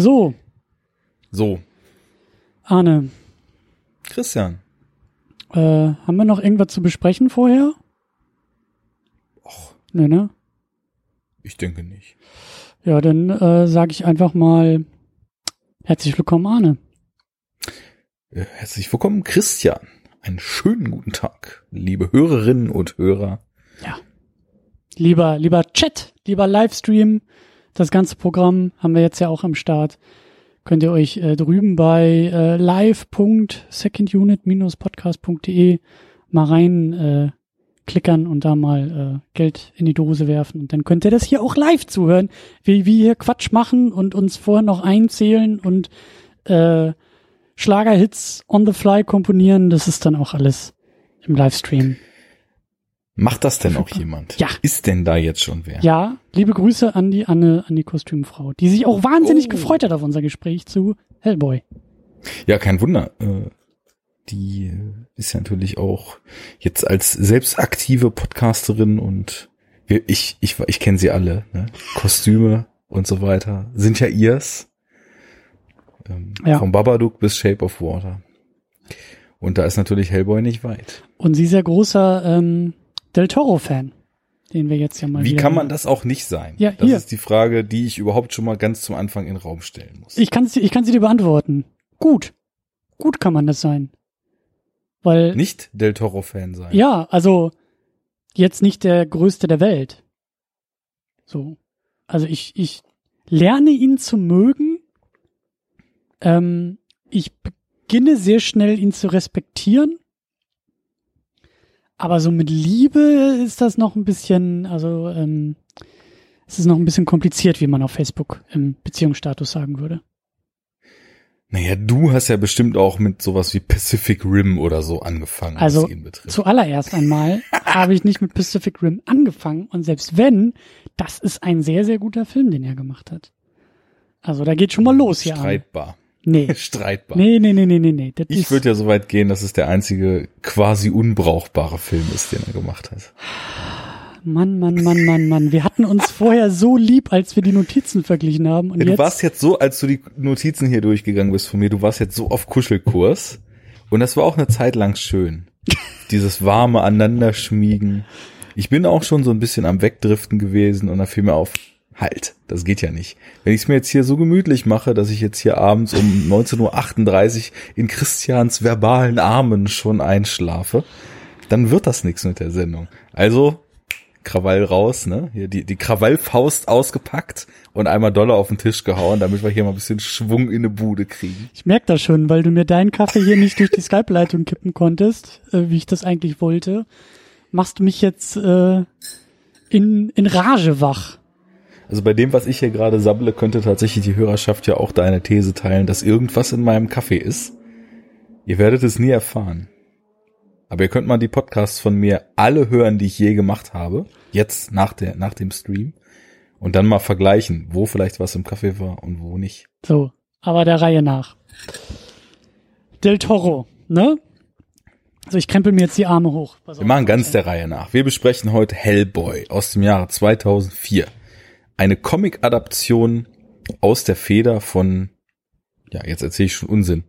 So, So, Arne, Christian. äh, haben wir noch irgendwas zu besprechen vorher? Och, Nee, ne? ich denke nicht. Ja, dann äh, sage ich einfach mal herzlich willkommen, Arne. Äh, Herzlich willkommen, Christian. Einen schönen guten Tag, liebe Hörerinnen und Hörer. Lieber, lieber Chat, lieber Livestream, das ganze Programm haben wir jetzt ja auch am Start. Könnt ihr euch äh, drüben bei äh, live.secondunit-podcast.de mal rein äh, klickern und da mal äh, Geld in die Dose werfen. Und dann könnt ihr das hier auch live zuhören, wie wir hier Quatsch machen und uns vorher noch einzählen und äh, Schlagerhits on the fly komponieren. Das ist dann auch alles im Livestream. Macht das denn auch jemand? Ja. Ist denn da jetzt schon wer? Ja, liebe Grüße an die Anne, an die Kostümfrau, die sich auch wahnsinnig Oh. gefreut hat auf unser Gespräch zu Hellboy. Ja, kein Wunder. Äh, Die ist ja natürlich auch jetzt als selbst aktive Podcasterin und ich, ich, ich kenne sie alle. Ne? Kostüme und so weiter sind ja ihrs. Ähm, Ja. Vom Babadook bis Shape of Water. Und da ist natürlich Hellboy nicht weit. Und sie ist ja großer ähm, Del Toro-Fan, den wir jetzt ja mal Wie kann man das auch nicht sein? Ja, das hier. ist die Frage, die ich überhaupt schon mal ganz zum Anfang in den Raum stellen muss. Ich kann sie, ich kann sie dir beantworten. Gut, gut kann man das sein, weil nicht Del Toro-Fan sein. ja, also jetzt nicht der größte der Welt. So, also ich ich lerne ihn zu mögen. Ähm, ich beginne sehr schnell ihn zu respektieren. Aber so mit Liebe ist das noch ein bisschen, also ähm, es ist noch ein bisschen kompliziert, wie man auf Facebook im Beziehungsstatus sagen würde. Naja, du hast ja bestimmt auch mit sowas wie Pacific Rim oder so angefangen, Also, was ihn betrifft. Zuallererst einmal habe ich nicht mit Pacific Rim angefangen und selbst wenn, das ist ein sehr, sehr guter Film, den er gemacht hat. Also da geht schon mal los hier. Streitbar. Nee. Streitbar. Nee, nee, nee, nee, nee, nee. Das Ich würde ja so weit gehen, dass es der einzige quasi unbrauchbare Film ist, den er gemacht hat. Mann, Mann, Mann, Mann, Mann. Wir hatten uns vorher so lieb, als wir die Notizen verglichen haben. Und Ja, du jetzt, warst jetzt so, als du die Notizen hier durchgegangen bist von mir, du warst jetzt so auf Kuschelkurs. Und das war auch eine Zeit lang schön. Dieses warme Aneinanderschmiegen. Ich bin auch schon so ein bisschen am Wegdriften gewesen und da fiel mir auf, halt, das geht ja nicht. Wenn ich es mir jetzt hier so gemütlich mache, dass ich jetzt hier abends um 19.38 Uhr in Christians verbalen Armen schon einschlafe, dann wird das nichts mit der Sendung. Also, Krawall raus, ne? Hier die, die Krawallfaust ausgepackt und einmal Dollar auf den Tisch gehauen, damit wir hier mal ein bisschen Schwung in eine Bude kriegen. ich merke das schon, weil du mir deinen Kaffee hier nicht durch die Skype-Leitung kippen konntest, äh, wie ich das eigentlich wollte, machst du mich jetzt äh, in, in Rage wach. Also bei dem, was ich hier gerade sabbele, könnte tatsächlich die Hörerschaft ja auch deine These teilen, dass irgendwas in meinem Kaffee ist. Ihr werdet es nie erfahren. Aber ihr könnt mal die Podcasts von mir alle hören, die ich je gemacht habe. Jetzt nach der, nach dem Stream. Und dann mal vergleichen, wo vielleicht was im Kaffee war und wo nicht. So, aber der Reihe nach. Del Toro, ne? Also ich krempel mir jetzt die Arme hoch. Wir machen ganz der Reihe nach. Wir besprechen heute Hellboy aus dem Jahre 2004. Eine Comic-Adaption aus der Feder von, ja, jetzt erzähle ich schon Unsinn.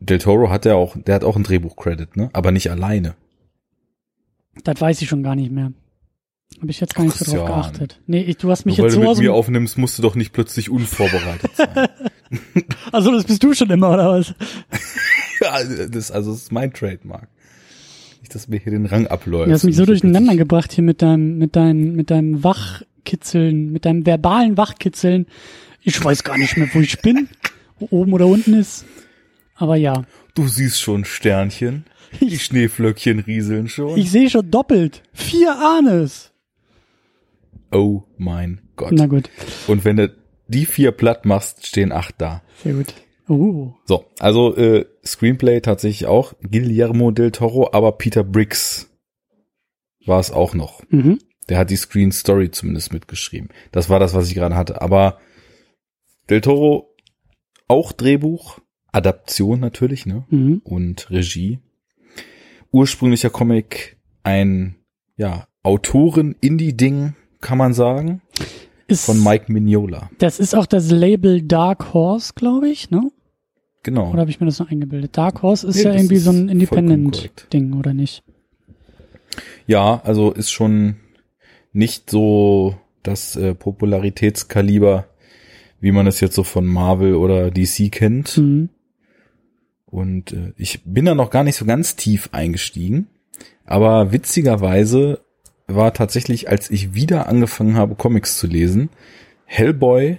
Del Toro hat ja auch, der hat auch einen Drehbuch-Credit, ne? Aber nicht alleine. Das weiß ich schon gar nicht mehr. Habe ich jetzt gar nicht so drauf geachtet. Nee, ich, du hast mich Nur weil jetzt du so mit aus mir dem, aufnimmst, musst du doch nicht plötzlich unvorbereitet sein. Also das bist du schon immer, oder was? ja, das, also, das ist mein Trademark. Nicht, dass mir hier den Rang abläuft. Du hast mich so durcheinander gebracht hier mit deinem, mit deinem, mit deinem Wachkitzeln, mit deinem verbalen Wachkitzeln. Ich weiß gar nicht mehr, wo ich bin, wo oben oder unten ist. Aber ja, Du siehst schon Sternchen. Die Schneeflöckchen rieseln schon. ich sehe schon doppelt. Vier Ahnes. oh mein Gott. Na gut, Und wenn du die vier platt machst, stehen acht da. sehr gut. Uh, So, also äh, Screenplay tatsächlich auch Guillermo del Toro, aber Peter Briggs war es auch noch. mhm. Der hat die Screen Story zumindest mitgeschrieben. Das war das, was ich gerade hatte. Aber del Toro auch Drehbuch, Adaption natürlich, ne? Mhm. Und Regie. Ursprünglicher Comic, ein ja Autoren-Indie-Ding, kann man sagen. Ist, von Mike Mignola. Das ist auch das Label Dark Horse, glaube ich, ne? Genau. Oder habe ich mir das noch eingebildet? Dark Horse ist Nee, ja irgendwie ist so ein. Independent-Ding, oder nicht? Ja, also ist schon nicht so das äh, Popularitätskaliber, wie man es jetzt so von Marvel oder DC kennt. Mhm. Und äh, ich bin da noch gar nicht so ganz tief eingestiegen. Aber witzigerweise war tatsächlich, als ich wieder angefangen habe, Comics zu lesen, Hellboy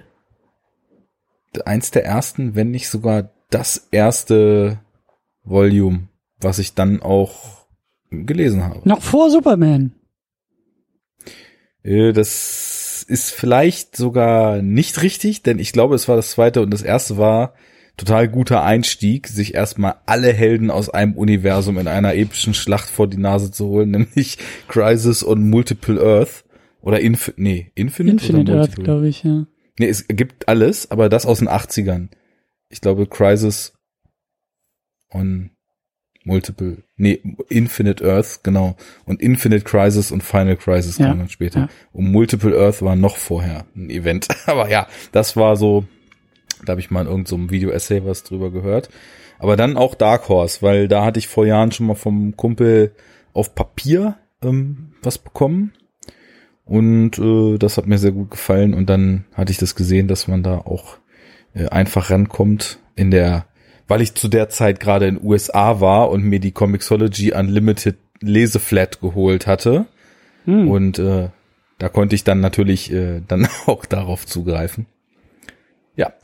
eins der ersten, wenn nicht sogar das erste Volume, was ich dann auch gelesen habe. Noch vor Superman. Äh, Das ist vielleicht sogar nicht richtig, denn ich glaube, es war das zweite und das erste war total guter Einstieg, sich erstmal alle Helden aus einem Universum in einer epischen Schlacht vor die Nase zu holen, nämlich Crisis und Multiple Earth oder Inf nee, Infinite, Infinite Earth, glaube ich, ja. Nee, es gibt alles, aber das aus den 80ern. Ich glaube Crisis und Multiple, nee, Infinite Earth, genau. Und Infinite Crisis und Final Crisis Ja, kamen dann später. ja. Und Multiple Earth war noch vorher ein Event. Aber ja, das war so, da habe ich mal in irgendeinem so Video-Essay was drüber gehört. Aber dann auch Dark Horse, weil da hatte ich vor Jahren schon mal vom Kumpel auf Papier ähm, was bekommen. Und äh, das hat mir sehr gut gefallen. Und dann hatte ich das gesehen, dass man da auch äh, einfach rankommt in der, weil ich zu der Zeit gerade in USA war und mir die Comixology Unlimited Leseflat geholt hatte. Hm. Und äh, da konnte ich dann natürlich äh, dann auch darauf zugreifen.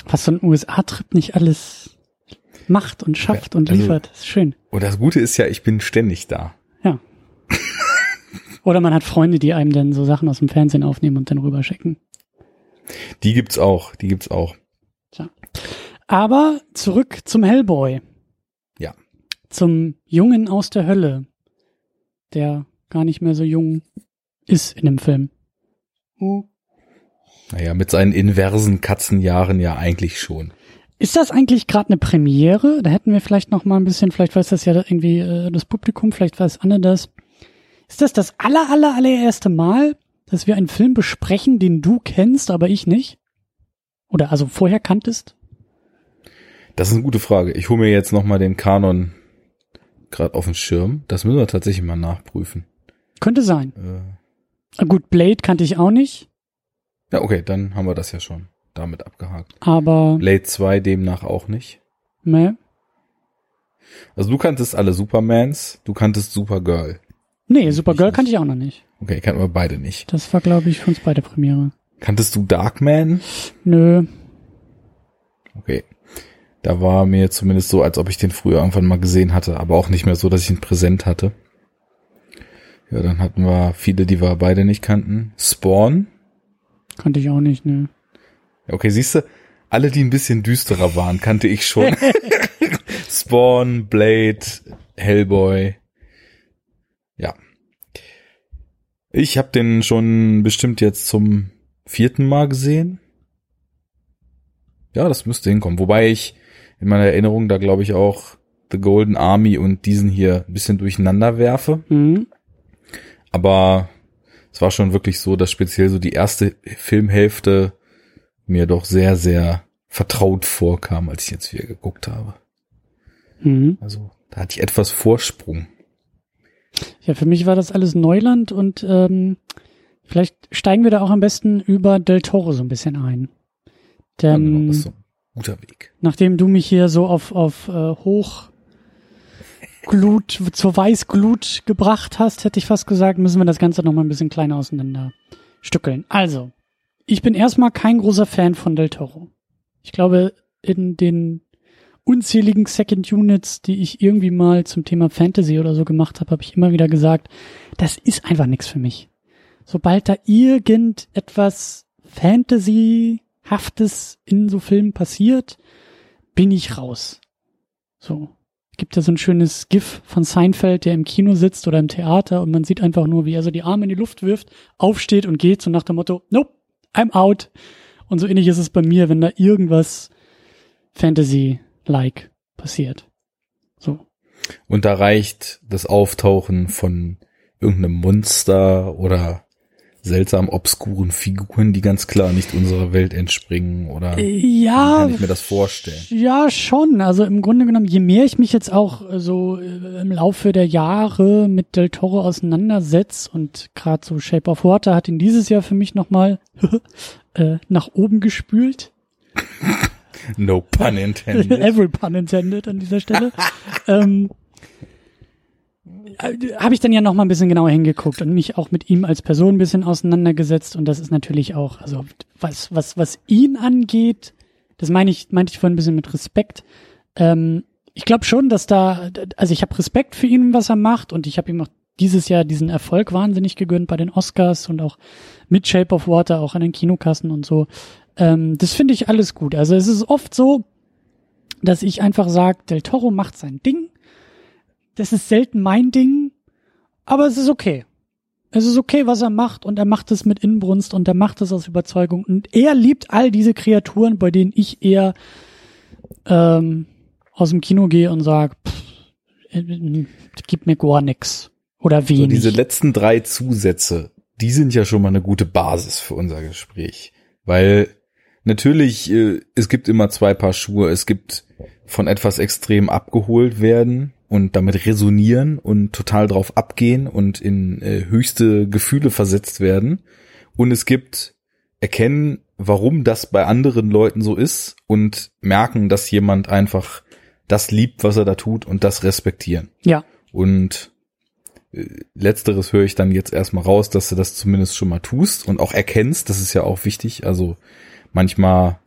Was so ein USA-Trip nicht alles macht und schafft und also- liefert. ist schön. Und das Gute ist ja, ich bin ständig da. Ja. Oder man hat Freunde, die einem dann so Sachen aus dem Fernsehen aufnehmen und dann rüberschicken. Die gibt's auch, die gibt's auch. Aber zurück zum Hellboy. Ja. Zum Jungen aus der Hölle, der gar nicht mehr so jung ist in dem Film. Naja, mit seinen inversen Katzenjahren ja eigentlich schon. Ist das eigentlich gerade eine Premiere? Da hätten wir vielleicht noch mal ein bisschen, vielleicht weiß das ja irgendwie äh, das Publikum, vielleicht weiß Anne das. Ist das das aller, aller, allererste Mal, dass wir einen Film besprechen, den du kennst, aber ich nicht? Oder also vorher kanntest? Das ist eine gute Frage. Ich hole mir jetzt noch mal den Kanon gerade auf den Schirm. Das müssen wir tatsächlich mal nachprüfen. Könnte sein. Äh, Gut, Blade kannte ich auch nicht, ja, okay, dann haben wir das ja schon damit abgehakt. aber Blade 2 demnach auch nicht. ne, Also du kanntest alle Supermans, du kanntest Supergirl. nee, Supergirl kannte ich auch noch nicht. Okay, kannten wir beide nicht. Das war, glaube ich, für uns beide Premiere. Kanntest du Darkman? Nö, Okay. Da war mir zumindest so, als ob ich den früher irgendwann mal gesehen hatte, aber auch nicht mehr so, dass ich ihn präsent hatte. Ja, dann hatten wir viele, die wir beide nicht kannten. Spawn. kannte ich auch nicht. Ja, Okay, siehst du, alle, die ein bisschen düsterer waren, kannte ich schon. Spawn, Blade, Hellboy. Ja. Ich habe den schon bestimmt jetzt zum vierten Mal gesehen. Ja, das müsste hinkommen. Wobei ich in meiner Erinnerung da glaube ich auch The Golden Army und diesen hier ein bisschen durcheinander werfe. Mhm. Aber es war schon wirklich so, dass speziell so die erste Filmhälfte mir doch sehr, sehr vertraut vorkam, als ich jetzt wieder geguckt habe. Mhm. Also da hatte ich etwas Vorsprung. Ja, für mich war das alles Neuland und ähm, vielleicht steigen wir da auch am besten über Del Toro so ein bisschen ein. Ja, Denn genau, das ist so ein guter Weg. nachdem du mich hier so auf, auf äh, Hochglut, zur Weißglut gebracht hast, hätte ich fast gesagt, müssen wir das Ganze noch mal ein bisschen kleiner auseinander stückeln. Also, ich bin erstmal kein großer Fan von Del Toro. Ich glaube, in den unzähligen Second Units, die ich irgendwie mal zum Thema Fantasy oder so gemacht habe, habe ich immer wieder gesagt, das ist einfach nichts für mich. Sobald da irgendetwas Fantasyhaftes in so Filmen passiert, bin ich raus. So. Gibt ja so ein schönes GIF von Seinfeld, der im Kino sitzt oder im Theater und man sieht einfach nur, wie er so die Arme in die Luft wirft, aufsteht und geht, so nach dem Motto, nope, I'm out. Und so ähnlich ist es bei mir, wenn da irgendwas Fantasy-like passiert. So. Und da reicht das Auftauchen von irgendeinem Monster oder seltsam obskuren Figuren, die ganz klar nicht unserer Welt entspringen oder Ja, kann ich mir das vorstellen? Ja, schon. Also im Grunde genommen, je mehr ich mich jetzt auch äh, so äh, im Laufe der Jahre mit Del Toro auseinandersetze und gerade so Shape of Water hat ihn dieses Jahr für mich nochmal äh, nach oben gespült. No pun intended. Every pun intended an dieser Stelle. ähm, habe ich dann ja noch mal ein bisschen genauer hingeguckt und mich auch mit ihm als Person ein bisschen auseinandergesetzt und das ist natürlich auch, also was was was ihn angeht, das meine ich meinte ich vorhin ein bisschen mit Respekt. Ähm, ich glaube schon, dass da, also ich habe Respekt für ihn, was er macht und ich habe ihm auch dieses Jahr diesen Erfolg wahnsinnig gegönnt bei den Oscars und auch mit Shape of Water, auch an den Kinokassen und so. Ähm, das finde ich alles gut. Also es ist oft so, dass ich einfach sage, Del Toro macht sein Ding das ist selten mein Ding, aber es ist okay. Es ist okay, was er macht und er macht es mit Inbrunst und er macht es aus Überzeugung und er liebt all diese Kreaturen, bei denen ich eher ähm, aus dem Kino gehe und sage, äh, gib mir gar nix oder wenig. So diese letzten drei Zusätze, die sind ja schon mal eine gute Basis für unser Gespräch, weil natürlich äh, es gibt immer zwei Paar Schuhe, es gibt von etwas extrem abgeholt werden und damit resonieren und total drauf abgehen und in äh, höchste Gefühle versetzt werden. Und es gibt erkennen, warum das bei anderen Leuten so ist und merken, dass jemand einfach das liebt, was er da tut und das respektieren. Ja. Und äh, letzteres höre ich dann jetzt erstmal raus, dass du das zumindest schon mal tust und auch erkennst, das ist ja auch wichtig. Also manchmal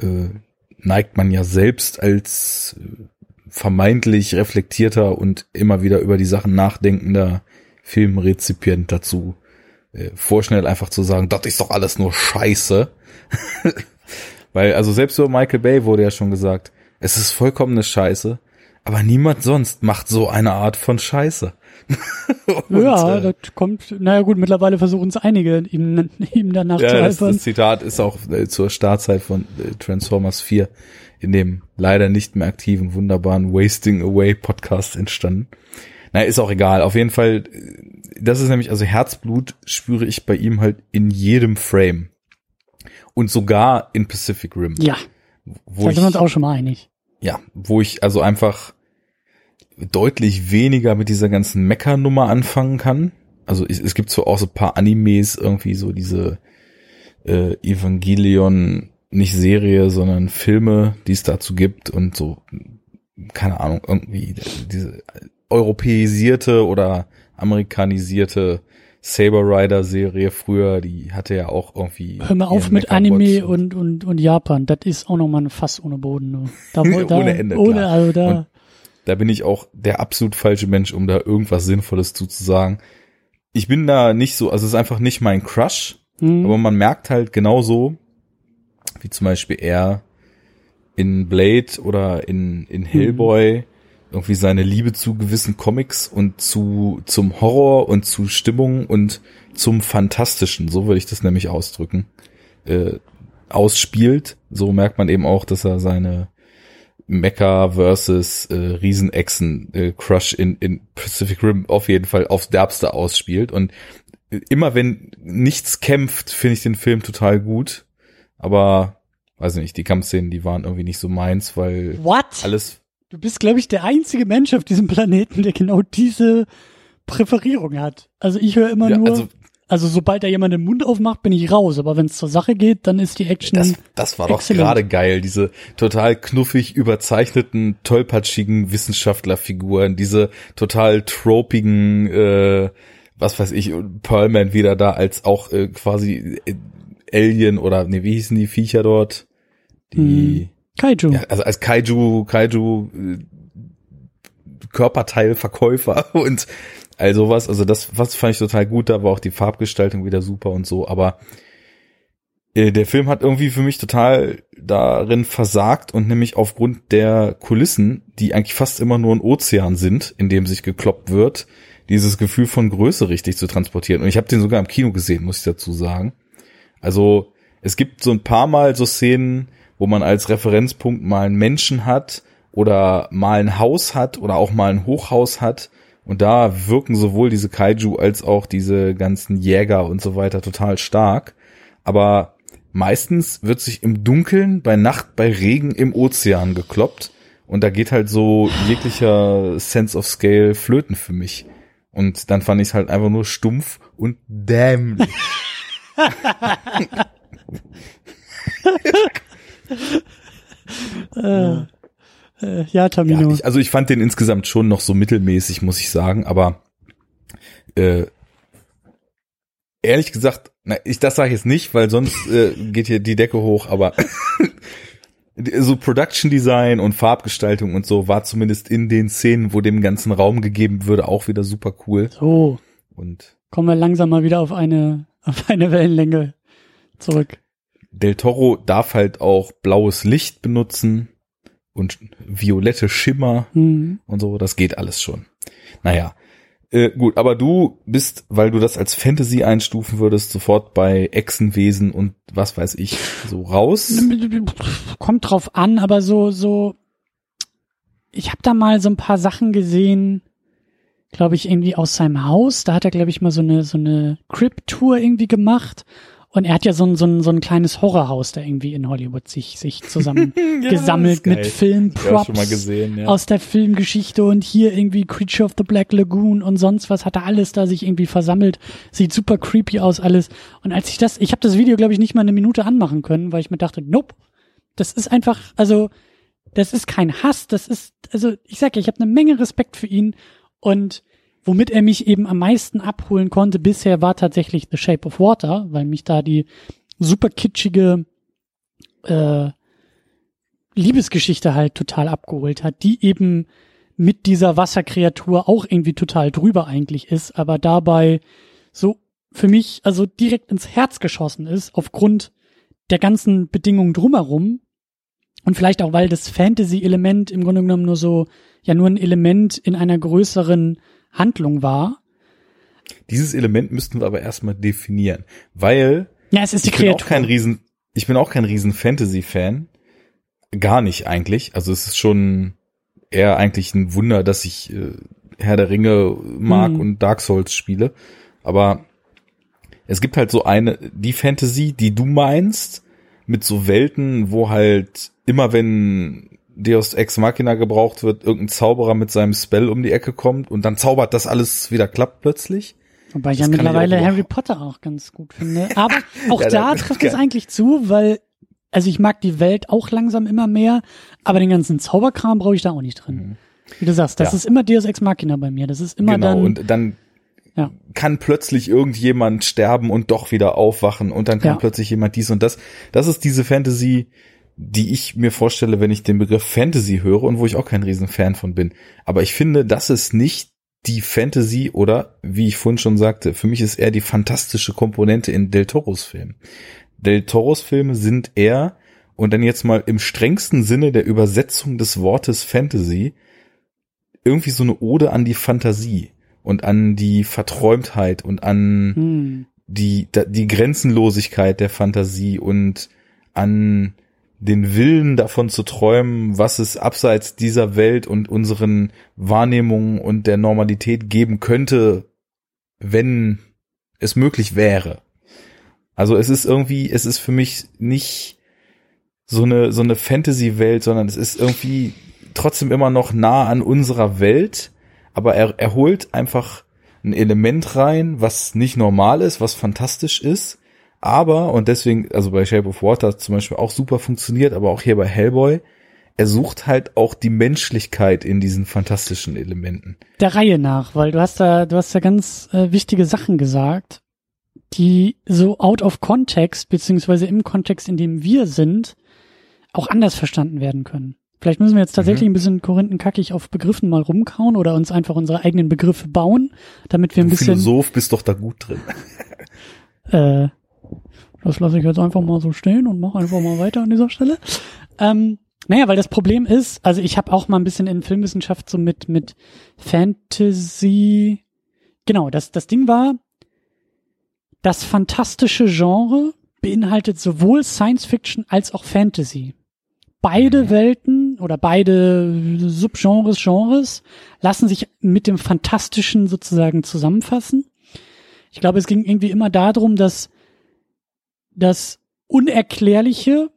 äh, neigt man ja selbst als äh, vermeintlich reflektierter und immer wieder über die Sachen nachdenkender Filmrezipient dazu, äh, vorschnell einfach zu sagen, das ist doch alles nur Scheiße. Weil, also selbst über Michael Bay wurde ja schon gesagt, es ist vollkommene Scheiße, aber niemand sonst macht so eine Art von Scheiße. und, ja, äh, das kommt, naja gut, mittlerweile versuchen es einige, ihm, ihm danach ja, zu helfen. Das, das Zitat ist auch äh, zur Startzeit von äh, Transformers 4 in dem leider nicht mehr aktiven, wunderbaren Wasting Away Podcast entstanden. Naja, ist auch egal. Auf jeden Fall, das ist nämlich, also Herzblut spüre ich bei ihm halt in jedem Frame. Und sogar in Pacific Rim. Ja. Wo da sind wir uns auch schon mal einig. Ja, wo ich also einfach deutlich weniger mit dieser ganzen Mecker-Nummer anfangen kann. Also es, es gibt so auch so ein paar Animes, irgendwie so diese äh, Evangelion nicht Serie, sondern Filme, die es dazu gibt und so, keine Ahnung, irgendwie diese europäisierte oder amerikanisierte Saber Rider Serie früher, die hatte ja auch irgendwie. Hör mal auf mit Anime und, und, und Japan. Das ist auch nochmal ein Fass ohne Boden. Da, da, ohne Ende. Ohne, klar. also da. Und da bin ich auch der absolut falsche Mensch, um da irgendwas Sinnvolles zu, zu sagen. Ich bin da nicht so, also es ist einfach nicht mein Crush, mhm. aber man merkt halt genauso, wie zum Beispiel er in Blade oder in, in Hellboy irgendwie seine Liebe zu gewissen Comics und zu, zum Horror und zu Stimmung und zum Fantastischen, so würde ich das nämlich ausdrücken, äh, ausspielt. So merkt man eben auch, dass er seine Mecha versus äh, Riesenechsen äh, Crush in, in Pacific Rim auf jeden Fall aufs Derbste ausspielt und immer wenn nichts kämpft, finde ich den Film total gut. Aber weiß nicht, die Kampfszenen, die waren irgendwie nicht so meins, weil What? alles. Du bist, glaube ich, der einzige Mensch auf diesem Planeten, der genau diese Präferierung hat. Also ich höre immer ja, nur. Also, also sobald da jemand den Mund aufmacht, bin ich raus. Aber wenn es zur Sache geht, dann ist die Action. Das, das war doch gerade geil. Diese total knuffig überzeichneten, tollpatschigen Wissenschaftlerfiguren, diese total tropigen, äh, was weiß ich, Pearlman wieder da als auch äh, quasi äh, Alien oder nee, wie hießen die Viecher dort? Die hm. Kaiju. Ja, also als Kaiju, Kaiju äh, Körperteilverkäufer und all sowas. Also das, was fand ich total gut, da war auch die Farbgestaltung wieder super und so, aber äh, der Film hat irgendwie für mich total darin versagt und nämlich aufgrund der Kulissen, die eigentlich fast immer nur ein Ozean sind, in dem sich gekloppt wird, dieses Gefühl von Größe richtig zu transportieren. Und ich habe den sogar im Kino gesehen, muss ich dazu sagen. Also es gibt so ein paar Mal so Szenen, wo man als Referenzpunkt mal einen Menschen hat oder mal ein Haus hat oder auch mal ein Hochhaus hat Und da wirken sowohl diese Kaiju als auch diese ganzen Jäger und so weiter total stark. Aber meistens wird sich im Dunkeln, bei Nacht, bei Regen im Ozean gekloppt. Und da geht halt so jeglicher Sense of Scale flöten für mich. Und dann fand ich es halt einfach nur stumpf und dämlich. äh, äh, ja, Tamino. Ja, ich, also ich fand den insgesamt schon noch so mittelmäßig, muss ich sagen, aber äh, ehrlich gesagt, na, ich das sage ich jetzt nicht, weil sonst äh, geht hier die Decke hoch, aber so Production Design und Farbgestaltung und so war zumindest in den Szenen, wo dem ganzen Raum gegeben würde, auch wieder super cool. So. Und kommen wir langsam mal wieder auf eine auf eine Wellenlänge zurück. Del Toro darf halt auch blaues Licht benutzen und violette Schimmer Mhm. und so, das geht alles schon. Naja, äh, gut, aber du bist, weil du das als Fantasy einstufen würdest, sofort bei Echsenwesen und was weiß ich, so raus. Kommt drauf an, aber so, so, ich habe da mal so ein paar Sachen gesehen, glaube ich, irgendwie aus seinem Haus. Da hat er, glaube ich, mal so eine, so eine Crip-Tour irgendwie gemacht. Und er hat ja so ein, so ein, so ein kleines Horrorhaus da irgendwie in Hollywood sich, sich zusammen gesammelt mit Ja, schon mal Filmprops gesehen, ja. aus der Filmgeschichte und hier irgendwie Creature of the Black Lagoon und sonst was hat er alles da sich irgendwie versammelt. Sieht super creepy aus alles. Und als ich das, ich habe das Video glaube ich nicht mal eine Minute anmachen können, weil ich mir dachte, nope, das ist einfach, also das ist kein Hass, das ist, also ich sag ja, ich habe eine Menge Respekt für ihn und womit er mich eben am meisten abholen konnte bisher war tatsächlich The Shape of Water, weil mich da die super kitschige äh, Liebesgeschichte halt total abgeholt hat, die eben mit dieser Wasserkreatur auch irgendwie total drüber eigentlich ist, aber dabei so für mich also direkt ins Herz geschossen ist aufgrund der ganzen Bedingungen drumherum und vielleicht auch weil das Fantasy-Element im Grunde genommen nur so ja nur ein Element in einer größeren Handlung war. Dieses Element müssten wir aber erstmal definieren, weil Ja, es ist die ich bin auch kein riesen, ich bin auch kein riesen Fantasy-Fan. Gar nicht eigentlich. Also es ist schon eher eigentlich ein Wunder, dass ich äh, Herr der Ringe mag Mhm. und Dark Souls spiele. Aber es gibt halt so eine, die Fantasy, die du meinst, mit so Welten, wo halt immer wenn Deus Ex Machina gebraucht wird, irgendein Zauberer mit seinem Spell um die Ecke kommt und dann zaubert das alles wieder klappt plötzlich. Wobei ich Das ja kann ich mittlerweile auch Harry Potter auch ganz gut finde. Aber auch Ja, da trifft es eigentlich zu, weil, also ich mag die Welt auch langsam immer mehr, aber den ganzen Zauberkram brauche ich da auch nicht drin. Wie du sagst, das Ja. ist immer Deus Ex Machina bei mir. Das ist immer genau, dann. und dann Ja. kann plötzlich irgendjemand sterben und doch wieder aufwachen und dann kann plötzlich jemand dies und das. Das ist diese Fantasy, die ich mir vorstelle, wenn ich den Begriff Fantasy höre und wo ich auch kein Riesenfan von bin. Aber ich finde, das ist nicht die Fantasy oder, wie ich vorhin schon sagte, für mich ist eher die fantastische Komponente in Del Toros Filmen. Del Toros Filme sind eher, und dann jetzt mal im strengsten Sinne der Übersetzung des Wortes Fantasy, irgendwie so eine Ode an die Fantasie und an die Verträumtheit und an hm, die, die Grenzenlosigkeit der Fantasie und an den Willen davon zu träumen, was es abseits dieser Welt und unseren Wahrnehmungen und der Normalität geben könnte, wenn es möglich wäre. Also es ist irgendwie, es ist für mich nicht so eine, so eine Fantasy-Welt, sondern es ist irgendwie trotzdem immer noch nah an unserer Welt, aber er, er holt einfach ein Element rein, was nicht normal ist, was fantastisch ist, aber, und deswegen, also bei Shape of Water zum Beispiel auch super funktioniert, aber auch hier bei Hellboy, er sucht halt auch die Menschlichkeit in diesen fantastischen Elementen. der Reihe nach, weil du hast da, du hast da ganz äh, wichtige Sachen gesagt, die so out of context, beziehungsweise im Kontext, in dem wir sind, auch anders verstanden werden können. Vielleicht müssen wir jetzt tatsächlich ein bisschen korinthenkackig auf Begriffen mal rumkauen oder uns einfach unsere eigenen Begriffe bauen, damit wir ein Du bisschen Philosoph bist doch da gut drin. Äh, das lasse ich jetzt einfach mal so stehen und mache einfach mal weiter an dieser Stelle. Ähm, naja, weil das Problem ist, also ich habe auch mal ein bisschen in Filmwissenschaft so mit mit Fantasy. Genau, das das Ding war, das fantastische Genre beinhaltet sowohl Science Fiction als auch Fantasy. Beide Welten oder beide Subgenres, Genres lassen sich mit dem Fantastischen sozusagen zusammenfassen. Ich glaube, es ging irgendwie immer darum, dass das Unerklärliche,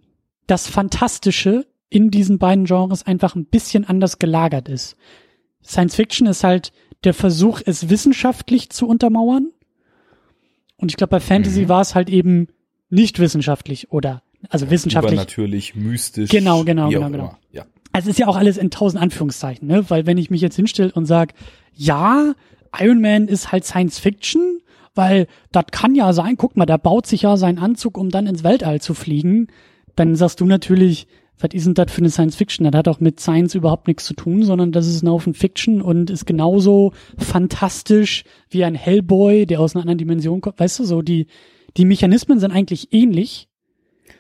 das Fantastische in diesen beiden Genres einfach ein bisschen anders gelagert ist. Science Fiction ist halt der Versuch, es wissenschaftlich zu untermauern. Und ich glaube, bei Fantasy mhm. war es halt eben nicht wissenschaftlich oder also wissenschaftlich. natürlich mystisch. Genau, genau, genau, genau. Ja. Also es ist ja auch alles in tausend Anführungszeichen, ne? Weil wenn ich mich jetzt hinstelle und sag, ja, Iron Man ist halt Science Fiction, weil das kann ja sein, guck mal, der baut sich ja seinen Anzug, um dann ins Weltall zu fliegen, dann sagst du natürlich, was ist denn das für eine Science Fiction? Das hat auch mit Science überhaupt nichts zu tun, sondern das ist ein Haufen Fiction und ist genauso fantastisch wie ein Hellboy, der aus einer anderen Dimension kommt. Weißt du, so die, die Mechanismen sind eigentlich ähnlich.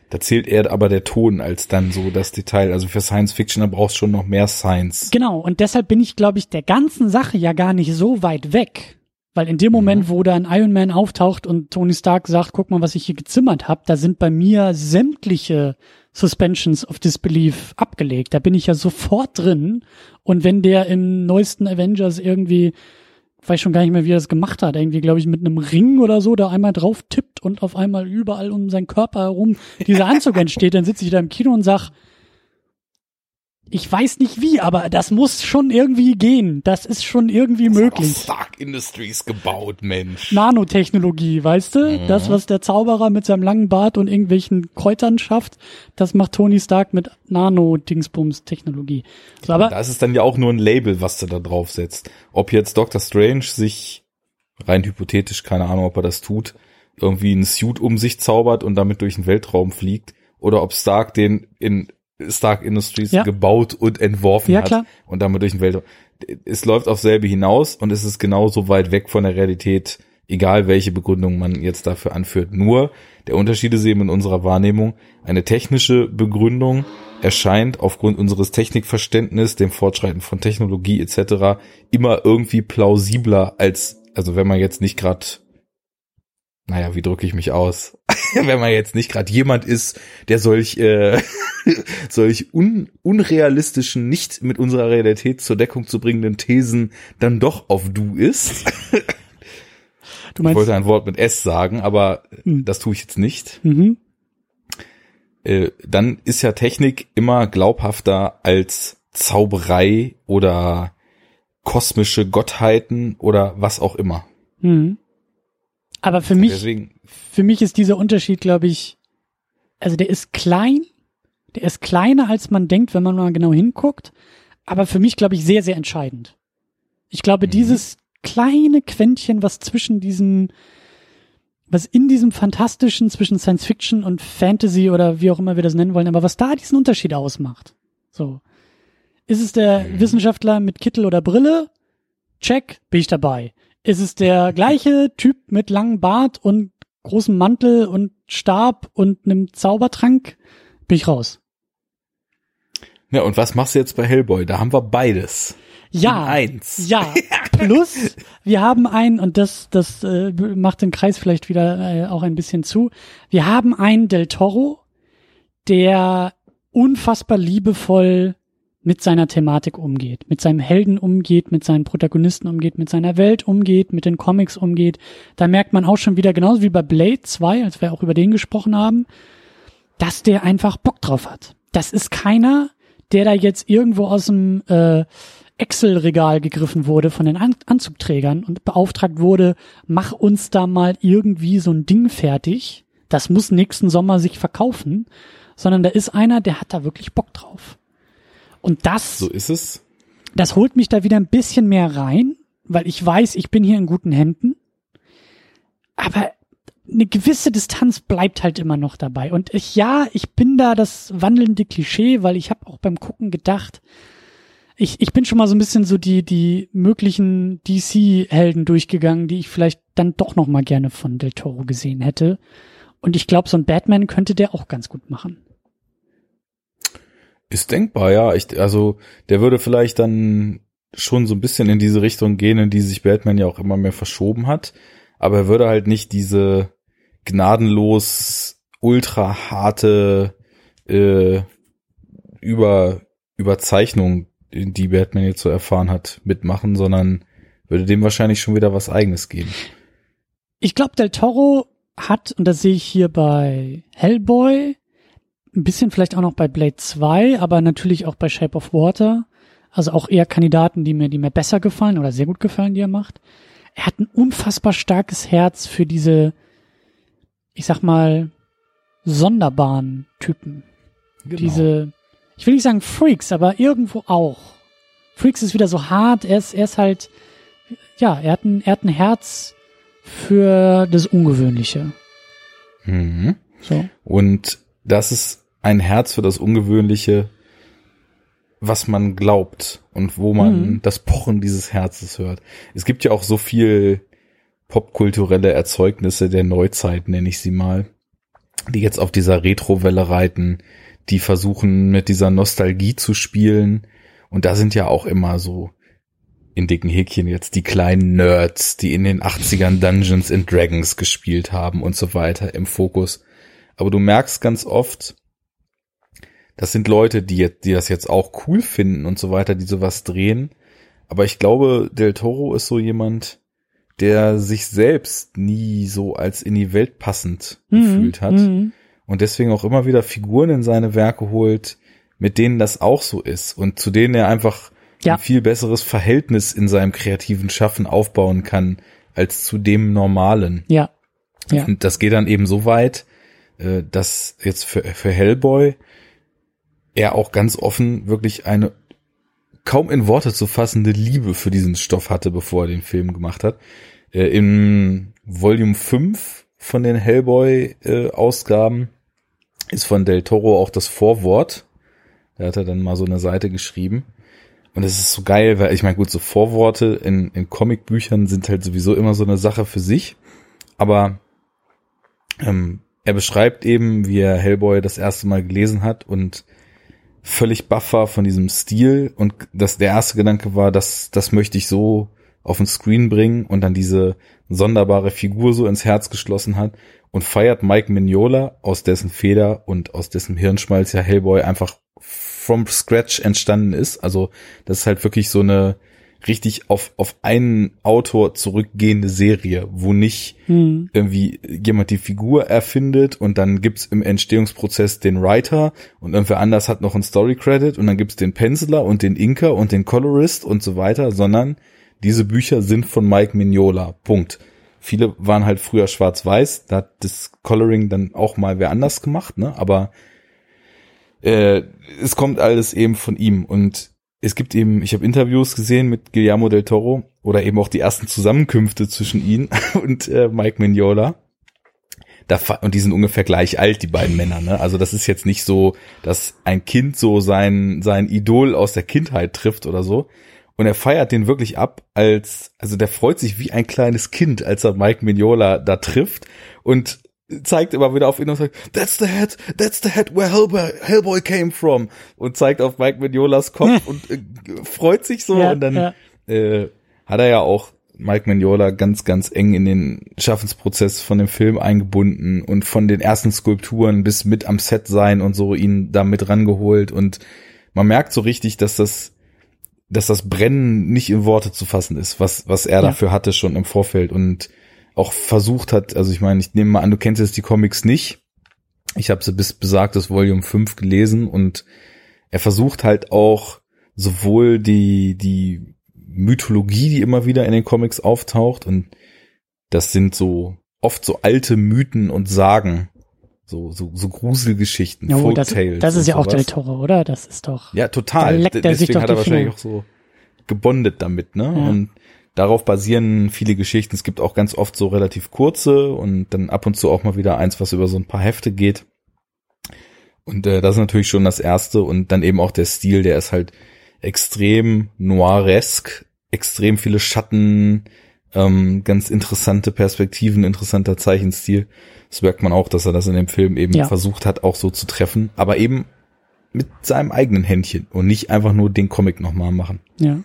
Da zählt eher aber der Ton als dann so das Detail. Also für Science Fiction, da brauchst du schon noch mehr Science. Genau, und deshalb bin ich, glaube ich, der ganzen Sache ja gar nicht so weit weg. Weil in dem Moment, mhm. wo da ein Iron Man auftaucht und Tony Stark sagt, guck mal, was ich hier gezimmert habe, da sind bei mir sämtliche Suspensions of Disbelief abgelegt. Da bin ich ja sofort drin. Und wenn der im neuesten Avengers irgendwie, weiß schon gar nicht mehr, wie er das gemacht hat, irgendwie, glaube ich, mit einem Ring oder so, da einmal drauf tippt und auf einmal überall um seinen Körper herum dieser Anzug entsteht, dann sitze ich da im Kino und sag, ich weiß nicht wie, aber das muss schon irgendwie gehen. Das ist schon irgendwie das möglich. Stark Industries gebaut, Mensch. Nanotechnologie, weißt du? Mhm. Das, was der Zauberer mit seinem langen Bart und irgendwelchen Kräutern schafft, das macht Tony Stark mit Nano-Dingsbums-Technologie. So, aber das ist dann ja auch nur ein Label, was du da drauf setzt. Ob jetzt Doctor Strange sich rein hypothetisch, keine Ahnung, ob er das tut, irgendwie ein Suit um sich zaubert und damit durch den Weltraum fliegt, oder ob Stark den in Stark Industries ja. gebaut und entworfen ja, hat klar. und damit durch den Welt. Es läuft auf selbe hinaus und es ist genauso weit weg von der Realität, egal welche Begründung man jetzt dafür anführt. Nur der Unterschied ist eben in unserer Wahrnehmung, eine technische Begründung erscheint aufgrund unseres Technikverständnisses, dem Fortschreiten von Technologie etc. immer irgendwie plausibler als, also wenn man jetzt nicht gerade naja, wie drücke ich mich aus? Wenn man jetzt nicht gerade jemand ist, der solch, äh, solch un unrealistischen, nicht mit unserer Realität zur Deckung zu bringenden Thesen dann doch auf du ist. Du meinst, ich wollte ein Wort mit S sagen, aber hm. das tue ich jetzt nicht. Mhm. Äh, dann ist ja Technik immer glaubhafter als Zauberei oder kosmische Gottheiten oder was auch immer. Mhm. Aber für mich, Deswegen. Für mich ist dieser Unterschied, glaube ich, also der ist klein, der ist kleiner, als man denkt, wenn man mal genau hinguckt, aber für mich, glaube ich, sehr, sehr entscheidend. Ich glaube, mhm. dieses kleine Quäntchen, was zwischen diesem, was in diesem Fantastischen zwischen Science Fiction und Fantasy oder wie auch immer wir das nennen wollen, aber was da diesen Unterschied ausmacht. So. Ist es der mhm. Wissenschaftler mit Kittel oder Brille? Check, bin ich dabei. Ist es der gleiche Typ mit langem Bart und großem Mantel und Stab und einem Zaubertrank? Bin ich raus. Ja, und was machst du jetzt bei Hellboy? Da haben wir beides. Ja. eins. Ja. Plus, wir haben einen, und das, das äh, macht den Kreis vielleicht wieder äh, auch ein bisschen zu. Wir haben einen Del Toro, der unfassbar liebevoll mit seiner Thematik umgeht, mit seinem Helden umgeht, mit seinen Protagonisten umgeht, mit seiner Welt umgeht, mit den Comics umgeht. Da merkt man auch schon wieder, genauso wie bei Blade 2, als wir auch über den gesprochen haben, dass der einfach Bock drauf hat. Das ist keiner, der da jetzt irgendwo aus dem äh, Excel-Regal gegriffen wurde von den An Anzugträgern und beauftragt wurde, mach uns da mal irgendwie so ein Ding fertig. Das muss nächsten Sommer sich verkaufen. Sondern da ist einer, der hat da wirklich Bock drauf. Und das. So ist es. Das holt mich da wieder ein bisschen mehr rein, weil ich weiß, ich bin hier in guten Händen. Aber eine gewisse Distanz bleibt halt immer noch dabei. Und ich, ja, ich bin da das wandelnde Klischee, weil ich habe auch beim Gucken gedacht, ich, ich bin schon mal so ein bisschen so die, die möglichen DC-Helden durchgegangen, die ich vielleicht dann doch noch mal gerne von Del Toro gesehen hätte. Und ich glaube, so ein Batman könnte der auch ganz gut machen. Ist denkbar, ja. Ich, also der würde vielleicht dann schon so ein bisschen in diese Richtung gehen, in die sich Batman ja auch immer mehr verschoben hat. Aber er würde halt nicht diese gnadenlos ultra harte, äh, über Überzeichnung, die Batman jetzt so erfahren hat, mitmachen, sondern würde dem wahrscheinlich schon wieder was eigenes geben. Ich glaube, Del Toro hat, und das sehe ich hier bei Hellboy, ein bisschen vielleicht auch noch bei Blade 2, aber natürlich auch bei Shape of Water. Also auch eher Kandidaten, die mir, die mir besser gefallen oder sehr gut gefallen, die er macht. Er hat ein unfassbar starkes Herz für diese, ich sag mal, sonderbaren Typen. Genau. Diese, ich will nicht sagen Freaks, aber irgendwo auch. Freaks ist wieder so hart, er ist, er ist halt, ja, er hat ein, er hat ein Herz für das Ungewöhnliche. Mhm. So. Und das ist ein Herz für das Ungewöhnliche, was man glaubt und wo man Mhm. das Pochen dieses Herzes hört. Es gibt ja auch so viel popkulturelle Erzeugnisse der Neuzeit, nenne ich sie mal, die jetzt auf dieser Retrowelle reiten, die versuchen mit dieser Nostalgie zu spielen. Und da sind ja auch immer so in dicken Häkchen jetzt die kleinen Nerds, die in den 80ern Dungeons and Dragons gespielt haben und so weiter im Fokus. Aber du merkst ganz oft, das sind Leute, die, jetzt, die das jetzt auch cool finden und so weiter, die sowas drehen. Aber ich glaube, Del Toro ist so jemand, der sich selbst nie so als in die Welt passend gefühlt hat Mhm. und deswegen auch immer wieder Figuren in seine Werke holt, mit denen das auch so ist und zu denen er einfach Ja. ein viel besseres Verhältnis in seinem kreativen Schaffen aufbauen kann als zu dem normalen. Ja. Ja. Und das geht dann eben so weit, äh, dass jetzt für, für Hellboy er auch ganz offen wirklich eine kaum in Worte zu fassende Liebe für diesen Stoff hatte, bevor er den Film gemacht hat. Äh, In Volume 5 von den Hellboy-Ausgaben ist von Del Toro auch das Vorwort. Da hat er dann mal so eine Seite geschrieben. Und es ist so geil, weil ich meine, gut, so Vorworte in, in Comicbüchern sind halt sowieso immer so eine Sache für sich. Aber ähm, er beschreibt eben, wie er Hellboy das erste Mal gelesen hat und völlig baff war von diesem Stil und dass der erste Gedanke war, dass das möchte ich so auf den Screen bringen und dann diese sonderbare Figur so ins Herz geschlossen hat und feiert Mike Mignola, aus dessen Feder und aus dessen Hirnschmalz ja Hellboy einfach from scratch entstanden ist. Also das ist halt wirklich so eine richtig auf, auf einen Autor zurückgehende Serie, wo nicht Mhm. irgendwie jemand die Figur erfindet und dann gibt's im Entstehungsprozess den Writer und irgendwer anders hat noch einen Story Credit und dann gibt's den Penciler und den Inker und den Colorist und so weiter, sondern diese Bücher sind von Mike Mignola. Punkt. Viele waren halt früher schwarz-weiß, da hat das Coloring dann auch mal wer anders gemacht, ne? Aber äh, es kommt alles eben von ihm und es gibt eben, ich habe Interviews gesehen mit Guillermo del Toro oder eben auch die ersten Zusammenkünfte zwischen ihn und äh, Mike Mignola. Da, und die sind ungefähr gleich alt, die beiden Männer. Ne? Also das ist jetzt nicht so, dass ein Kind so sein, sein Idol aus der Kindheit trifft oder so. Und er feiert den wirklich ab, als, also der freut sich wie ein kleines Kind, als er Mike Mignola da trifft und zeigt immer wieder auf ihn und sagt, that's the head, that's the head where Hellboy, Hellboy came from. Und zeigt auf Mike Mignolas Kopf und äh, freut sich so Ja, und dann ja. äh, hat er ja auch Mike Mignola ganz, ganz eng in den Schaffensprozess von dem Film eingebunden und von den ersten Skulpturen bis mit am Set sein und so ihn da mit rangeholt und man merkt so richtig, dass das, dass das Brennen nicht in Worte zu fassen ist, was, was er Ja. dafür hatte schon im Vorfeld und auch versucht hat, also ich meine, ich nehme mal an, du kennst jetzt die Comics nicht. Ich habe sie bis besagtes Volume 5 gelesen und er versucht halt auch sowohl die, die Mythologie, die immer wieder in den Comics auftaucht und das sind so oft so alte Mythen und Sagen, so, so, so Gruselgeschichten, Ja, oh, das, das ist ja auch. Del Toro, oder? Das ist doch. Ja, total. Da leckt er sich Deswegen doch hat er wahrscheinlich Finger. auch so gebondet damit, ne? Ja. Und darauf basieren viele Geschichten. Es gibt auch ganz oft so relativ kurze und dann ab und zu auch mal wieder eins, was über so ein paar Hefte geht. Und äh, das ist natürlich schon das erste und dann eben auch der Stil, der ist halt extrem noiresk, extrem viele Schatten, ähm, ganz interessante Perspektiven, interessanter Zeichenstil. Das merkt man auch, dass er das in dem Film eben Ja. versucht hat, auch so zu treffen, aber eben mit seinem eigenen Händchen und nicht einfach nur den Comic nochmal machen. Ja.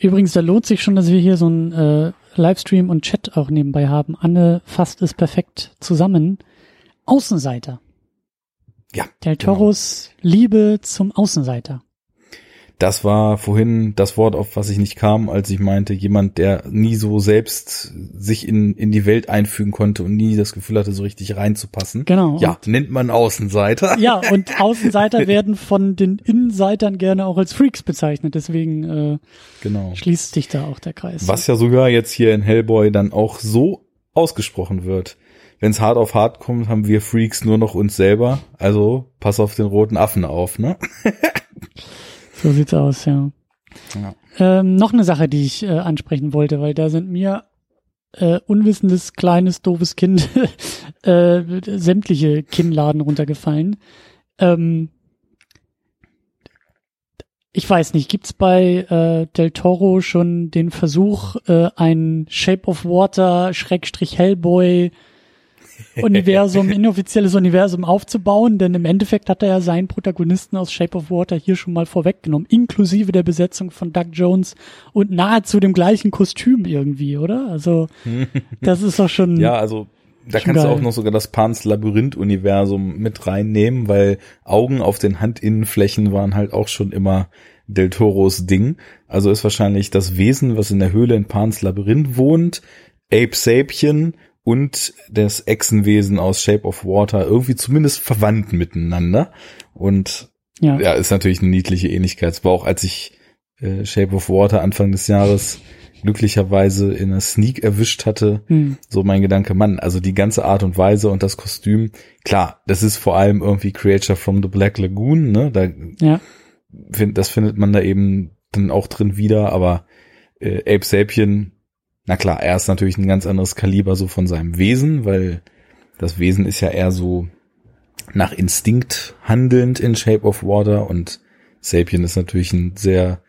Übrigens, da lohnt sich schon, dass wir hier so einen äh, Livestream und Chat auch nebenbei haben. Anne fasst es perfekt zusammen. Außenseiter. Ja. Del genau. Toros Liebe zum Außenseiter. Das war vorhin das Wort, auf was ich nicht kam, als ich meinte, jemand, der nie so selbst sich in, in die Welt einfügen konnte und nie das Gefühl hatte, so richtig reinzupassen. Genau. Ja, nennt man Außenseiter. Ja, und Außenseiter werden von den Innenseitern gerne auch als Freaks bezeichnet, deswegen äh, genau. schließt sich da auch der Kreis. Was ja sogar jetzt hier in Hellboy dann auch so ausgesprochen wird. Wenn es hart auf hart kommt, haben wir Freaks nur noch uns selber. Also pass auf den roten Affen auf, ne? So sieht's aus, ja. Ja. Ähm, noch eine Sache, die ich äh, ansprechen wollte, weil da sind mir äh, unwissendes, kleines, doofes Kind äh, sämtliche Kinnladen runtergefallen. Ähm, ich weiß nicht, gibt's bei äh, Del Toro schon den Versuch, äh, ein Shape of Water Schrägstrich Hellboy Universum, inoffizielles Universum aufzubauen, denn im Endeffekt hat er ja seinen Protagonisten aus Shape of Water hier schon mal vorweggenommen, inklusive der Besetzung von Doug Jones und nahezu dem gleichen Kostüm irgendwie, oder? Also, das ist doch schon. Ja, also da kannst du geil. auch noch sogar das Pans Labyrinth-Universum mit reinnehmen, weil Augen auf den Handinnenflächen waren halt auch schon immer Del Toros Ding. Also ist wahrscheinlich das Wesen, was in der Höhle in Pans Labyrinth wohnt, Ape Sapien und das Echsenwesen aus Shape of Water irgendwie zumindest verwandt miteinander. Und ja. ja, ist natürlich eine niedliche Ähnlichkeit. Es war auch, als ich äh, Shape of Water Anfang des Jahres glücklicherweise in einer Sneak erwischt hatte, Hm. so mein Gedanke, Mann, also die ganze Art und Weise und das Kostüm, klar, das ist vor allem irgendwie Creature from the Black Lagoon, ne, da Ja. find, das findet man da eben dann auch drin wieder, aber äh, Ape Sapien, na klar, er ist natürlich ein ganz anderes Kaliber so von seinem Wesen, weil das Wesen ist ja eher so nach Instinkt handelnd in Shape of Water und Sapien ist natürlich ein sehr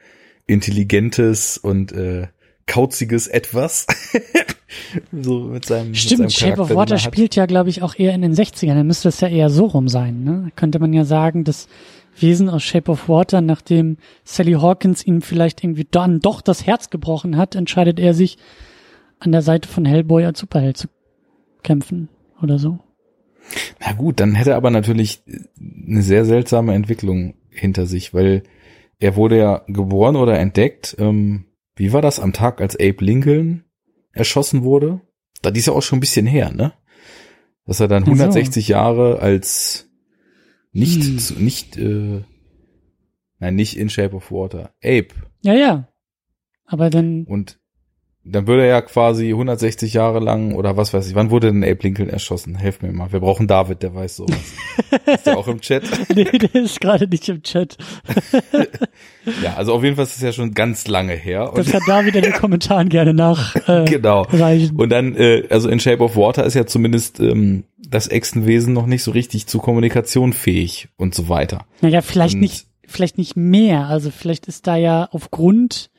intelligentes und äh, kauziges Etwas. so mit seinem, Stimmt, mit seinem Shape of Charakter, Water er spielt ja, glaube ich, auch eher in den 60ern. Dann müsste es ja eher so rum sein. Ne? Könnte man ja sagen, das Wesen aus Shape of Water, nachdem Sally Hawkins ihm vielleicht irgendwie dann doch das Herz gebrochen hat, entscheidet er sich, an der Seite von Hellboy als Superheld zu kämpfen oder so. Na gut, dann hätte er aber natürlich eine sehr seltsame Entwicklung hinter sich, weil er wurde ja geboren oder entdeckt. Ähm, wie war das am Tag, als Abe Lincoln erschossen wurde? Da ist ja auch schon ein bisschen her, ne? Dass er dann Ach so. 160 Jahre als nicht, Hm. zu- nicht, äh, nein, nicht in Shape of Water, Abe. Ja, ja. Aber dann, Und dann würde er ja quasi 160 Jahre lang oder was weiß ich, wann wurde denn Abe Lincoln erschossen? Helf mir mal. Wir brauchen David, der weiß sowas. ist der auch im Chat? nee, der ist gerade nicht im Chat. Ja, also auf jeden Fall ist es ja schon ganz lange her. Das kann da wieder in den Kommentaren gerne nachreichen. Äh, genau. reichen. Und dann, äh, also in Shape of Water ist ja zumindest ähm, das Echsenwesen noch nicht so richtig zu Kommunikation fähig und so weiter. Naja, vielleicht Und- nicht, vielleicht nicht mehr. Also vielleicht ist da ja aufgrund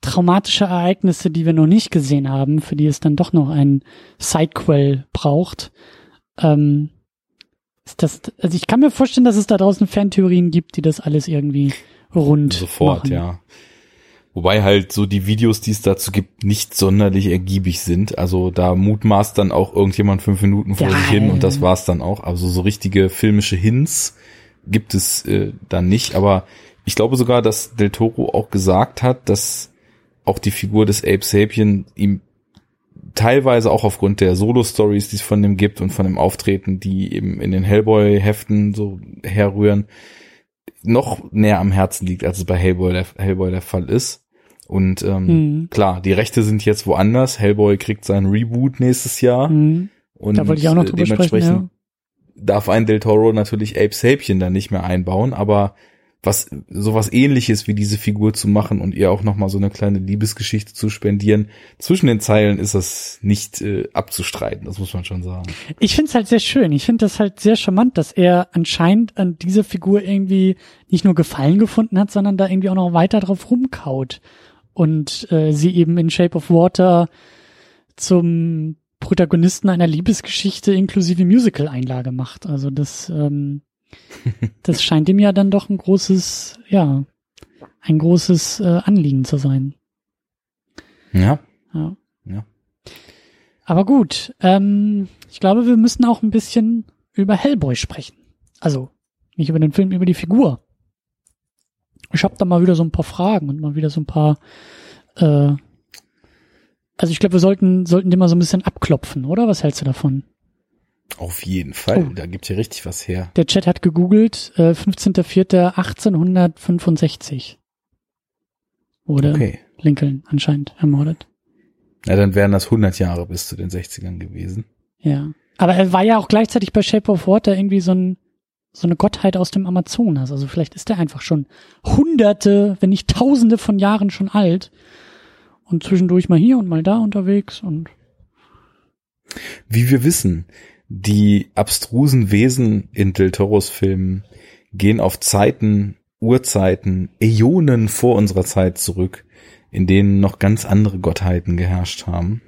traumatischer Ereignisse, die wir noch nicht gesehen haben, für die es dann doch noch ein Sidequel braucht. Ähm, ist das, also ich kann mir vorstellen, dass es da draußen Fantheorien gibt, die das alles irgendwie rund Sofort, machen. ja. Wobei halt so die Videos, die es dazu gibt, nicht sonderlich ergiebig sind. Also da mutmaßt dann auch irgendjemand fünf Minuten vor Ja, sich hin und das war's dann auch. Also so richtige filmische Hints gibt es äh, dann nicht. Aber ich glaube sogar, dass Del Toro auch gesagt hat, dass auch die Figur des Ape Sapien ihm teilweise auch aufgrund der Solo-Stories, die es von dem gibt und von dem Auftreten, die eben in den Hellboy-Heften so herrühren, noch näher am Herzen liegt, als es bei Hellboy der, Hellboy der Fall ist. Und ähm, Mhm. klar, die Rechte sind jetzt woanders. Hellboy kriegt seinen Reboot nächstes Jahr. Mhm. Und Da wollte ich auch noch äh, drüber sprechen, dementsprechend darf ein Del Toro natürlich Ape Sapien dann nicht mehr einbauen, aber was sowas ähnliches wie diese Figur zu machen und ihr auch noch mal so eine kleine Liebesgeschichte zu spendieren, zwischen den Zeilen ist das nicht äh, abzustreiten, das muss man schon sagen. Ich finde es halt sehr schön. Ich finde das halt sehr charmant, dass er anscheinend an dieser Figur irgendwie nicht nur Gefallen gefunden hat, sondern da irgendwie auch noch weiter drauf rumkaut und äh, sie eben in Shape of Water zum Protagonisten einer Liebesgeschichte inklusive Musical-Einlage macht. Also das, ähm, das scheint ihm ja dann doch ein großes, ja, ein großes äh, Anliegen zu sein. Ja, Ja. Ja. Aber gut, ähm, ich glaube, wir müssen auch ein bisschen über Hellboy sprechen. Also nicht über den Film, über die Figur. Ich habe da mal wieder so ein paar Fragen und mal wieder so ein paar. Äh, also ich glaube, wir sollten sollten den mal so ein bisschen abklopfen, oder? Was hältst du davon? Auf jeden Fall. Oh. Da gibt hier richtig was her. Der Chat hat gegoogelt. Äh, 15.04.1865 wurde Okay. Lincoln anscheinend ermordet. Na, dann wären das 100 Jahre bis zu den 60ern gewesen. Ja. Aber er war ja auch gleichzeitig bei Shape of Water irgendwie so ein so eine Gottheit aus dem Amazonas. Also vielleicht ist er einfach schon hunderte, wenn nicht tausende von Jahren schon alt und zwischendurch mal hier und mal da unterwegs und Wie wir wissen, die abstrusen Wesen in Del Toros Filmen gehen auf Zeiten, Urzeiten, Äonen vor unserer Zeit zurück, in denen noch ganz andere Gottheiten geherrscht haben.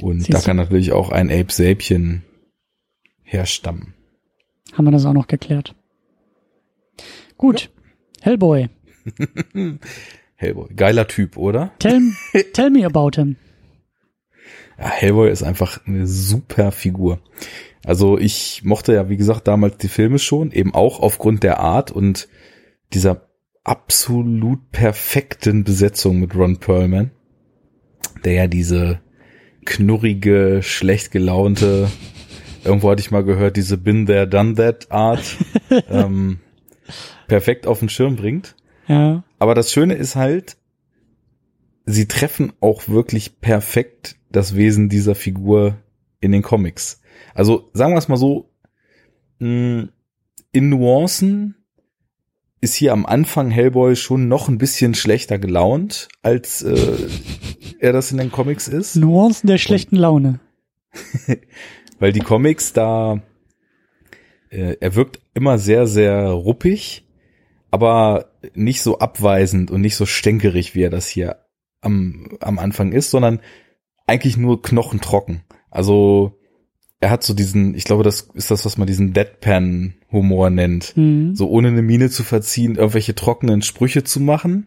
Und Siehst da du? kann natürlich auch ein Ape Säbchen herstammen. haben wir das auch noch geklärt. Gut. Hellboy. Hellboy. Geiler Typ, oder? Tell, tell me about him. Ja, Hellboy ist einfach eine super Figur. Also ich mochte ja, wie gesagt, damals die Filme schon, eben auch aufgrund der Art und dieser absolut perfekten Besetzung mit Ron Perlman, der ja diese knurrige, schlecht gelaunte, irgendwo hatte ich mal gehört, diese Been there, done that Art ähm, perfekt auf den Schirm bringt. Ja. Aber das Schöne ist halt, sie treffen auch wirklich perfekt das Wesen dieser Figur in den Comics. Also sagen wir es mal so, mh, in Nuancen ist hier am Anfang Hellboy schon noch ein bisschen schlechter gelaunt, als äh, er das in den Comics ist. Nuancen der schlechten Laune. Weil die Comics da, äh, er wirkt immer sehr, sehr ruppig, aber nicht so abweisend und nicht so stänkerig, wie er das hier am, am Anfang ist, sondern eigentlich nur knochentrocken. Also er hat so diesen, ich glaube, das ist das, was man diesen Deadpan-Humor nennt. Mhm. So ohne eine Miene zu verziehen, irgendwelche trockenen Sprüche zu machen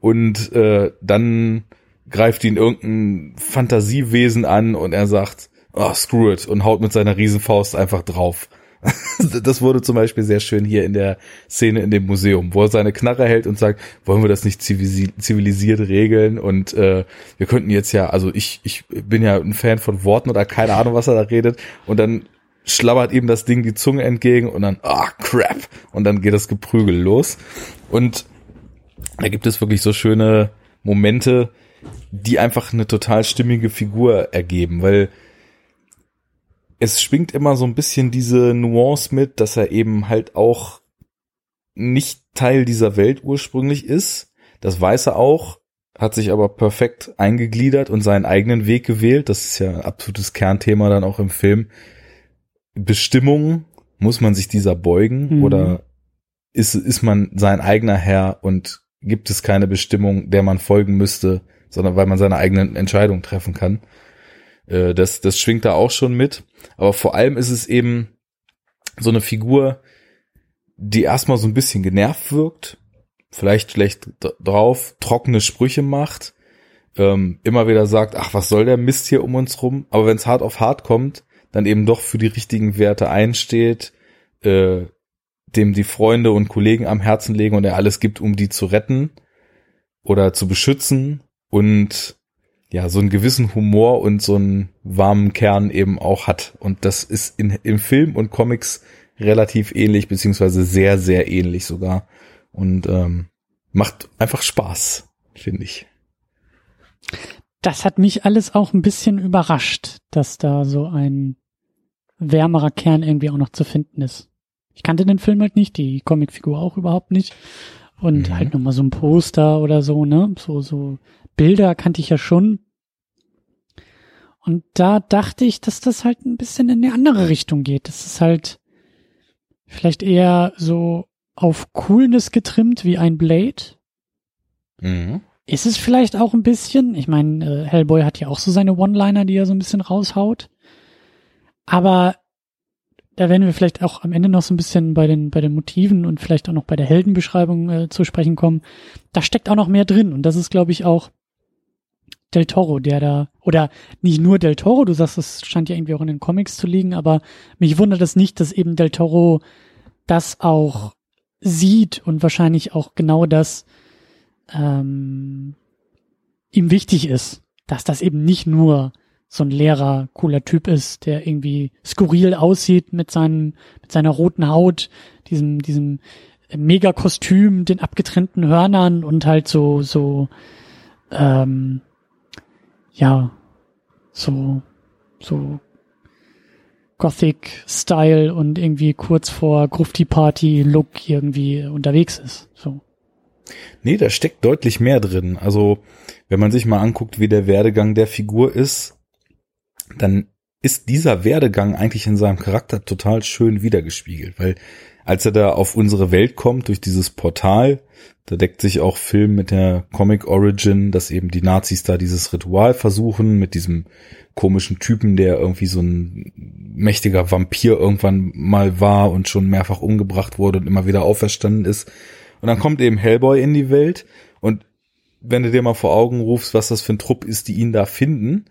und äh, dann greift ihn irgendein Fantasiewesen an und er sagt, oh, screw it und haut mit seiner Riesenfaust einfach drauf. das wurde zum Beispiel sehr schön hier in der Szene in dem Museum, wo er seine Knarre hält und sagt, wollen wir das nicht zivilisiert regeln? Und äh, wir könnten jetzt ja, also ich, ich bin ja ein Fan von Worten oder keine Ahnung, was er da redet. Und dann schlabbert ihm das Ding die Zunge entgegen und dann, ah, crap. Und dann geht das Geprügel los. Und da gibt es wirklich so schöne Momente, die einfach eine total stimmige Figur ergeben, weil es schwingt immer so ein bisschen diese Nuance mit, dass er eben halt auch nicht Teil dieser Welt ursprünglich ist. Das weiß er auch, hat sich aber perfekt eingegliedert und seinen eigenen Weg gewählt. Das ist ja ein absolutes Kernthema dann auch im Film. Bestimmung, muss man sich dieser beugen Mhm. oder ist, ist man sein eigener Herr und gibt es keine Bestimmung, der man folgen müsste, sondern weil man seine eigenen Entscheidungen treffen kann. Äh, Das, das schwingt da auch schon mit. Aber vor allem ist es eben so eine Figur, die erstmal so ein bisschen genervt wirkt, vielleicht schlecht drauf, trockene Sprüche macht, ähm, immer wieder sagt, ach, was soll der Mist hier um uns rum? Aber wenn es hart auf hart kommt, dann eben doch für die richtigen Werte einsteht, äh, dem die Freunde und Kollegen am Herzen legen und er alles gibt, um die zu retten oder zu beschützen und ja, so einen gewissen Humor und so einen warmen Kern eben auch hat. Und das ist in, im Film und Comics relativ ähnlich, beziehungsweise sehr, sehr ähnlich sogar. Und ähm, macht einfach Spaß, finde ich. Das hat mich alles auch ein bisschen überrascht, dass da so ein wärmerer Kern irgendwie auch noch zu finden ist. Ich kannte den Film halt nicht, die Comicfigur auch überhaupt nicht. Und Mhm. halt nochmal so ein Poster oder so, ne? So, so Bilder kannte ich ja schon. Und da dachte ich, dass das halt ein bisschen in eine andere Richtung geht. Das ist halt vielleicht eher so auf Coolness getrimmt wie ein Blade. Mhm. Ist es vielleicht auch ein bisschen, ich meine, äh, Hellboy hat ja auch so seine One-Liner, die er so ein bisschen raushaut. Aber da werden wir vielleicht auch am Ende noch so ein bisschen bei den, bei den Motiven und vielleicht auch noch bei der Heldenbeschreibung äh, zu sprechen kommen. Da steckt auch noch mehr drin und das ist, glaube ich, auch Del Toro, der da, oder nicht nur Del Toro, du sagst, es scheint ja irgendwie auch in den Comics zu liegen, aber mich wundert es nicht, dass eben Del Toro das auch sieht und wahrscheinlich auch genau das ähm, ihm wichtig ist, dass das eben nicht nur so ein leerer, cooler Typ ist, der irgendwie skurril aussieht mit seinem, mit seiner roten Haut, diesem, diesem Megakostüm, den abgetrennten Hörnern und halt so, so, ähm, ja, so, so Gothic-Style und irgendwie kurz vor Grufti-Party-Look irgendwie unterwegs ist. So. Nee, da steckt deutlich mehr drin. Also, wenn man sich mal anguckt, wie der Werdegang der Figur ist, dann ist dieser Werdegang eigentlich in seinem Charakter total schön wiedergespiegelt, weil als er da auf unsere Welt kommt durch dieses Portal, da deckt sich auch Film mit der Comic Origin, dass eben die Nazis da dieses Ritual versuchen mit diesem komischen Typen, der irgendwie so ein mächtiger Vampir irgendwann mal war und schon mehrfach umgebracht wurde und immer wieder auferstanden ist. Und dann kommt eben Hellboy in die Welt und wenn du dir mal vor Augen rufst, was das für ein Trupp ist, die ihn da finden,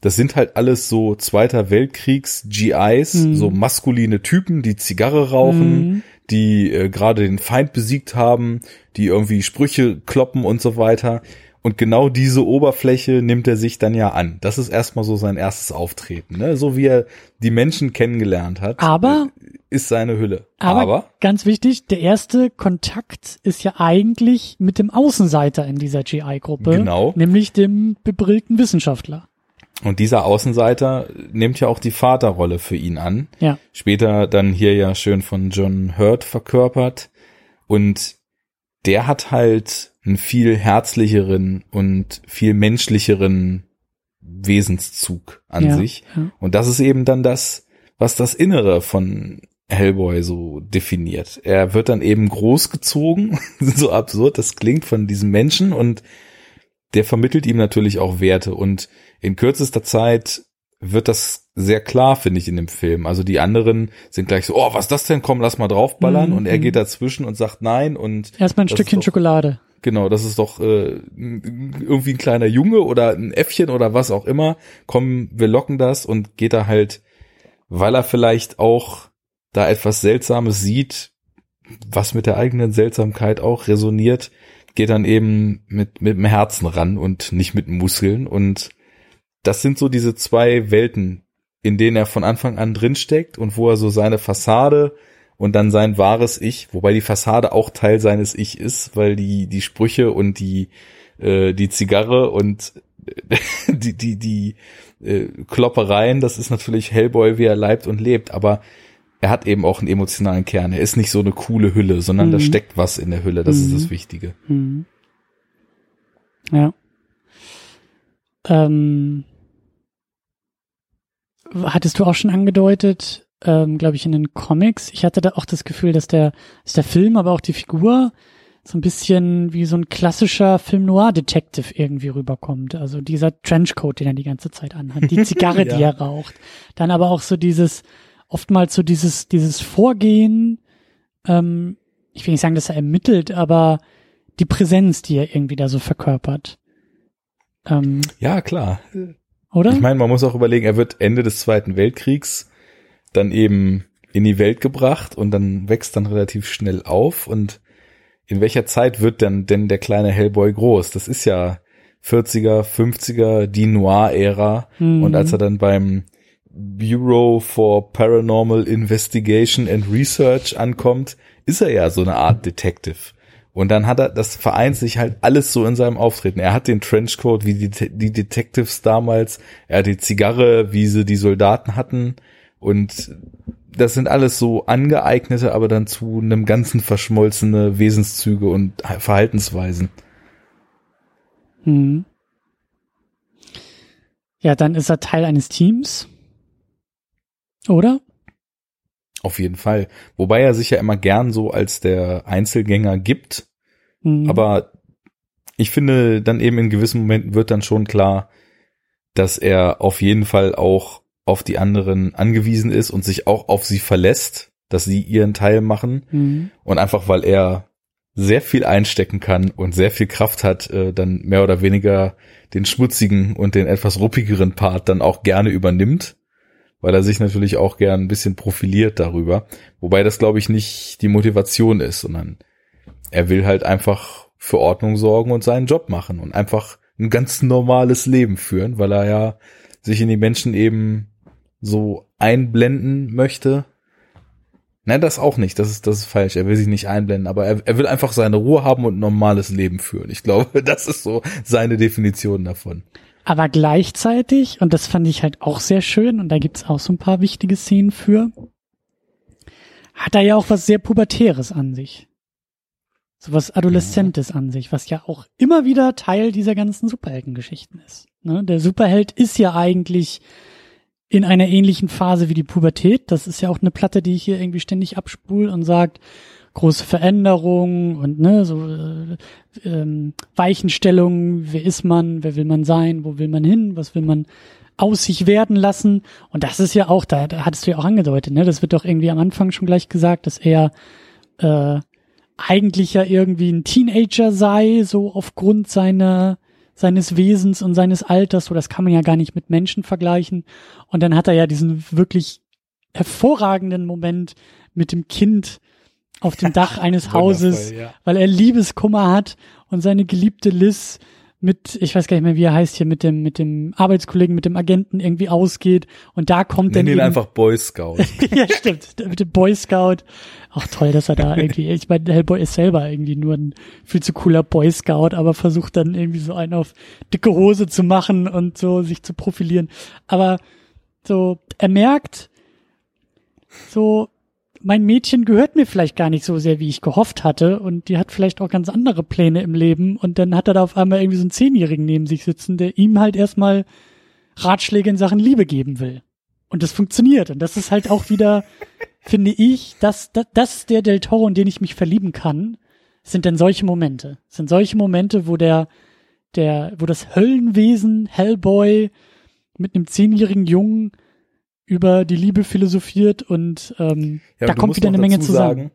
das sind halt alles so Zweiter Weltkriegs GIs, mhm. so maskuline Typen, die Zigarre rauchen, mhm. die äh, gerade den Feind besiegt haben, die irgendwie Sprüche kloppen und so weiter. Und genau diese Oberfläche nimmt er sich dann ja an. Das ist erstmal so sein erstes Auftreten, ne? So wie er die Menschen kennengelernt hat. Aber äh, ist seine Hülle. Aber, aber ganz wichtig, der erste Kontakt ist ja eigentlich mit dem Außenseiter in dieser GI-Gruppe. Genau. Nämlich dem bebrillten Wissenschaftler. Und dieser Außenseiter nimmt ja auch die Vaterrolle für ihn an. Ja. Später dann hier ja schön von John Hurt verkörpert. Und der hat halt einen viel herzlicheren und viel menschlicheren Wesenszug an ja, sich. Ja. Und das ist eben dann das, was das Innere von Hellboy so definiert. Er wird dann eben großgezogen, so absurd das klingt von diesem Menschen und der vermittelt ihm natürlich auch Werte und in kürzester Zeit wird das sehr klar, finde ich, in dem Film. Also die anderen sind gleich so, oh, was ist das denn? Komm, lass mal draufballern. Mhm. Und er geht dazwischen und sagt nein und. Erstmal ein Stückchen doch, Schokolade. Genau, das ist doch äh, irgendwie ein kleiner Junge oder ein Äffchen oder was auch immer. Komm, wir locken das und geht da halt, weil er vielleicht auch da etwas Seltsames sieht, was mit der eigenen Seltsamkeit auch resoniert, geht dann eben mit, mit dem Herzen ran und nicht mit Muskeln. Und das sind so diese zwei Welten, in denen er von Anfang an drinsteckt und wo er so seine Fassade und dann sein wahres Ich, wobei die Fassade auch Teil seines Ich ist, weil die, die Sprüche und die, äh, die Zigarre und die, die, die äh, Kloppereien, das ist natürlich Hellboy, wie er leibt und lebt, aber er hat eben auch einen emotionalen Kern. Er ist nicht so eine coole Hülle, sondern Mhm. da steckt was in der Hülle. Das Mhm. ist das Wichtige. Mhm. Ja. Ähm, hattest du auch schon angedeutet, ähm, glaube ich, in den Comics. Ich hatte da auch das Gefühl, dass der, dass der Film, aber auch die Figur so ein bisschen wie so ein klassischer Film Noir Detective irgendwie rüberkommt. Also dieser Trenchcoat, den er die ganze Zeit anhat, die Zigarre, die Ja. er raucht. Dann aber auch so dieses, oftmals so dieses, dieses Vorgehen, ähm, ich will nicht sagen, dass er ermittelt, aber die Präsenz, die er irgendwie da so verkörpert. Ähm, Ja, klar. oder? Ich meine, man muss auch überlegen, er wird Ende des Zweiten Weltkriegs dann eben in die Welt gebracht und dann wächst dann relativ schnell auf und in welcher Zeit wird dann denn der kleine Hellboy groß? Das ist ja 40er, 50er, die Noir-Ära Mhm. und als er dann beim Bureau for Paranormal Investigation and Research ankommt, ist er ja so eine Art Detective. Und dann hat er, das vereint sich halt alles so in seinem Auftreten. Er hat den Trenchcoat wie die, die Detectives damals, er hat die Zigarre, wie sie die Soldaten hatten. Und das sind alles so angeeignete, aber dann zu einem ganzen verschmolzene Wesenszüge und Verhaltensweisen. Mhm. Ja, dann ist er Teil eines Teams. Oder? Auf jeden Fall. Wobei er sich ja immer gern so als der Einzelgänger gibt. Mhm. Aber ich finde, dann eben in gewissen Momenten wird dann schon klar, dass er auf jeden Fall auch auf die anderen angewiesen ist und sich auch auf sie verlässt, dass sie ihren Teil machen. Mhm. Und einfach weil er sehr viel einstecken kann und sehr viel Kraft hat, äh, dann mehr oder weniger den schmutzigen und den etwas ruppigeren Part dann auch gerne übernimmt, weil er sich natürlich auch gern ein bisschen profiliert darüber. Wobei das, glaube ich, nicht die Motivation ist, sondern er will halt einfach für Ordnung sorgen und seinen Job machen und einfach ein ganz normales Leben führen, weil er ja sich in die Menschen eben so einblenden möchte. Nein, das auch nicht. Das ist, das ist falsch. Er will sich nicht einblenden, aber er, er will einfach seine Ruhe haben und ein normales Leben führen. Ich glaube, das ist so seine Definition davon. Aber gleichzeitig, und das fand ich halt auch sehr schön, und da gibt's auch so ein paar wichtige Szenen für, hat er ja auch was sehr Pubertäres an sich. So was Adoleszentes an sich, was ja auch immer wieder Teil dieser ganzen Superheldengeschichten ist. Ne? Der Superheld ist ja eigentlich in einer ähnlichen Phase wie die Pubertät. Das ist ja auch eine Platte, die ich hier irgendwie ständig abspul und sagt, große Veränderungen und ne, so äh, ähm, Weichenstellungen, wer ist man, wer will man sein, wo will man hin, was will man aus sich werden lassen. Und das ist ja auch, da, da hattest du ja auch angedeutet, ne? Das wird doch irgendwie am Anfang schon gleich gesagt, dass er äh, eigentlich ja irgendwie ein Teenager sei, so aufgrund seiner seines Wesens und seines Alters, so das kann man ja gar nicht mit Menschen vergleichen. Und dann hat er ja diesen wirklich hervorragenden Moment mit dem Kind auf dem Dach eines Hauses, ja. weil er Liebeskummer hat und seine geliebte Liz mit, ich weiß gar nicht mehr, wie er heißt hier, mit dem, mit dem Arbeitskollegen, mit dem Agenten irgendwie ausgeht. Und da kommt Nenn dann. ihn einfach Boy Scout. ja, stimmt. Mit dem Boy Scout. Auch toll, dass er da irgendwie, ich meine, Hellboy ist selber irgendwie nur ein viel zu cooler Boy Scout, aber versucht dann irgendwie so einen auf dicke Hose zu machen und so sich zu profilieren. Aber so, er merkt, so, mein Mädchen gehört mir vielleicht gar nicht so sehr, wie ich gehofft hatte. Und die hat vielleicht auch ganz andere Pläne im Leben. Und dann hat er da auf einmal irgendwie so einen Zehnjährigen neben sich sitzen, der ihm halt erstmal Ratschläge in Sachen Liebe geben will. Und das funktioniert. Und das ist halt auch wieder, finde ich, das, das, das ist der Del Toro, in den ich mich verlieben kann, sind denn solche Momente. Das sind solche Momente, wo der, der, wo das Höllenwesen Hellboy mit einem zehnjährigen Jungen über die Liebe philosophiert und ähm, ja, da kommt wieder eine Menge zusammen. Sagen,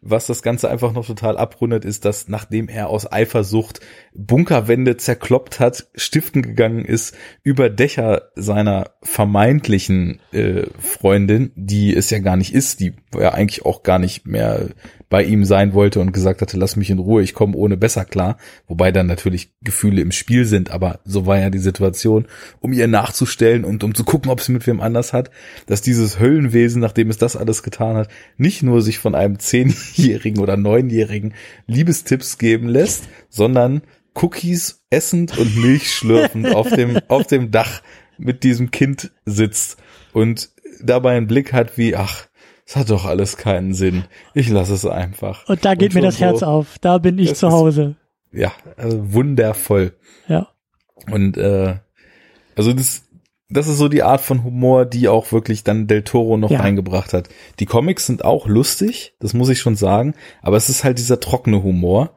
was das Ganze einfach noch total abrundet, ist, dass nachdem er aus Eifersucht Bunkerwände zerkloppt hat, stiften gegangen ist über Dächer seiner vermeintlichen äh, Freundin, die es ja gar nicht ist, die ja eigentlich auch gar nicht mehr bei ihm sein wollte und gesagt hatte, lass mich in Ruhe, ich komme ohne besser klar, wobei dann natürlich Gefühle im Spiel sind, aber so war ja die Situation, um ihr nachzustellen und um zu gucken, ob sie mit wem anders hat, dass dieses Höllenwesen, nachdem es das alles getan hat, nicht nur sich von einem Zehnjährigen oder Neunjährigen Liebestipps geben lässt, sondern Cookies essend und Milch schlürfend auf dem, auf dem Dach mit diesem Kind sitzt und dabei einen Blick hat wie, ach, es hat doch alles keinen Sinn. Ich lasse es einfach. Und da geht und mir das so, Herz auf. Da bin ich zu Hause. Ist, ja, also wundervoll. Ja. Und äh, also das, das ist so die Art von Humor, die auch wirklich dann Del Toro noch ja. eingebracht hat. Die Comics sind auch lustig, das muss ich schon sagen, aber es ist halt dieser trockene Humor,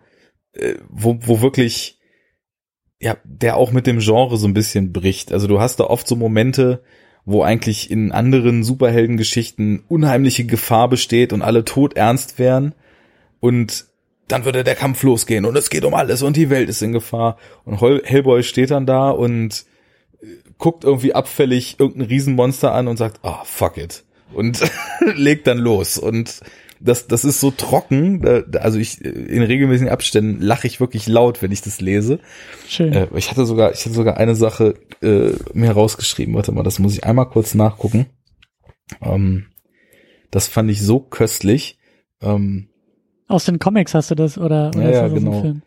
äh, wo, wo wirklich, ja, der auch mit dem Genre so ein bisschen bricht. Also du hast da oft so Momente, wo eigentlich in anderen Superheldengeschichten unheimliche Gefahr besteht und alle tot ernst wären. Und dann würde der Kampf losgehen und es geht um alles und die Welt ist in Gefahr. Und Hellboy steht dann da und äh, guckt irgendwie abfällig irgendein Riesenmonster an und sagt, ah, oh, fuck it. Und legt dann los. Und das, das ist so trocken. Also ich in regelmäßigen Abständen lache ich wirklich laut, wenn ich das lese. Schön. Äh, ich hatte sogar, ich hatte sogar eine Sache äh, mir rausgeschrieben. Warte mal, das muss ich einmal kurz nachgucken. Ähm, das fand ich so köstlich. Ähm, Aus den Comics hast du das oder, oder ja, ja, genau. Film?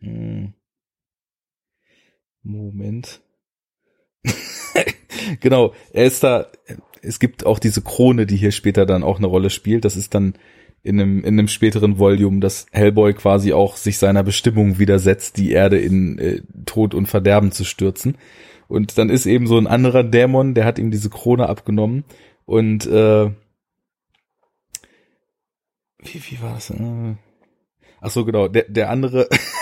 Hm. Moment. genau, er ist da, es gibt auch diese Krone, die hier später dann auch eine Rolle spielt. Das ist dann in einem, in einem späteren Volume, dass Hellboy quasi auch sich seiner Bestimmung widersetzt, die Erde in äh, Tod und Verderben zu stürzen. Und dann ist eben so ein anderer Dämon, der hat ihm diese Krone abgenommen und äh, wie, wie war das? Äh, ach so, genau, der, der andere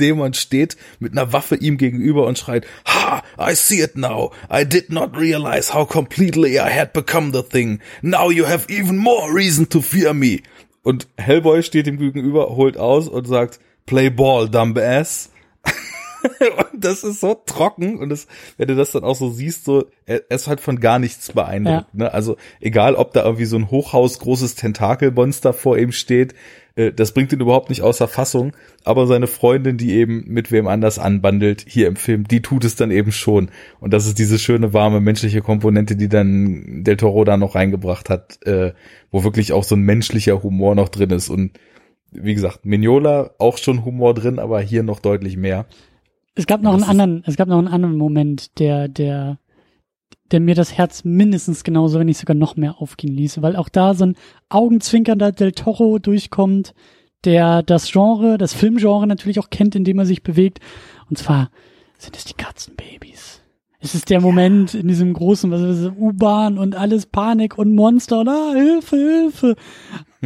Dämon steht mit einer Waffe ihm gegenüber und schreit, Ha, I see it now. I did not realize how completely I had become the thing. Now you have even more reason to fear me. Und Hellboy steht ihm gegenüber, holt aus und sagt, Play ball, dumb ass. und das ist so trocken und das, wenn du das dann auch so siehst, so, er, er ist halt von gar nichts beeindruckt. Ja. Ne? Also egal, ob da irgendwie so ein Hochhaus großes Tentakelmonster vor ihm steht, äh, das bringt ihn überhaupt nicht außer Fassung. Aber seine Freundin, die eben mit wem anders anbandelt hier im Film, die tut es dann eben schon. Und das ist diese schöne warme menschliche Komponente, die dann Del Toro da noch reingebracht hat, äh, wo wirklich auch so ein menschlicher Humor noch drin ist und wie gesagt, Mignola auch schon Humor drin, aber hier noch deutlich mehr. Es gab noch einen anderen, es gab noch einen anderen Moment, der, der, der mir das Herz mindestens genauso, wenn nicht sogar noch mehr aufgehen ließ, weil auch da so ein augenzwinkernder Del Toro durchkommt, der das Genre, das Filmgenre natürlich auch kennt, in dem er sich bewegt. Und zwar sind es die Katzenbabys. Es ist der Moment in diesem großen, was ist U-Bahn und alles Panik und Monster und ah, Hilfe, Hilfe.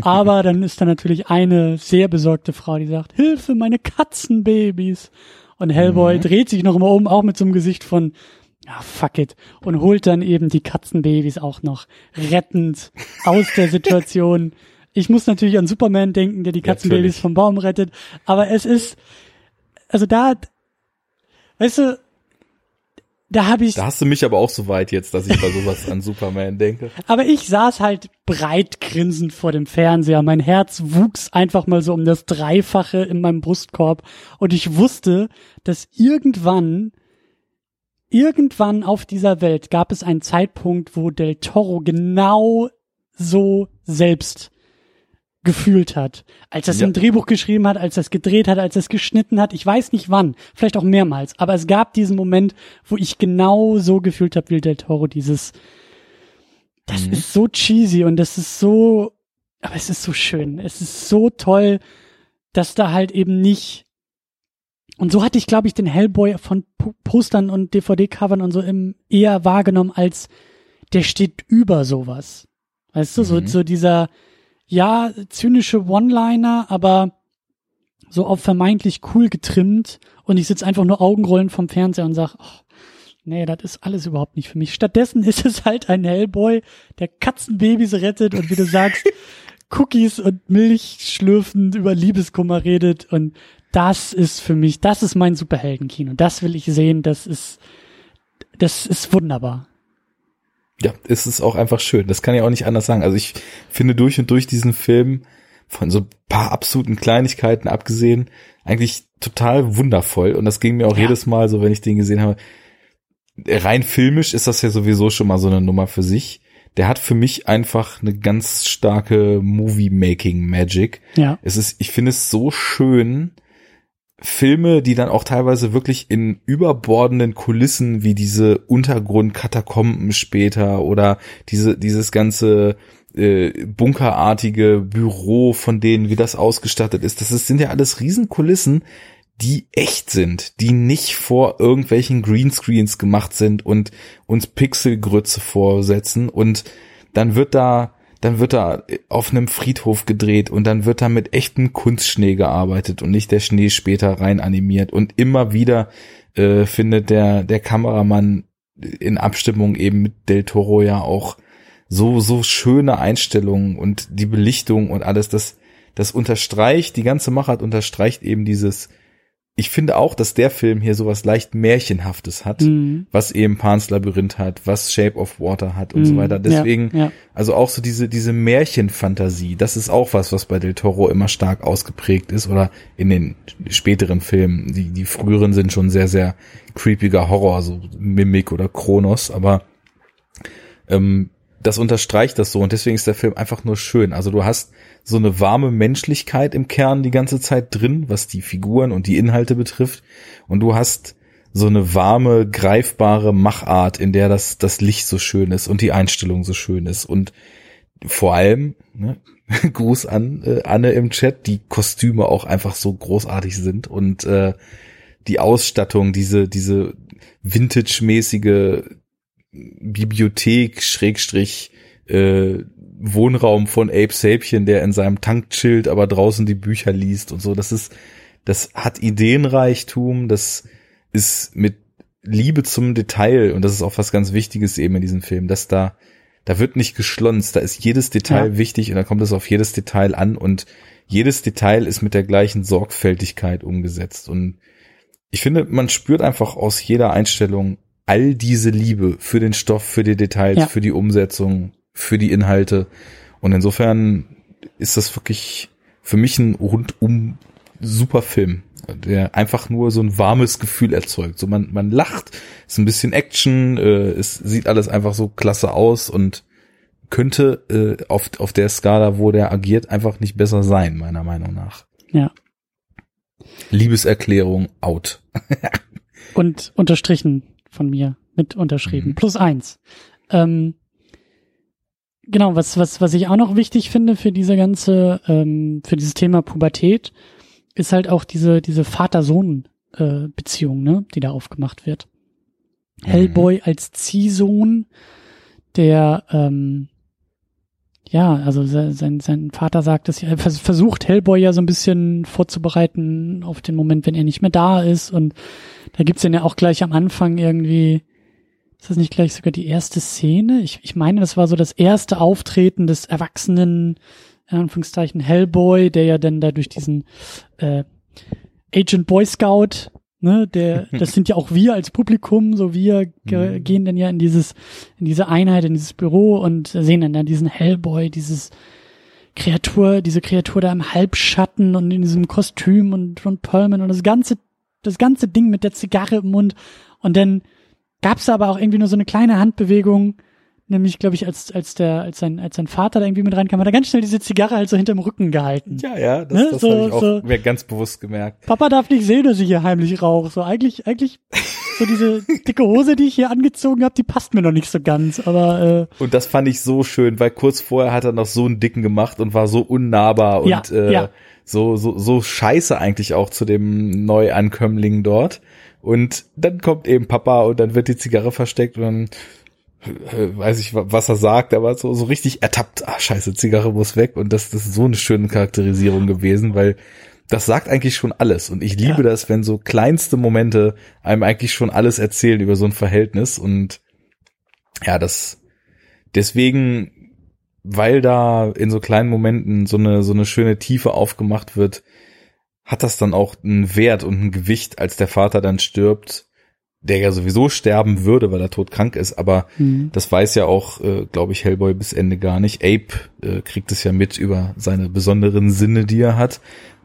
Aber dann ist da natürlich eine sehr besorgte Frau, die sagt, Hilfe, meine Katzenbabys. Und Hellboy mhm. dreht sich noch immer um, auch mit so einem Gesicht von, ja, fuck it. Und holt dann eben die Katzenbabys auch noch rettend aus der Situation. Ich muss natürlich an Superman denken, der die Katzenbabys ja, vom Baum rettet. Aber es ist, also da, weißt du, da habe ich. Da hast du mich aber auch so weit jetzt, dass ich bei sowas an Superman denke. Aber ich saß halt breit grinsend vor dem Fernseher. Mein Herz wuchs einfach mal so um das Dreifache in meinem Brustkorb. Und ich wusste, dass irgendwann, irgendwann auf dieser Welt gab es einen Zeitpunkt, wo Del Toro genau so selbst gefühlt hat. Als er es ja. im Drehbuch geschrieben hat, als er es gedreht hat, als er es geschnitten hat. Ich weiß nicht wann, vielleicht auch mehrmals. Aber es gab diesen Moment, wo ich genau so gefühlt habe wie Del Toro. Dieses, das mhm. ist so cheesy und das ist so, aber es ist so schön. Es ist so toll, dass da halt eben nicht und so hatte ich, glaube ich, den Hellboy von Postern und DVD-Covern und so im eher wahrgenommen als der steht über sowas. Weißt du, mhm. so, so dieser, ja, zynische One-Liner, aber so auf vermeintlich cool getrimmt und ich sitze einfach nur Augenrollen vom Fernseher und sag, nee, das ist alles überhaupt nicht für mich. Stattdessen ist es halt ein Hellboy, der Katzenbabys rettet und wie du sagst, Cookies und Milch schlürfend über Liebeskummer redet und das ist für mich, das ist mein Superheldenkino. Das will ich sehen, das ist, das ist wunderbar. Ja, es ist auch einfach schön. Das kann ich auch nicht anders sagen. Also ich finde durch und durch diesen Film von so ein paar absoluten Kleinigkeiten abgesehen eigentlich total wundervoll. Und das ging mir auch ja. jedes Mal so, wenn ich den gesehen habe. Rein filmisch ist das ja sowieso schon mal so eine Nummer für sich. Der hat für mich einfach eine ganz starke Movie-Making-Magic. Ja. Es ist, ich finde es so schön, Filme, die dann auch teilweise wirklich in überbordenden Kulissen wie diese Untergrundkatakomben später oder diese dieses ganze äh, bunkerartige Büro von denen, wie das ausgestattet ist. Das ist, sind ja alles Riesenkulissen, die echt sind, die nicht vor irgendwelchen Greenscreens gemacht sind und uns Pixelgrütze vorsetzen und dann wird da dann wird da auf einem Friedhof gedreht und dann wird da mit echten Kunstschnee gearbeitet und nicht der Schnee später rein animiert. Und immer wieder äh, findet der der Kameramann in Abstimmung eben mit Del Toro ja auch so so schöne Einstellungen und die Belichtung und alles das das unterstreicht die ganze Machart unterstreicht eben dieses ich finde auch, dass der Film hier sowas leicht Märchenhaftes hat, mhm. was eben Pan's Labyrinth hat, was Shape of Water hat und mhm. so weiter. Deswegen, ja, ja. also auch so diese, diese Märchenfantasie, das ist auch was, was bei Del Toro immer stark ausgeprägt ist oder in den späteren Filmen. Die, die früheren sind schon sehr, sehr creepiger Horror, so Mimik oder Kronos, aber ähm, das unterstreicht das so und deswegen ist der Film einfach nur schön. Also du hast so eine warme Menschlichkeit im Kern die ganze Zeit drin, was die Figuren und die Inhalte betrifft. Und du hast so eine warme, greifbare Machart, in der das, das Licht so schön ist und die Einstellung so schön ist. Und vor allem, ne, Gruß an äh, Anne im Chat, die Kostüme auch einfach so großartig sind und äh, die Ausstattung, diese, diese Vintage-mäßige Bibliothek, Schrägstrich, äh, Wohnraum von Abe Sapien, der in seinem Tank chillt, aber draußen die Bücher liest und so. Das ist, das hat Ideenreichtum, das ist mit Liebe zum Detail und das ist auch was ganz Wichtiges eben in diesem Film, dass da, da wird nicht geschlonzt, da ist jedes Detail ja. wichtig und da kommt es auf jedes Detail an und jedes Detail ist mit der gleichen Sorgfältigkeit umgesetzt und ich finde, man spürt einfach aus jeder Einstellung all diese Liebe für den Stoff, für die Details, Ja. für die Umsetzung, für die Inhalte. Und insofern ist das wirklich für mich ein rundum super Film, der einfach nur so ein warmes Gefühl erzeugt. So man, man lacht, ist ein bisschen Action, äh, es sieht alles einfach so klasse aus und könnte äh, auf, auf der Skala, wo der agiert, einfach nicht besser sein, meiner Meinung nach. Ja. Liebeserklärung out. Und unterstrichen von mir, mit unterschrieben. Mhm. Plus eins. Ähm, genau, was, was, was ich auch noch wichtig finde für diese ganze, ähm, für dieses Thema Pubertät, ist halt auch diese, diese Vater-Sohn-Beziehung, ne, die da aufgemacht wird. Hellboy als Ziehsohn, der, ähm, ja, also se- sein, sein Vater sagt es ja, er vers- versucht Hellboy ja so ein bisschen vorzubereiten auf den Moment, wenn er nicht mehr da ist. Und da gibt's dann ja auch gleich am Anfang irgendwie, ist das nicht gleich sogar die erste Szene? Ich, ich meine, das war so das erste Auftreten des erwachsenen, in Anführungszeichen, Hellboy, der ja dann da durch diesen äh, Agent Boy Scout, ne, der, das sind ja auch wir als Publikum, so wir ge Mhm. gehen dann ja in dieses, in diese Einheit, in dieses Büro und sehen dann da diesen Hellboy, dieses Kreatur, diese Kreatur da im Halbschatten und in diesem Kostüm und von Perlman und das ganze, das ganze Ding mit der Zigarre im Mund. Und dann gab's da aber auch irgendwie nur so eine kleine Handbewegung, nämlich, glaube ich, als, als der, als sein, als sein Vater da irgendwie mit reinkam, hat er ganz schnell diese Zigarre halt so hinterm Rücken gehalten. Ja, ja, das, Ne, das so- habe ich auch so- mir ganz bewusst gemerkt. Papa darf nicht sehen, dass ich hier heimlich rauche. So eigentlich, eigentlich, so diese dicke Hose, die ich hier angezogen habe, die passt mir noch nicht so ganz. Aber äh, Und das fand ich so schön, weil kurz vorher hat er noch so einen dicken gemacht und war so unnahbar und Ja, äh, ja. so so so scheiße eigentlich auch zu dem Neuankömmling dort. Und dann kommt eben Papa und dann wird die Zigarre versteckt und dann äh, weiß ich, wa- was er sagt, aber so, so richtig ertappt, ah, scheiße, Zigarre muss weg. Und das, das ist so eine schöne Charakterisierung gewesen, weil das sagt eigentlich schon alles. Und ich liebe Ja. das, wenn so kleinste Momente einem eigentlich schon alles erzählen über so ein Verhältnis. Und ja, das, deswegen, weil da in so kleinen Momenten so eine, so eine schöne Tiefe aufgemacht wird, hat das dann auch einen Wert und ein Gewicht, als der Vater dann stirbt, der ja sowieso sterben würde, weil er todkrank ist, aber hm, das weiß ja auch, äh, glaube ich, Hellboy bis Ende gar nicht. Ape äh, kriegt es ja mit über seine besonderen Sinne, die er hat,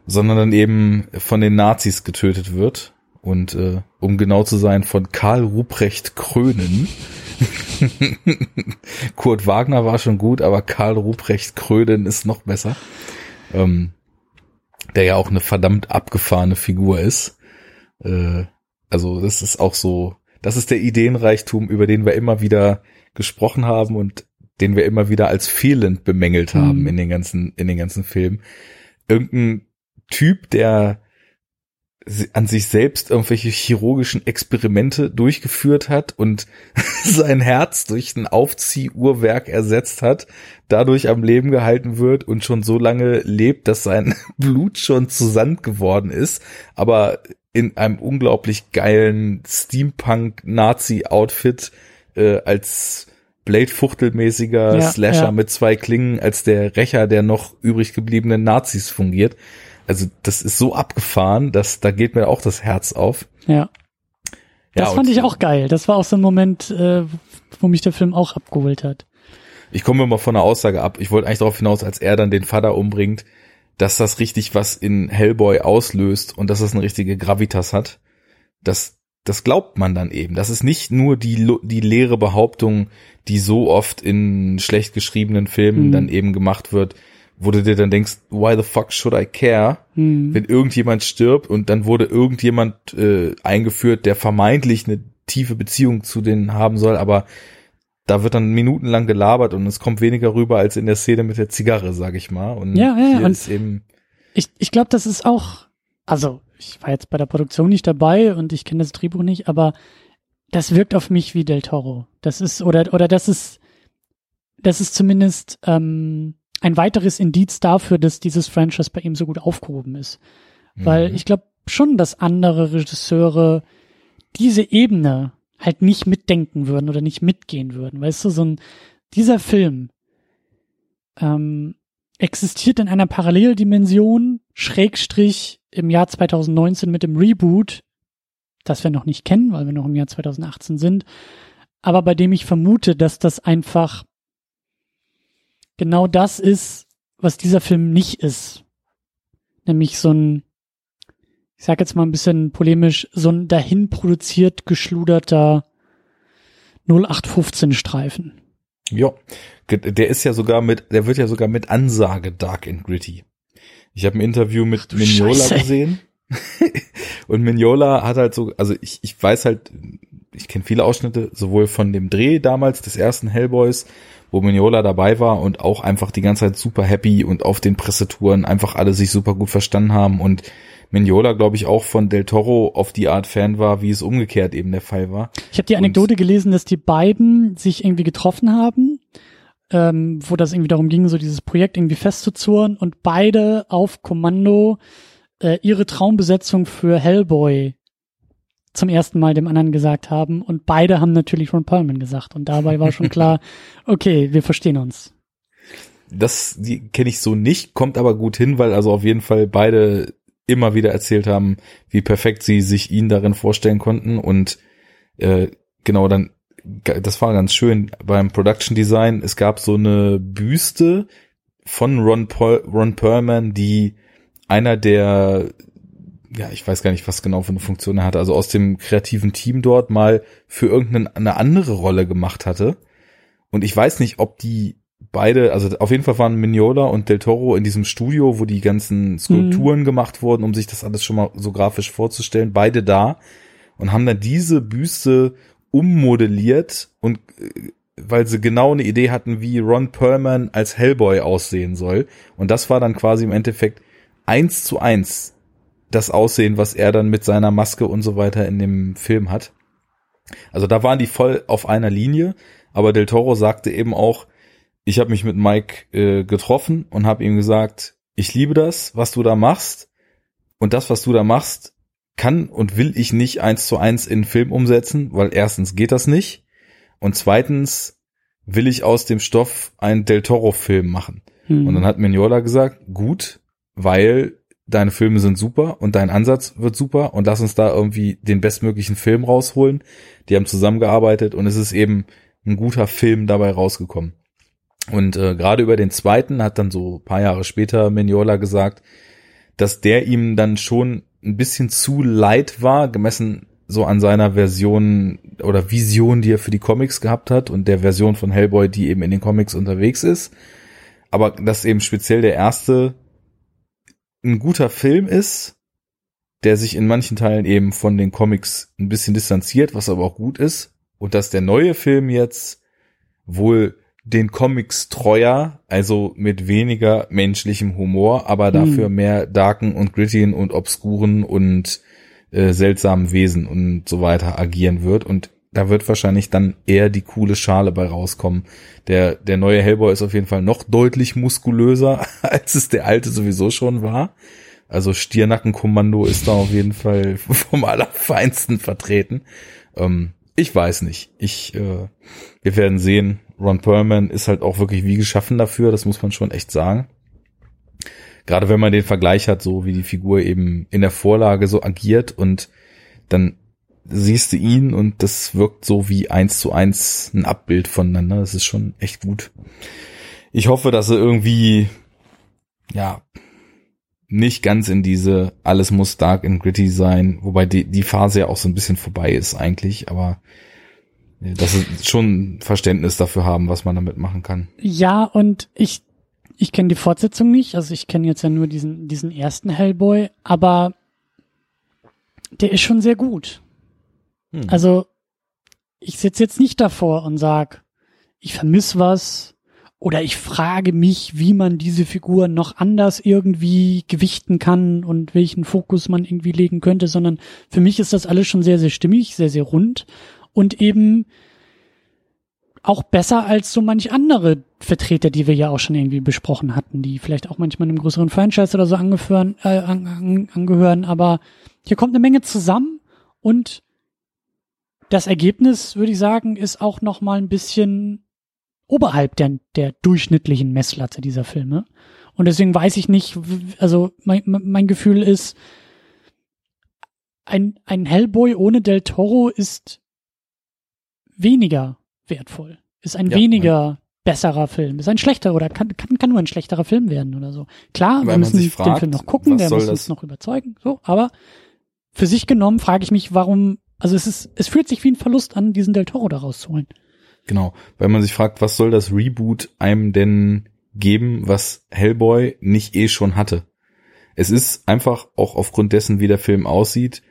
sondern dann eben von den Nazis getötet wird. Und äh, um genau zu sein, von Karl Ruprecht Krönen. Kurt Wagner war schon gut, aber Karl Ruprecht Krönen ist noch besser. Ähm, der ja auch eine verdammt abgefahrene Figur ist. Äh, also das ist auch so, das ist der Ideenreichtum, über den wir immer wieder gesprochen haben und den wir immer wieder als fehlend bemängelt haben Mhm. in den ganzen, in den ganzen Filmen. Irgendein Typ, der an sich selbst irgendwelche chirurgischen Experimente durchgeführt hat und sein Herz durch ein Aufziehuhrwerk ersetzt hat, dadurch am Leben gehalten wird und schon so lange lebt, dass sein Blut schon zu Sand geworden ist, aber in einem unglaublich geilen Steampunk-Nazi-Outfit äh, als Blade-Fuchtelmäßiger Ja, Slasher ja. mit zwei Klingen als der Rächer der noch übrig gebliebenen Nazis fungiert. Also das ist so abgefahren, dass da geht mir auch das Herz auf. ja. Ja, Das fand ich auch geil. Das war auch so ein Moment, äh, wo mich der Film auch abgeholt hat. Ich komme mal von der Aussage ab. Ich wollte eigentlich darauf hinaus, als er dann den Vater umbringt, dass das richtig was in Hellboy auslöst und dass das eine richtige Gravitas hat. Das, das glaubt man dann eben. Das ist nicht nur die, die leere Behauptung, die so oft in schlecht geschriebenen Filmen Mhm. dann eben gemacht wird, wo du dir dann denkst, why the fuck should I care? Hm. wenn irgendjemand stirbt und dann wurde irgendjemand äh, eingeführt, der vermeintlich eine tiefe Beziehung zu denen haben soll, aber da wird dann minutenlang gelabert und es kommt weniger rüber als in der Szene mit der Zigarre, sag ich mal. Und Ja, ja, und- eben Ich, ich glaube, das ist auch, also ich war jetzt bei der Produktion nicht dabei und ich kenne das Drehbuch nicht, aber das wirkt auf mich wie Del Toro. Das ist, oder, oder das ist, das ist zumindest ähm, ein weiteres Indiz dafür, dass dieses Franchise bei ihm so gut aufgehoben ist. Weil Mhm. ich glaube schon, dass andere Regisseure diese Ebene halt nicht mitdenken würden oder nicht mitgehen würden. Weißt du, so ein, dieser Film ähm, existiert in einer Paralleldimension, Schrägstrich im Jahr 2019 mit dem Reboot das wir noch nicht kennen, weil wir noch im Jahr 2018 sind, aber bei dem ich vermute, dass das einfach genau das ist, was dieser Film nicht ist. Nämlich so ein, ich sag jetzt mal ein bisschen polemisch, so ein dahin produziert geschluderter 0815 Streifen. Ja, der ist ja sogar mit, der wird ja sogar mit Ansage Dark and Gritty. Ich habe ein Interview mit Ach, Mignola Scheiße. gesehen. und Mignola hat halt so, also ich, ich weiß halt, ich kenne viele Ausschnitte, sowohl von dem Dreh damals des ersten Hellboys, wo Mignola dabei war und auch einfach die ganze Zeit super happy und auf den Pressetouren einfach alle sich super gut verstanden haben und Mignola, glaube ich, auch von Del Toro auf die Art Fan war, wie es umgekehrt eben der Fall war. Ich habe die Anekdote und gelesen, dass die beiden sich irgendwie getroffen haben, ähm, wo das irgendwie darum ging, so dieses Projekt irgendwie festzuzurren und beide auf Kommando äh, ihre Traumbesetzung für Hellboy zum ersten Mal dem anderen gesagt haben und beide haben natürlich Ron Perlman gesagt und dabei war schon klar, okay, wir verstehen uns. Das kenne ich so nicht, kommt aber gut hin, weil also auf jeden Fall beide immer wieder erzählt haben, wie perfekt sie sich ihn darin vorstellen konnten und äh, genau dann das war ganz schön beim Production Design. Es gab so eine Büste von Ron, Paul, Ron Perlman, die einer der ja, ich weiß gar nicht, was genau für eine Funktion er hatte, also aus dem kreativen Team dort mal für irgendeine andere Rolle gemacht hatte. Und ich weiß nicht, ob die beide, also auf jeden Fall waren Mignola und Del Toro in diesem Studio, wo die ganzen Skulpturen mhm. gemacht wurden, um sich das alles schon mal so grafisch vorzustellen, beide da und haben dann diese Büste ummodelliert und äh, weil sie genau eine Idee hatten, wie Ron Perlman als Hellboy aussehen soll. Und das war dann quasi im Endeffekt eins zu eins das Aussehen, was er dann mit seiner Maske und so weiter in dem Film hat. Also da waren die voll auf einer Linie, aber Del Toro sagte eben auch, ich habe mich mit Mike äh, getroffen und habe ihm gesagt, ich liebe das, was du da machst und das, was du da machst, kann und will ich nicht eins zu eins in Film umsetzen, weil erstens geht das nicht und zweitens will ich aus dem Stoff einen Del Toro Film machen. Hm. Und dann hat Mignola gesagt, gut, weil deine Filme sind super und dein Ansatz wird super und lass uns da irgendwie den bestmöglichen Film rausholen. Die haben zusammengearbeitet und es ist eben ein guter Film dabei rausgekommen. Und äh, gerade über den zweiten hat dann so paar Jahre später Mignola gesagt, dass der ihm dann schon ein bisschen zu leid war, gemessen so an seiner Version oder Vision, die er für die Comics gehabt hat und der Version von Hellboy, die eben in den Comics unterwegs ist. Aber dass eben speziell der erste ein guter Film ist, der sich in manchen Teilen eben von den Comics ein bisschen distanziert, was aber auch gut ist. Und dass der neue Film jetzt wohl den Comics treuer, also mit weniger menschlichem Humor, aber dafür hm. mehr darken und grittigen und obskuren und äh, seltsamen Wesen und so weiter agieren wird. Und da wird wahrscheinlich dann eher die coole Schale bei rauskommen. Der, der neue Hellboy ist auf jeden Fall noch deutlich muskulöser, als es der alte sowieso schon war. Also Stiernackenkommando ist da auf jeden Fall vom Allerfeinsten vertreten. Ähm, ich weiß nicht. Ich, äh, wir werden sehen. Ron Perlman ist halt auch wirklich wie geschaffen dafür, das muss man schon echt sagen. Gerade wenn man den Vergleich hat, so wie die Figur eben in der Vorlage so agiert und dann siehst du ihn und das wirkt so wie eins zu eins ein Abbild voneinander. Das ist schon echt gut. Ich hoffe, dass er irgendwie, ja, nicht ganz in diese alles muss dark and gritty sein, wobei die, die Phase ja auch so ein bisschen vorbei ist eigentlich, aber dass sie schon Verständnis dafür haben, was man damit machen kann. Ja, und ich, ich kenne die Fortsetzung nicht, also ich kenne jetzt ja nur diesen, diesen ersten Hellboy, aber der ist schon sehr gut. Hm. Also ich sitze jetzt nicht davor und sag, ich vermiss was oder ich frage mich, wie man diese Figur noch anders irgendwie gewichten kann und welchen Fokus man irgendwie legen könnte, sondern für mich ist das alles schon sehr, sehr stimmig, sehr, sehr rund und eben auch besser als so manch andere Vertreter, die wir ja auch schon irgendwie besprochen hatten, die vielleicht auch manchmal einem größeren Franchise oder so angehören, äh, an, an, angehören, aber hier kommt eine Menge zusammen und das Ergebnis, würde ich sagen, ist auch noch mal ein bisschen oberhalb der, der durchschnittlichen Messlatte dieser Filme. Und deswegen weiß ich nicht, also mein, mein Gefühl ist, ein, ein Hellboy ohne Del Toro ist weniger wertvoll. Ist ein Ja, weniger besserer Film. Ist ein schlechter oder kann, kann, kann nur ein schlechterer Film werden oder so. Klar, wir müssen den fragt, Film noch gucken, der muss uns noch überzeugen, so, aber für sich genommen frage ich mich, warum, also es ist, es fühlt sich wie ein Verlust an, diesen Del Toro da rauszuholen. Genau, weil man sich fragt, was soll das Reboot einem denn geben, was Hellboy nicht eh schon hatte? Es ist einfach auch aufgrund dessen, wie der Film aussieht,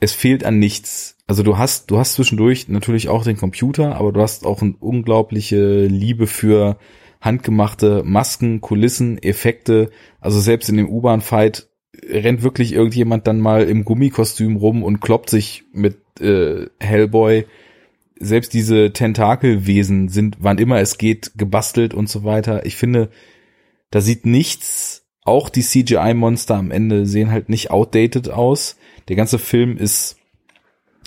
es fehlt an nichts. Also du hast, du hast zwischendurch natürlich auch den Computer, aber du hast auch eine unglaubliche Liebe für handgemachte Masken, Kulissen, Effekte. Also selbst in dem U-Bahn-Fight rennt wirklich irgendjemand dann mal im Gummikostüm rum und kloppt sich mit äh, Hellboy selbst diese Tentakelwesen sind, wann immer es geht, gebastelt und so weiter. Ich finde, da sieht nichts, auch die CGI-Monster am Ende sehen halt nicht outdated aus. Der ganze Film ist,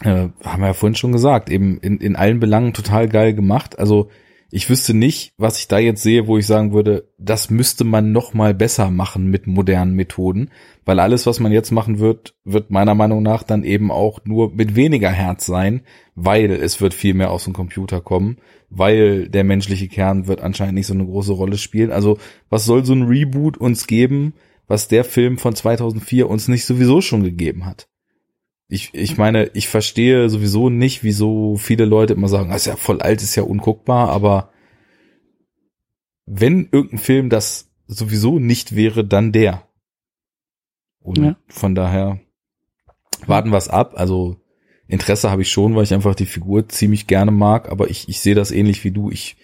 äh, haben wir ja vorhin schon gesagt, eben in, in allen Belangen total geil gemacht. Also ich wüsste nicht, was ich da jetzt sehe, wo ich sagen würde, das müsste man noch mal besser machen mit modernen Methoden, weil alles, was man jetzt machen wird, wird meiner Meinung nach dann eben auch nur mit weniger Herz sein, weil es wird viel mehr aus dem Computer kommen, weil der menschliche Kern wird anscheinend nicht so eine große Rolle spielen. Also was soll so ein Reboot uns geben, was der Film von 2004 uns nicht sowieso schon gegeben hat? Ich, ich meine, ich verstehe sowieso nicht, wieso viele Leute immer sagen, das ist ja voll alt, ist ja unguckbar, aber wenn irgendein Film das sowieso nicht wäre, dann der. Und Ja. von daher warten wir es ab. Also Interesse habe ich schon, weil ich einfach die Figur ziemlich gerne mag, aber ich, ich sehe das ähnlich wie du. Ich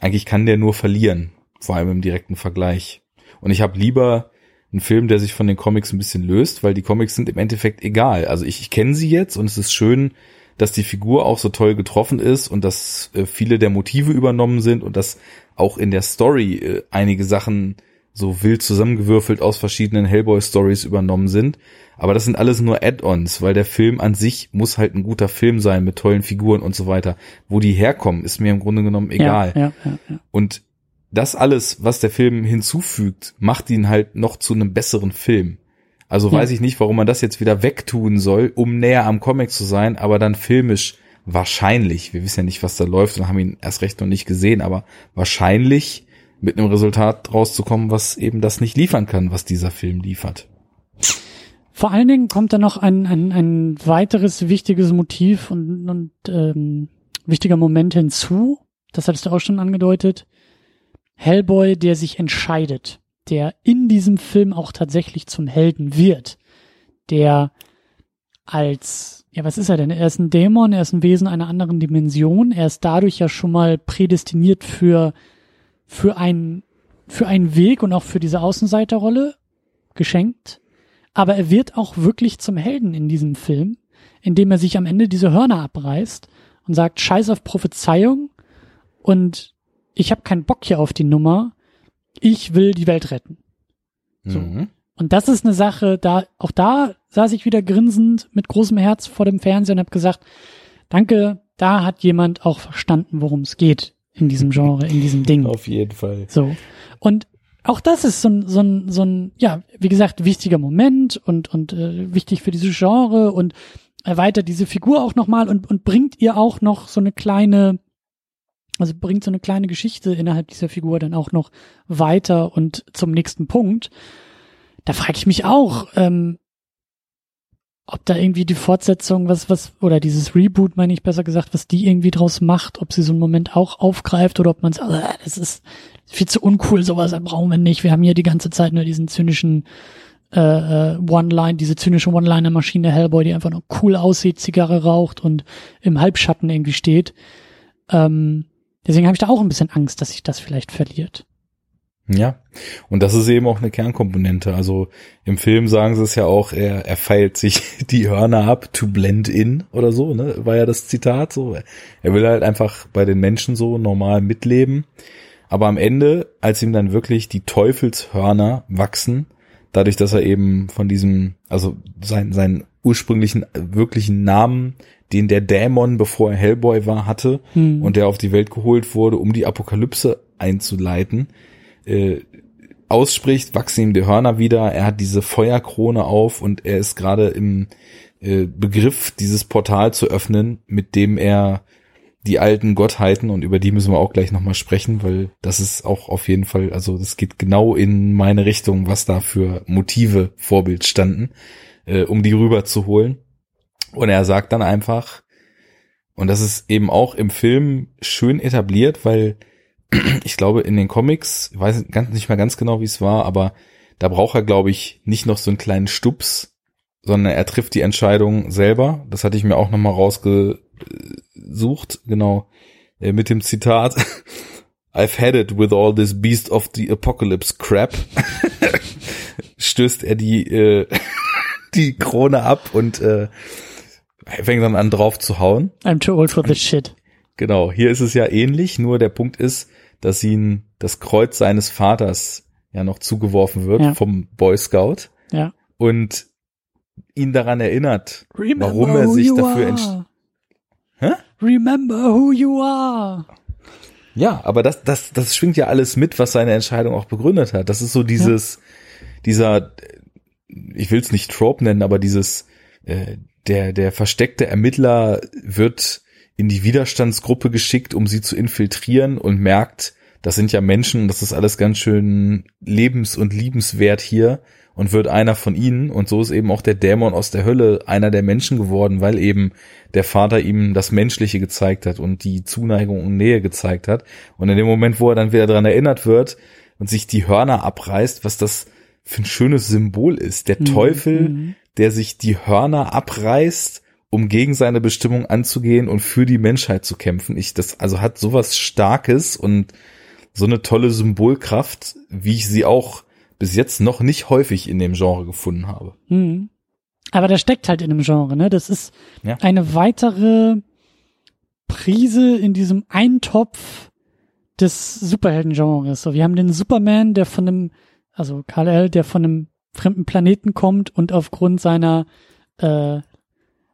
eigentlich kann der nur verlieren, vor allem im direkten Vergleich. Und ich habe lieber einen Film, der sich von den Comics ein bisschen löst, weil die Comics sind im Endeffekt egal. Also ich, ich kenne sie jetzt und es ist schön, dass die Figur auch so toll getroffen ist und dass äh, viele der Motive übernommen sind und dass auch in der Story äh, einige Sachen so wild zusammengewürfelt aus verschiedenen Hellboy-Stories übernommen sind. Aber das sind alles nur Add-ons, weil der Film an sich muss halt ein guter Film sein mit tollen Figuren und so weiter. Wo die herkommen, ist mir im Grunde genommen egal. Ja, ja, ja. Und das alles, was der Film hinzufügt, macht ihn halt noch zu einem besseren Film. Also weiß ich nicht, warum man das jetzt wieder wegtun soll, um näher am Comic zu sein, aber dann filmisch wahrscheinlich, wir wissen ja nicht, was da läuft und haben ihn erst recht noch nicht gesehen, aber wahrscheinlich mit einem Resultat rauszukommen, was eben das nicht liefern kann, was dieser Film liefert. Vor allen Dingen kommt da noch ein, ein, ein weiteres wichtiges Motiv und, und ähm, wichtiger Moment hinzu. Das hattest du auch schon angedeutet. Hellboy, der sich entscheidet, der in diesem Film auch tatsächlich zum Helden wird, der als, ja, was ist er denn? Er ist ein Dämon, er ist ein Wesen einer anderen Dimension, er ist dadurch ja schon mal prädestiniert für, für einen, für einen Weg und auch für diese Außenseiterrolle geschenkt. Aber er wird auch wirklich zum Helden in diesem Film, indem er sich am Ende diese Hörner abreißt und sagt, scheiß auf Prophezeiung und ich habe keinen Bock hier auf die Nummer, ich will die Welt retten. So. Mhm. Und das ist eine Sache, da auch da saß ich wieder grinsend mit großem Herz vor dem Fernseher und habe gesagt, danke, da hat jemand auch verstanden, worum es geht in diesem Genre, in diesem Ding. Auf jeden Fall. So. Und auch das ist so ein, so ein, so ein, ja, wie gesagt, wichtiger Moment und, und äh, wichtig für dieses Genre und erweitert diese Figur auch nochmal und, und bringt ihr auch noch so eine kleine, also bringt so eine kleine Geschichte innerhalb dieser Figur dann auch noch weiter und zum nächsten Punkt. Da frage ich mich auch, ähm, ob da irgendwie die Fortsetzung, was, was, oder dieses Reboot, meine ich besser gesagt, was die irgendwie draus macht, ob sie so einen Moment auch aufgreift oder ob man sagt, äh, das ist viel zu uncool, sowas brauchen wir nicht. Wir haben hier die ganze Zeit nur diesen zynischen äh, äh, One-Line, diese zynische One-Liner-Maschine Hellboy, die einfach nur cool aussieht, Zigarre raucht und im Halbschatten irgendwie steht. Ähm, deswegen habe ich da auch ein bisschen Angst, dass sich das vielleicht verliert. Ja, und das ist eben auch eine Kernkomponente. Also im Film sagen sie es ja auch, er, er feilt sich die Hörner ab to blend in oder so, ne? War ja das Zitat so. Er will halt einfach bei den Menschen so normal mitleben. Aber am Ende, als ihm dann wirklich die Teufelshörner wachsen, dadurch, dass er eben von diesem, also sein, seinen ursprünglichen, wirklichen Namen, den der Dämon, bevor er Hellboy war, hatte, Hm. und der auf die Welt geholt wurde, um die Apokalypse einzuleiten, äh, ausspricht, wachsen ihm die Hörner wieder. Er hat diese Feuerkrone auf und er ist gerade im äh, Begriff, dieses Portal zu öffnen, mit dem er die alten Gottheiten und über die müssen wir auch gleich nochmal sprechen, weil das ist auch auf jeden Fall, also das geht genau in meine Richtung, was da für Motive Vorbild standen, äh, um die rüber zu holen. Und er sagt dann einfach, und das ist eben auch im Film schön etabliert, weil ich glaube in den Comics, ich weiß nicht mehr ganz genau, wie es war, aber da braucht er, glaube ich, nicht noch so einen kleinen Stups, sondern er trifft die Entscheidung selber. Das hatte ich mir auch nochmal rausgesucht, genau, äh, mit dem Zitat. I've had it with all this beast of the apocalypse crap. Stößt er die, äh, die Krone ab und äh, fängt dann an drauf zu hauen. I'm too old for this shit. Genau, hier ist es ja ähnlich, nur der Punkt ist, dass ihn das Kreuz seines Vaters ja noch zugeworfen wird Ja. vom Boy Scout Ja. und ihn daran erinnert, Remember warum er sich dafür are. entsch Hä? Remember who you are. Ja, aber das, das, das schwingt ja alles mit, was seine Entscheidung auch begründet hat. Das ist so dieses, dieser, ich will es nicht Trope nennen, aber dieses, äh, der, der versteckte Ermittler wird in die Widerstandsgruppe geschickt, um sie zu infiltrieren und merkt, das sind ja Menschen, das ist alles ganz schön lebens- und liebenswert hier und wird einer von ihnen. Und so ist eben auch der Dämon aus der Hölle einer der Menschen geworden, weil eben der Vater ihm das Menschliche gezeigt hat und die Zuneigung und Nähe gezeigt hat. Und in dem Moment, wo er dann wieder daran erinnert wird und sich die Hörner abreißt, was das für ein schönes Symbol ist. Der Teufel, Mhm. der sich die Hörner abreißt, um gegen seine Bestimmung anzugehen und für die Menschheit zu kämpfen. Ich, das also hat sowas Starkes und so eine tolle Symbolkraft, wie ich sie auch bis jetzt noch nicht häufig in dem Genre gefunden habe. Mhm. Aber das steckt halt in dem Genre, ne? Das ist Ja. eine weitere Prise in diesem Eintopf des Superhelden-Genres. So, wir haben den Superman, der von einem, also Karl L., der von einem fremden Planeten kommt und aufgrund seiner äh,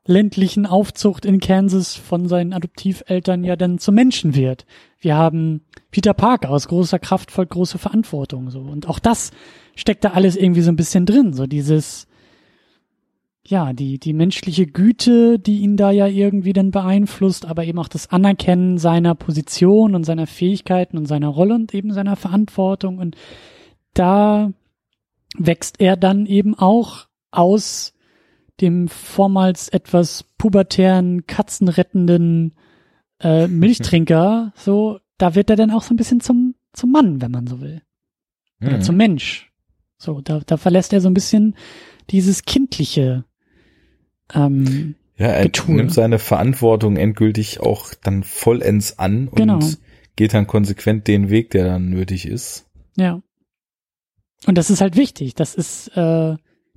ländlichen Aufzucht in Kansas von seinen Adoptiveltern ja dann zum Menschen wird. Wir haben Peter Parker aus großer Kraft folgt große Verantwortung so und auch das steckt da alles irgendwie so ein bisschen drin, so dieses ja, die die menschliche Güte, die ihn da ja irgendwie dann beeinflusst, aber eben auch das Anerkennen seiner Position und seiner Fähigkeiten und seiner Rolle und eben seiner Verantwortung und da wächst er dann eben auch aus dem vormals etwas pubertären, katzenrettenden äh, Milchtrinker, so, da wird er dann auch so ein bisschen zum, zum Mann, wenn man so will. Oder Mhm. zum Mensch. So, da, da verlässt er so ein bisschen dieses kindliche. Ähm, Ja, er Getue. nimmt seine Verantwortung endgültig auch dann vollends an und Genau. geht dann konsequent den Weg, der dann nötig ist. ja. Und das ist halt wichtig. Das ist äh,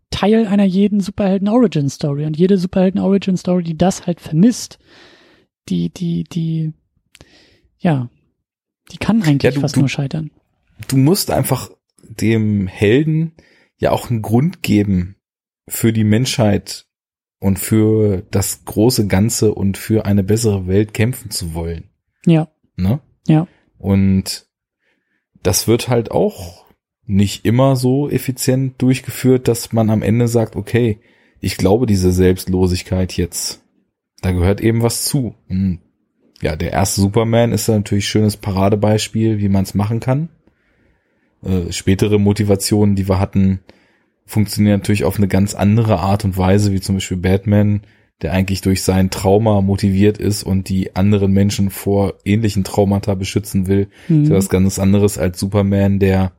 Teil einer jeden Superhelden-Origin-Story. Und jede Superhelden-Origin-Story, die das halt vermisst, die, die, die, ja, die kann eigentlich Ja, du- fast du- nur scheitern. Du musst einfach dem Helden ja auch einen Grund geben für die Menschheit und für das große Ganze und für eine bessere Welt kämpfen zu wollen. Ja, Ne? ja. Und das wird halt auch nicht immer so effizient durchgeführt, dass man am Ende sagt, okay, ich glaube diese Selbstlosigkeit jetzt, da gehört eben was zu. Und ja, der erste Superman ist natürlich schönes Paradebeispiel, wie man es machen kann. Äh, spätere Motivationen, die wir hatten, funktionieren natürlich auf eine ganz andere Art und Weise, wie zum Beispiel Batman, der eigentlich durch sein Trauma motiviert ist und die anderen Menschen vor ähnlichen Traumata beschützen will. Mhm. ist ja was ganz anderes als Superman, der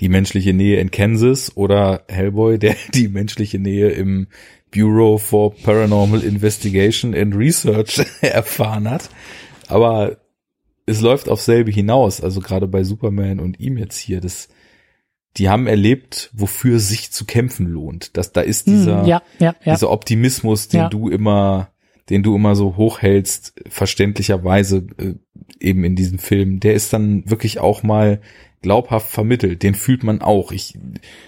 die menschliche Nähe in Kansas oder Hellboy, der die menschliche Nähe im Bureau for Paranormal Investigation and Research erfahren hat. Aber es läuft auf selbe hinaus, also gerade bei Superman und ihm jetzt hier, das, die haben erlebt, wofür sich zu kämpfen lohnt. Das, da ist dieser, Hm, ja, ja, ja. dieser Optimismus, den du immer, den du immer so hochhältst, verständlicherweise äh, eben in diesem Film, der ist dann wirklich auch mal glaubhaft vermittelt. Den fühlt man auch. Ich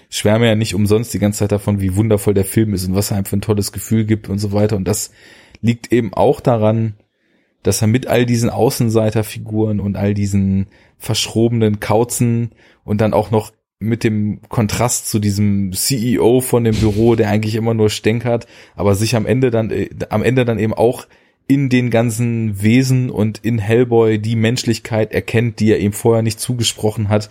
schwärme ja nicht umsonst die ganze Zeit davon, wie wundervoll der Film ist und was er einem für ein tolles Gefühl gibt und so weiter. Und das liegt eben auch daran, dass er mit all diesen Außenseiterfiguren und all diesen verschrobenen Kauzen und dann auch noch mit dem Kontrast zu diesem CEO von dem Büro, der eigentlich immer nur stänkert, aber sich am Ende dann, äh, am Ende dann eben auch in den ganzen Wesen und in Hellboy die Menschlichkeit erkennt, die er ihm vorher nicht zugesprochen hat.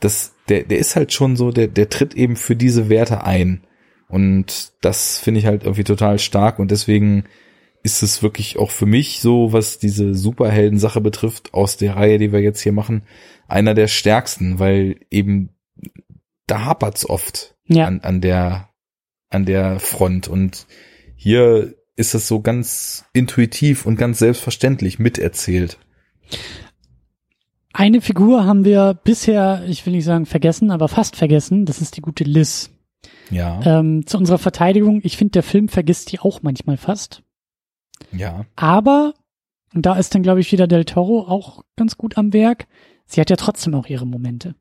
Das, der, der ist halt schon so, der, der tritt eben für diese Werte ein. Und das finde ich halt irgendwie total stark und deswegen ist es wirklich auch für mich so, was diese Superhelden-Sache betrifft, aus der Reihe, die wir jetzt hier machen, einer der stärksten, weil eben da hapert's oft Ja. an, an der, an der Front und hier ist das so ganz intuitiv und ganz selbstverständlich miterzählt. Eine Figur haben wir bisher, ich will nicht sagen vergessen, aber fast vergessen. Das ist die gute Liz. Ja, Ähm, zu unserer Verteidigung, ich finde, der Film vergisst die auch manchmal fast. ja, Aber, und da ist dann, glaube ich, wieder Del Toro auch ganz gut am Werk, sie hat ja trotzdem auch ihre Momente.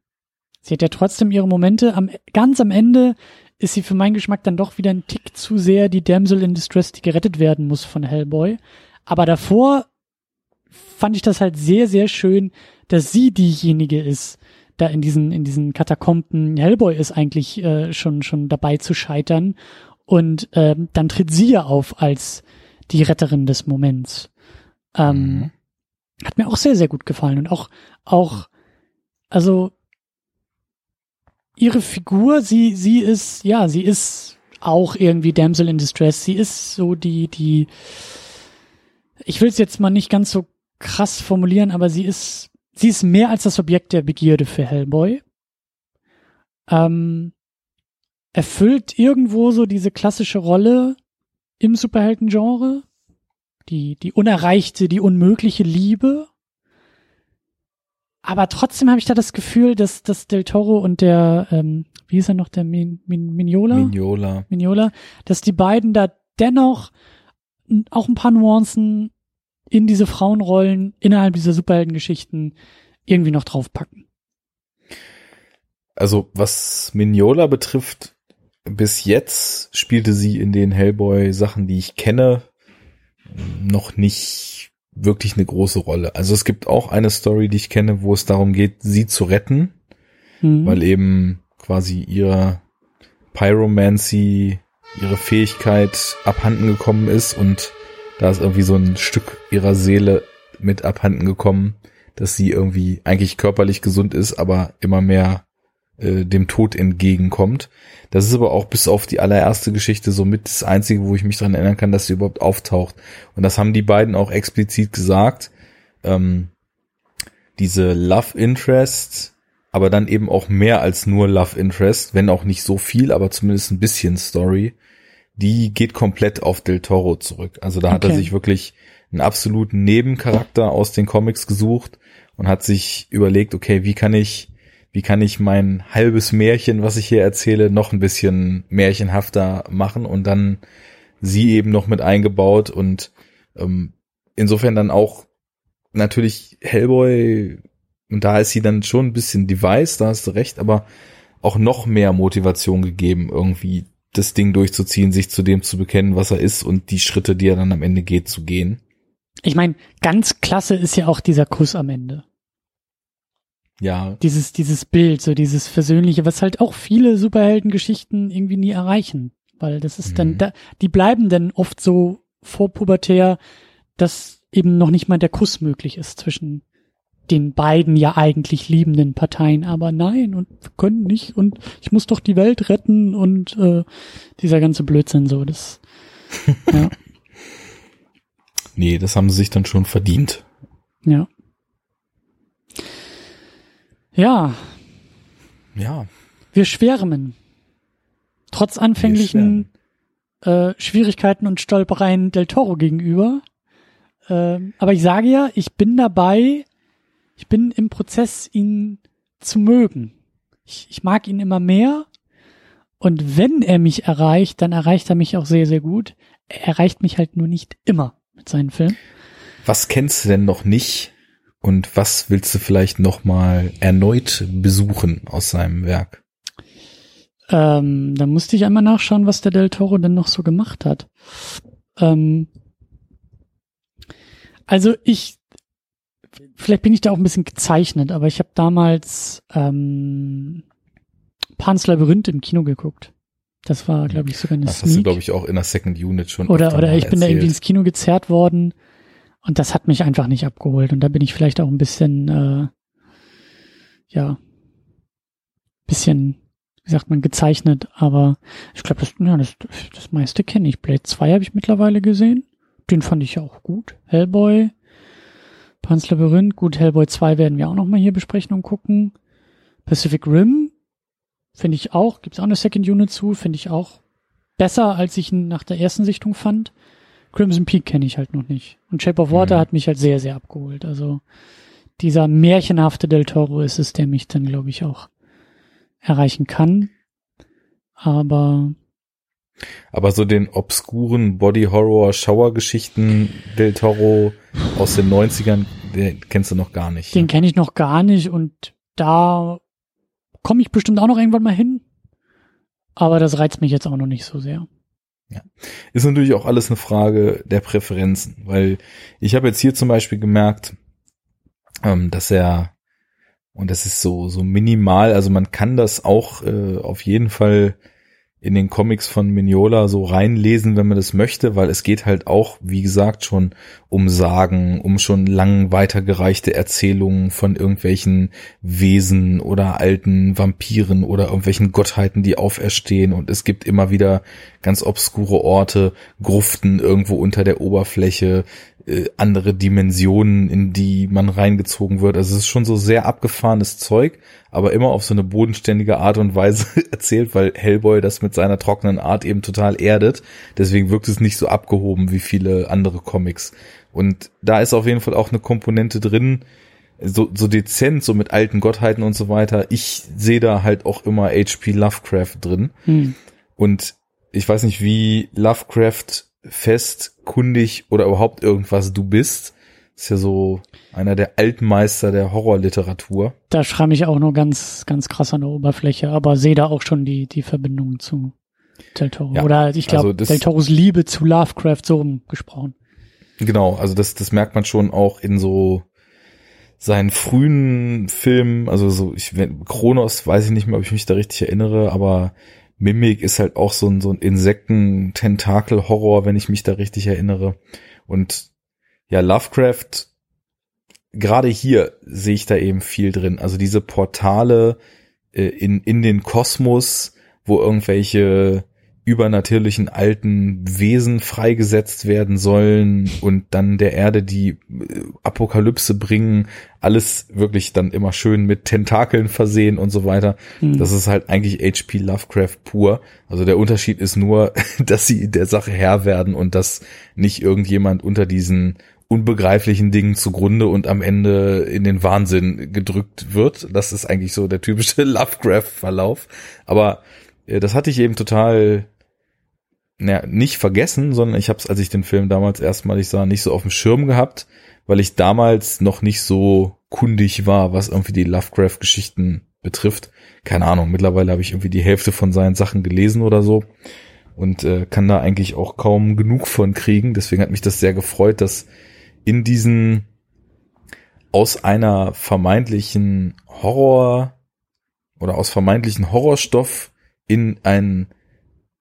Sie hat ja trotzdem ihre Momente. Am, ganz am Ende ist sie für meinen Geschmack dann doch wieder ein Tick zu sehr die Damsel in Distress, die gerettet werden muss von Hellboy. Aber davor fand ich das halt sehr, sehr schön, dass sie diejenige ist, da in diesen, in diesen Katakomben. Hellboy ist eigentlich äh, schon, schon dabei zu scheitern. Und ähm, dann tritt sie ja auf als die Retterin des Moments. Ähm, Mhm. Hat mir auch sehr, sehr gut gefallen. Und auch, auch, also ihre Figur, sie, sie ist, ja, sie ist auch irgendwie Damsel in Distress. Sie ist so die, die, ich will es jetzt mal nicht ganz so krass formulieren, aber sie ist, sie ist mehr als das Objekt der Begierde für Hellboy. Ähm, erfüllt irgendwo so diese klassische Rolle im Superhelden-Genre. Die, die unerreichte, die unmögliche Liebe. Aber trotzdem habe ich da das Gefühl, dass, dass Del Toro und der, ähm, wie ist er noch, der Min, Min, Mignola? Mignola. Mignola, dass die beiden da dennoch auch ein paar Nuancen in diese Frauenrollen innerhalb dieser Superheldengeschichten irgendwie noch draufpacken. Also was Mignola betrifft, bis jetzt spielte sie in den Hellboy-Sachen, die ich kenne, noch nicht wirklich eine große Rolle. Also es gibt auch eine Story, die ich kenne, wo es darum geht, sie zu retten, Mhm. weil eben quasi ihre Pyromancy, ihre Fähigkeit abhanden gekommen ist und da ist irgendwie so ein Stück ihrer Seele mit abhanden gekommen, dass sie irgendwie eigentlich körperlich gesund ist, aber immer mehr äh, dem Tod entgegenkommt. Das ist aber auch bis auf die allererste Geschichte somit das einzige, wo ich mich dran erinnern kann, dass sie überhaupt auftaucht. Und das haben die beiden auch explizit gesagt. Ähm, diese Love Interest, aber dann eben auch mehr als nur Love Interest, wenn auch nicht so viel, aber zumindest ein bisschen Story, die geht komplett auf Del Toro zurück. Also da hat er Okay. sich wirklich einen absoluten Nebencharakter aus den Comics gesucht und hat sich überlegt, okay, wie kann ich, wie kann ich mein halbes Märchen, was ich hier erzähle, noch ein bisschen märchenhafter machen und dann sie eben noch mit eingebaut und ähm, insofern dann auch natürlich Hellboy und da ist sie dann schon ein bisschen Device, da hast du recht, aber auch noch mehr Motivation gegeben, irgendwie das Ding durchzuziehen, sich zu dem zu bekennen, was er ist und die Schritte, die er dann am Ende geht, zu gehen. Ich meine, ganz klasse ist ja auch dieser Kuss am Ende. Ja, Dieses, dieses Bild, so dieses Versöhnliche, was halt auch viele Superheldengeschichten irgendwie nie erreichen. Weil das ist dann, Mhm. da, die bleiben dann oft so vorpubertär, dass eben noch nicht mal der Kuss möglich ist zwischen den beiden ja eigentlich liebenden Parteien. Aber nein, und wir können nicht und ich muss doch die Welt retten und äh, dieser ganze Blödsinn so. Das, ja, nee, das haben sie sich dann schon verdient. ja. Ja, Ja, Wir schwärmen. Trotz anfänglichen äh, Schwierigkeiten und Stolpereien Del Toro gegenüber. Ähm, aber ich sage ja, ich bin dabei, ich bin im Prozess, ihn zu mögen. Ich, ich mag ihn immer mehr. Und wenn er mich erreicht, dann erreicht er mich auch sehr, sehr gut. Er erreicht mich halt nur nicht immer mit seinen Filmen. was kennst du denn noch nicht und was willst du vielleicht noch mal erneut besuchen aus seinem Werk? Ähm, da musste ich einmal nachschauen, was der Del Toro denn noch so gemacht hat. Ähm, Also ich, vielleicht bin ich da auch ein bisschen gezeichnet, aber ich habe damals ähm, Pans Labyrinth im Kino geguckt. Das war, glaube ich, sogar eine Das Sneak. hast du, glaube ich, auch in der Second Unit schon oder oder ich bin da irgendwie ins Kino gezerrt worden und das hat mich einfach nicht abgeholt. Und da bin ich vielleicht auch ein bisschen, äh, ja, bisschen, wie sagt man, gezeichnet. Aber ich glaube, das, ja, das, das meiste kenne ich. Blade 2 habe ich mittlerweile gesehen. Den fand ich auch gut. Hellboy, Pan's Labyrinth. Gut, Hellboy 2 werden wir auch noch mal hier besprechen und gucken. Pacific Rim finde ich auch. Gibt es auch eine Second Unit zu. Finde ich auch besser, als ich ihn nach der ersten Sichtung fand. Crimson Peak kenne ich halt noch nicht. Und Shape of Water Mhm. hat mich halt sehr, sehr abgeholt. Also dieser märchenhafte Del Toro ist es, der mich dann, glaube ich, auch erreichen kann. Aber Aber so den obskuren Body-Horror-Schauergeschichten Del Toro aus den 90ern, den kennst du noch gar nicht. den kenne ich noch gar nicht und da komme ich bestimmt auch noch irgendwann mal hin. Aber das reizt mich jetzt auch noch nicht so sehr. Ist natürlich auch alles eine Frage der Präferenzen, weil ich habe jetzt hier zum Beispiel gemerkt, ähm, dass er, und das ist so, so minimal, also man kann das auch äh, auf jeden Fall in den Comics von Mignola so reinlesen, wenn man das möchte, weil es geht halt auch, wie gesagt, schon um Sagen, um schon lang weitergereichte Erzählungen von irgendwelchen Wesen oder alten Vampiren oder irgendwelchen Gottheiten, die auferstehen und es gibt immer wieder ganz obskure Orte, Gruften irgendwo unter der Oberfläche, äh, andere Dimensionen, in die man reingezogen wird. Also es ist schon so sehr abgefahrenes Zeug, aber immer auf so eine bodenständige Art und Weise erzählt, weil Hellboy das mit seiner trockenen Art eben total erdet. Deswegen wirkt es nicht so abgehoben wie viele andere Comics. Und da ist auf jeden Fall auch eine Komponente drin, so, so dezent, so mit alten Gottheiten und so weiter. Ich sehe da halt auch immer H.P. Lovecraft drin. Hm. Und ich weiß nicht, wie Lovecraft fest, kundig oder überhaupt irgendwas du bist. Ist ja so einer der Altmeister der Horrorliteratur. Da schreibe ich auch nur ganz, ganz krass an der Oberfläche, aber sehe da auch schon die, die Verbindung zu Del Toro. Ja, Oder ich glaube, also Del Toros Liebe zu Lovecraft so gesprochen. Genau, also das, das merkt man schon auch in so seinen frühen Filmen, also so, ich, Kronos, weiß ich nicht mehr, ob ich mich da richtig erinnere, aber Mimik ist halt auch so ein, so ein Insekten-Tentakel-Horror, wenn ich mich da richtig erinnere. Und ja, Lovecraft, gerade hier sehe ich da eben viel drin. Also diese Portale äh, in, in den Kosmos, wo irgendwelche übernatürlichen alten Wesen freigesetzt werden sollen und dann der Erde die äh, Apokalypse bringen, alles wirklich dann immer schön mit Tentakeln versehen und so weiter. Hm. Das ist halt eigentlich HP Lovecraft pur. Also der Unterschied ist nur, dass sie der Sache Herr werden und dass nicht irgendjemand unter diesen unbegreiflichen Dingen zugrunde und am Ende in den Wahnsinn gedrückt wird. Das ist eigentlich so der typische Lovecraft-Verlauf. Aber das hatte ich eben total naja, nicht vergessen, sondern ich habe es, als ich den Film damals erstmalig sah, nicht so auf dem Schirm gehabt, weil ich damals noch nicht so kundig war, was irgendwie die Lovecraft-Geschichten betrifft. Keine Ahnung, mittlerweile habe ich irgendwie die Hälfte von seinen Sachen gelesen oder so und äh, kann da eigentlich auch kaum genug von kriegen. Deswegen hat mich das sehr gefreut, dass in diesen aus einer vermeintlichen Horror oder aus vermeintlichen Horrorstoff in einen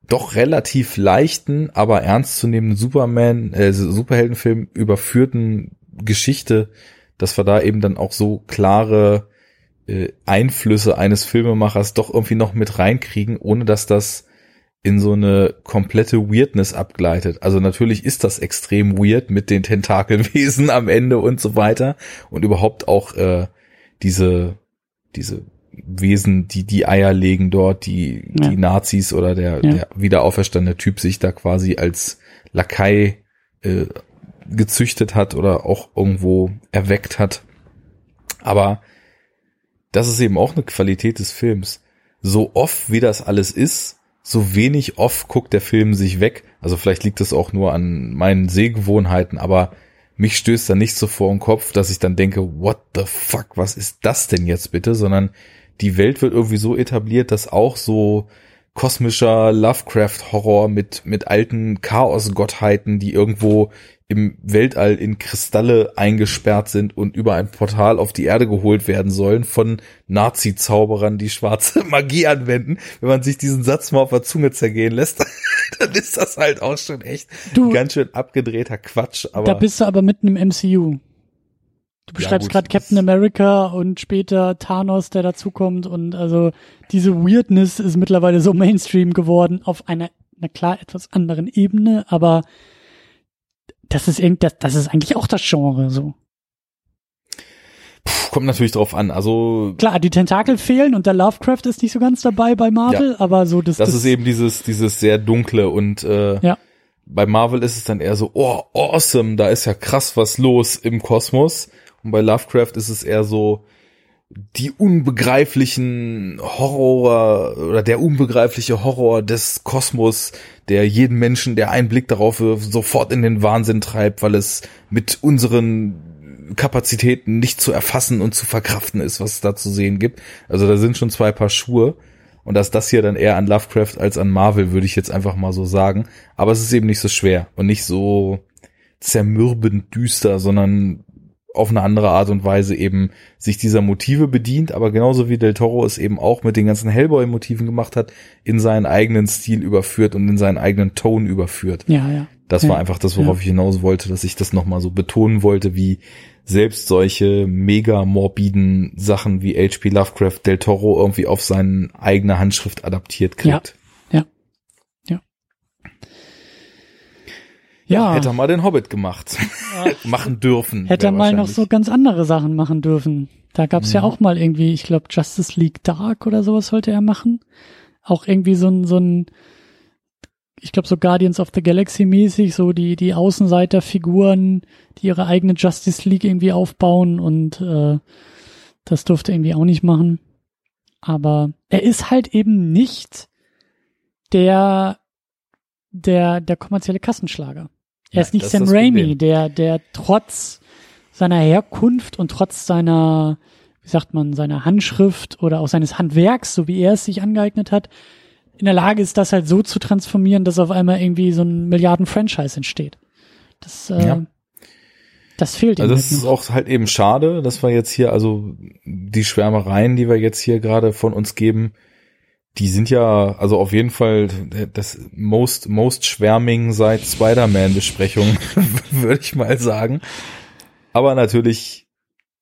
doch relativ leichten, aber ernstzunehmenden Superman, äh, Superheldenfilm überführten Geschichte, dass wir da eben dann auch so klare äh, Einflüsse eines Filmemachers doch irgendwie noch mit reinkriegen, ohne dass das in so eine komplette Weirdness abgleitet. Also natürlich ist das extrem weird mit den Tentakelwesen am Ende und so weiter und überhaupt auch äh, diese diese Wesen, die die Eier legen dort, die Ja. die Nazis oder der, Ja. der wiederauferstandene Typ sich da quasi als Lakai äh, gezüchtet hat oder auch irgendwo erweckt hat. Aber das ist eben auch eine Qualität des Films. So oft wie das alles ist, so wenig oft guckt der Film sich weg. Also vielleicht liegt es auch nur an meinen Sehgewohnheiten, aber mich stößt da nicht so vor den Kopf, dass ich dann denke, what the fuck, was ist das denn jetzt bitte? Sondern die Welt wird irgendwie so etabliert, dass auch so kosmischer Lovecraft-Horror mit, mit alten Chaos-Gottheiten, die irgendwo im Weltall in Kristalle eingesperrt sind und über ein Portal auf die Erde geholt werden sollen von Nazi-Zauberern, die schwarze Magie anwenden. Wenn man sich diesen Satz mal auf der Zunge zergehen lässt, dann ist das halt auch schon echt Du- ganz schön abgedrehter Quatsch. Aber da bist du aber mitten im MCU. Du beschreibst gut, gerade Captain das- America und später Thanos, der dazukommt und also diese Weirdness ist mittlerweile so Mainstream geworden auf einer, na klar, etwas anderen Ebene, aber das ist irgend, das, das ist eigentlich auch das Genre, so. Puh, kommt natürlich drauf an. Also Klar, die Tentakel fehlen und der Lovecraft ist nicht so ganz dabei bei Marvel, aber so das, das ist eben dieses, dieses sehr dunkle und äh, Ja. bei Marvel ist es dann eher so, oh, awesome, da ist ja krass was los im Kosmos. Und bei Lovecraft ist es eher so, die unbegreiflichen Horror oder der unbegreifliche Horror des Kosmos, der jeden Menschen, der einen Blick darauf wirft, sofort in den Wahnsinn treibt, weil es mit unseren Kapazitäten nicht zu erfassen und zu verkraften ist, was es da zu sehen gibt. Also da sind schon zwei Paar Schuhe. Und dass das hier dann eher an Lovecraft als an Marvel, würde ich jetzt einfach mal so sagen. Aber es ist eben nicht so schwer und nicht so zermürbend düster, sondern auf eine andere Art und Weise eben sich dieser Motive bedient, aber genauso wie Del Toro es eben auch mit den ganzen Hellboy-Motiven gemacht hat, in seinen eigenen Stil überführt und in seinen eigenen Ton überführt. ja, ja. Das Ja. war einfach das, worauf ich hinaus wollte, dass ich das nochmal so betonen wollte, wie selbst solche mega morbiden Sachen wie H.P. Lovecraft Del Toro irgendwie auf seine eigene Handschrift adaptiert kriegt. Ja, Hätte er mal den Hobbit gemacht. Machen dürfen. Hätte er mal noch so ganz andere Sachen machen dürfen. Da gab's ja Ja. auch mal irgendwie, ich glaube, Justice League Dark oder sowas sollte er machen. Auch irgendwie so ein, so ein, ich glaube, so Guardians of the Galaxy mäßig, so die, die Außenseiterfiguren, die ihre eigene Justice League irgendwie aufbauen und äh, das durfte er irgendwie auch nicht machen. Aber er ist halt eben nicht der, der, der kommerzielle Kassenschlager. Er Ja, ist nicht ist Sam Raimi, der, der trotz seiner Herkunft und trotz seiner, wie sagt man, seiner Handschrift oder auch seines Handwerks, so wie er es sich angeeignet hat, in der Lage ist, das halt so zu transformieren, dass auf einmal irgendwie so ein Milliarden-Franchise entsteht. Das, äh, Ja. das fehlt ihm Also halt das ist noch. auch halt eben schade, dass wir jetzt hier, also die Schwärmereien, die wir jetzt hier gerade von uns geben, die sind ja, also auf jeden Fall das most, most schwärming seit Spider-Man-Besprechung, würde ich mal sagen. Aber natürlich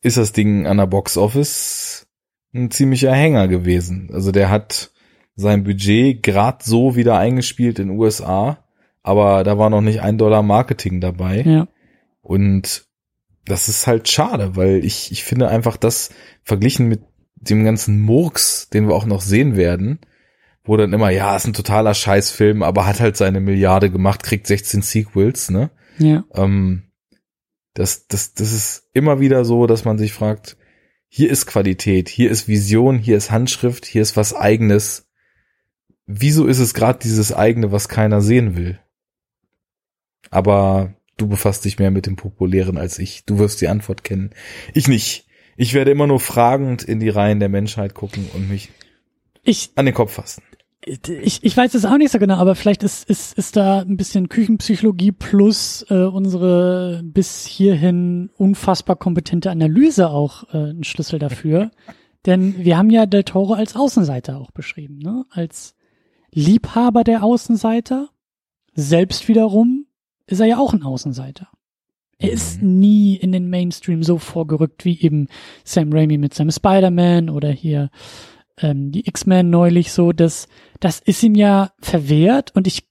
ist das Ding an der Box Office ein ziemlicher Hänger gewesen. Also der hat sein Budget grad so wieder eingespielt in USA, aber da war noch nicht ein Dollar Marketing dabei. Ja. Und das ist halt schade, weil ich, ich finde einfach das verglichen mit dem ganzen Murks, den wir auch noch sehen werden, wo dann immer, ja, ist ein totaler Scheißfilm, aber hat halt seine Milliarde gemacht, kriegt 16 Sequels, ne? Ja. Ähm, das, das, das ist immer wieder so, dass man sich fragt, hier ist Qualität, hier ist Vision, hier ist Handschrift, hier ist was eigenes. Wieso ist es gerade dieses eigene, was keiner sehen will? Aber du befasst dich mehr mit dem Populären als ich. Du wirst die Antwort kennen. Ich nicht. Ich werde immer nur fragend in die Reihen der Menschheit gucken und mich Ich, an den Kopf fassen. ich, ich weiß es auch nicht so genau, aber vielleicht ist, ist, ist da ein bisschen Küchenpsychologie plus äh, unsere bis hierhin unfassbar kompetente Analyse auch äh, ein Schlüssel dafür. Denn wir haben ja Del Toro als Außenseiter auch beschrieben, ne? Als Liebhaber der Außenseiter. Selbst wiederum ist er ja auch ein Außenseiter. Er ist nie in den Mainstream so vorgerückt wie eben Sam Raimi mit seinem Spider-Man oder hier ähm, die X-Men neulich so, das, das ist ihm ja verwehrt und ich,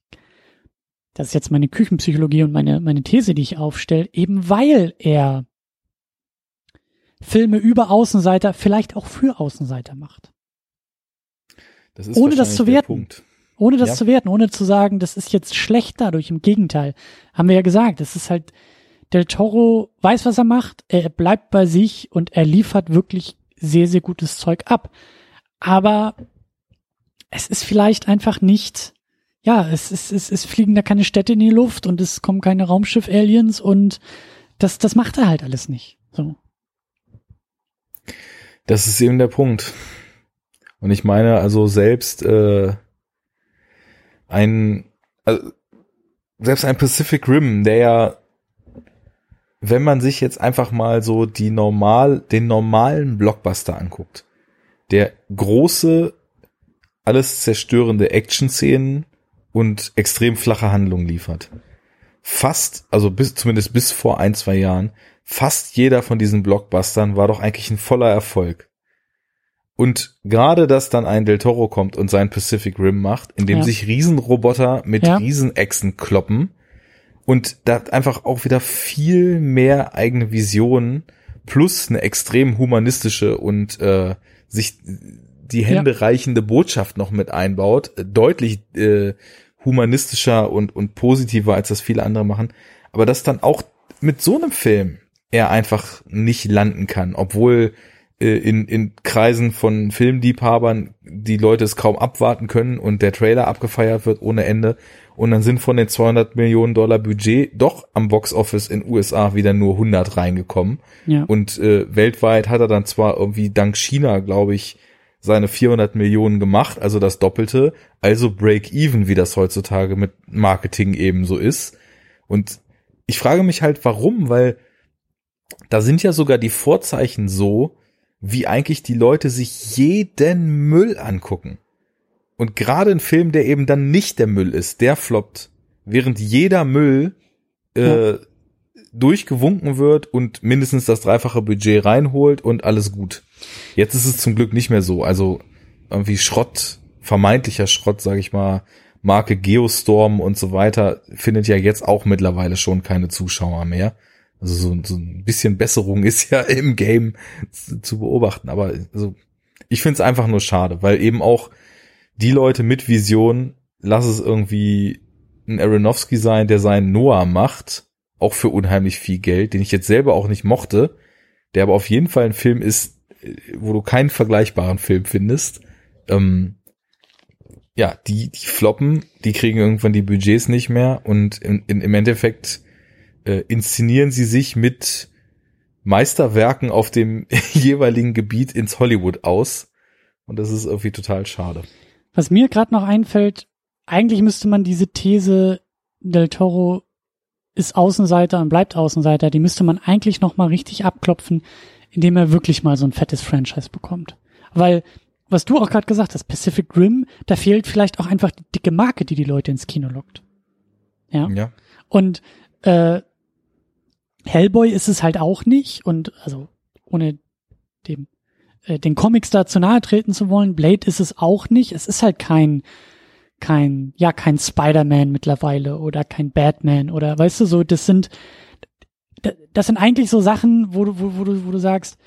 das ist jetzt meine Küchenpsychologie und meine, meine These, die ich aufstelle, eben weil er Filme über Außenseiter vielleicht auch für Außenseiter macht. Das ist Ohne das zu werten. Punkt. Ohne das Ja. zu werten, ohne zu sagen, das ist jetzt schlecht dadurch. Im Gegenteil. Haben wir ja gesagt, es ist halt, Del Toro weiß, was er macht, er bleibt bei sich und er liefert wirklich sehr, sehr gutes Zeug ab. Aber es ist vielleicht einfach nicht, ja, es, ist, es, es fliegen da keine Städte in die Luft und es kommen keine Raumschiff-Aliens und das, das macht er halt alles nicht. So. Das ist eben der Punkt. Und ich meine, also selbst äh, ein, also selbst ein Pacific Rim, der ja wenn man sich jetzt einfach mal so die normal, den normalen Blockbuster anguckt, der große, alles zerstörende Action-Szenen und extrem flache Handlung liefert. Fast, also bis, zumindest bis vor ein, zwei Jahren, fast jeder von diesen Blockbustern war doch eigentlich ein voller Erfolg. Und gerade, dass dann ein Del Toro kommt und sein Pacific Rim macht, in dem Ja. sich Riesenroboter mit Ja. Riesenechsen kloppen und da einfach auch wieder viel mehr eigene Visionen plus eine extrem humanistische und äh, sich die Hände reichende Botschaft noch mit einbaut, deutlich äh, humanistischer und, und positiver, als das viele andere machen, aber dass dann auch mit so einem Film er einfach nicht landen kann, obwohl äh, in, in Kreisen von Filmliebhabern die Leute es kaum abwarten können und der Trailer abgefeiert wird ohne Ende und dann sind von den 200 Millionen Dollar Budget doch am Boxoffice in USA wieder nur 100 reingekommen Ja. und äh, weltweit hat er dann zwar irgendwie dank China, glaube ich, seine 400 Millionen gemacht, also das Doppelte, also Break-Even, wie das heutzutage mit Marketing eben so ist. Und ich frage mich halt, warum, weil da sind ja sogar die Vorzeichen so, wie eigentlich die Leute sich jeden Müll angucken. Und gerade ein Film, der eben dann nicht der Müll ist, der floppt, während jeder Müll äh, Ja. durchgewunken wird und mindestens das dreifache Budget reinholt und alles gut. Jetzt ist es zum Glück nicht mehr so. Also irgendwie Schrott, vermeintlicher Schrott, sage ich mal, Marke Geostorm und so weiter, findet ja jetzt auch mittlerweile schon keine Zuschauer mehr. Also so, so ein bisschen Besserung ist ja im Game zu, zu beobachten. Aber also, ich finde es einfach nur schade, weil eben auch die Leute mit Vision, lass es irgendwie ein Aronofsky sein, der seinen Noah macht, auch für unheimlich viel Geld, den ich jetzt selber auch nicht mochte, der aber auf jeden Fall ein Film ist, äh, wo du keinen vergleichbaren Film findest. Ähm, ja, die, die floppen, die kriegen irgendwann die Budgets nicht mehr und in, im Endeffekt äh, inszenieren sie sich mit Meisterwerken auf dem jeweiligen Gebiet ins Hollywood aus. Und das ist irgendwie total schade. Was mir gerade noch einfällt, eigentlich müsste man diese These Del Toro ist Außenseiter und bleibt Außenseiter, die müsste man eigentlich noch mal richtig abklopfen, indem er wirklich mal so ein fettes Franchise bekommt. Weil, was du auch gerade gesagt hast, Pacific Rim, da fehlt vielleicht auch einfach die dicke Marke, die die Leute ins Kino lockt. Ja. Ja. Und äh, Hellboy ist es halt auch nicht und also ohne dem äh, den Comics da zu nahe treten zu wollen, Blade ist es auch nicht. Es ist halt kein kein ja kein Spider-Man mittlerweile oder kein Batman oder weißt du so, das sind das sind eigentlich so Sachen, wo du wo, wo du wo du sagst,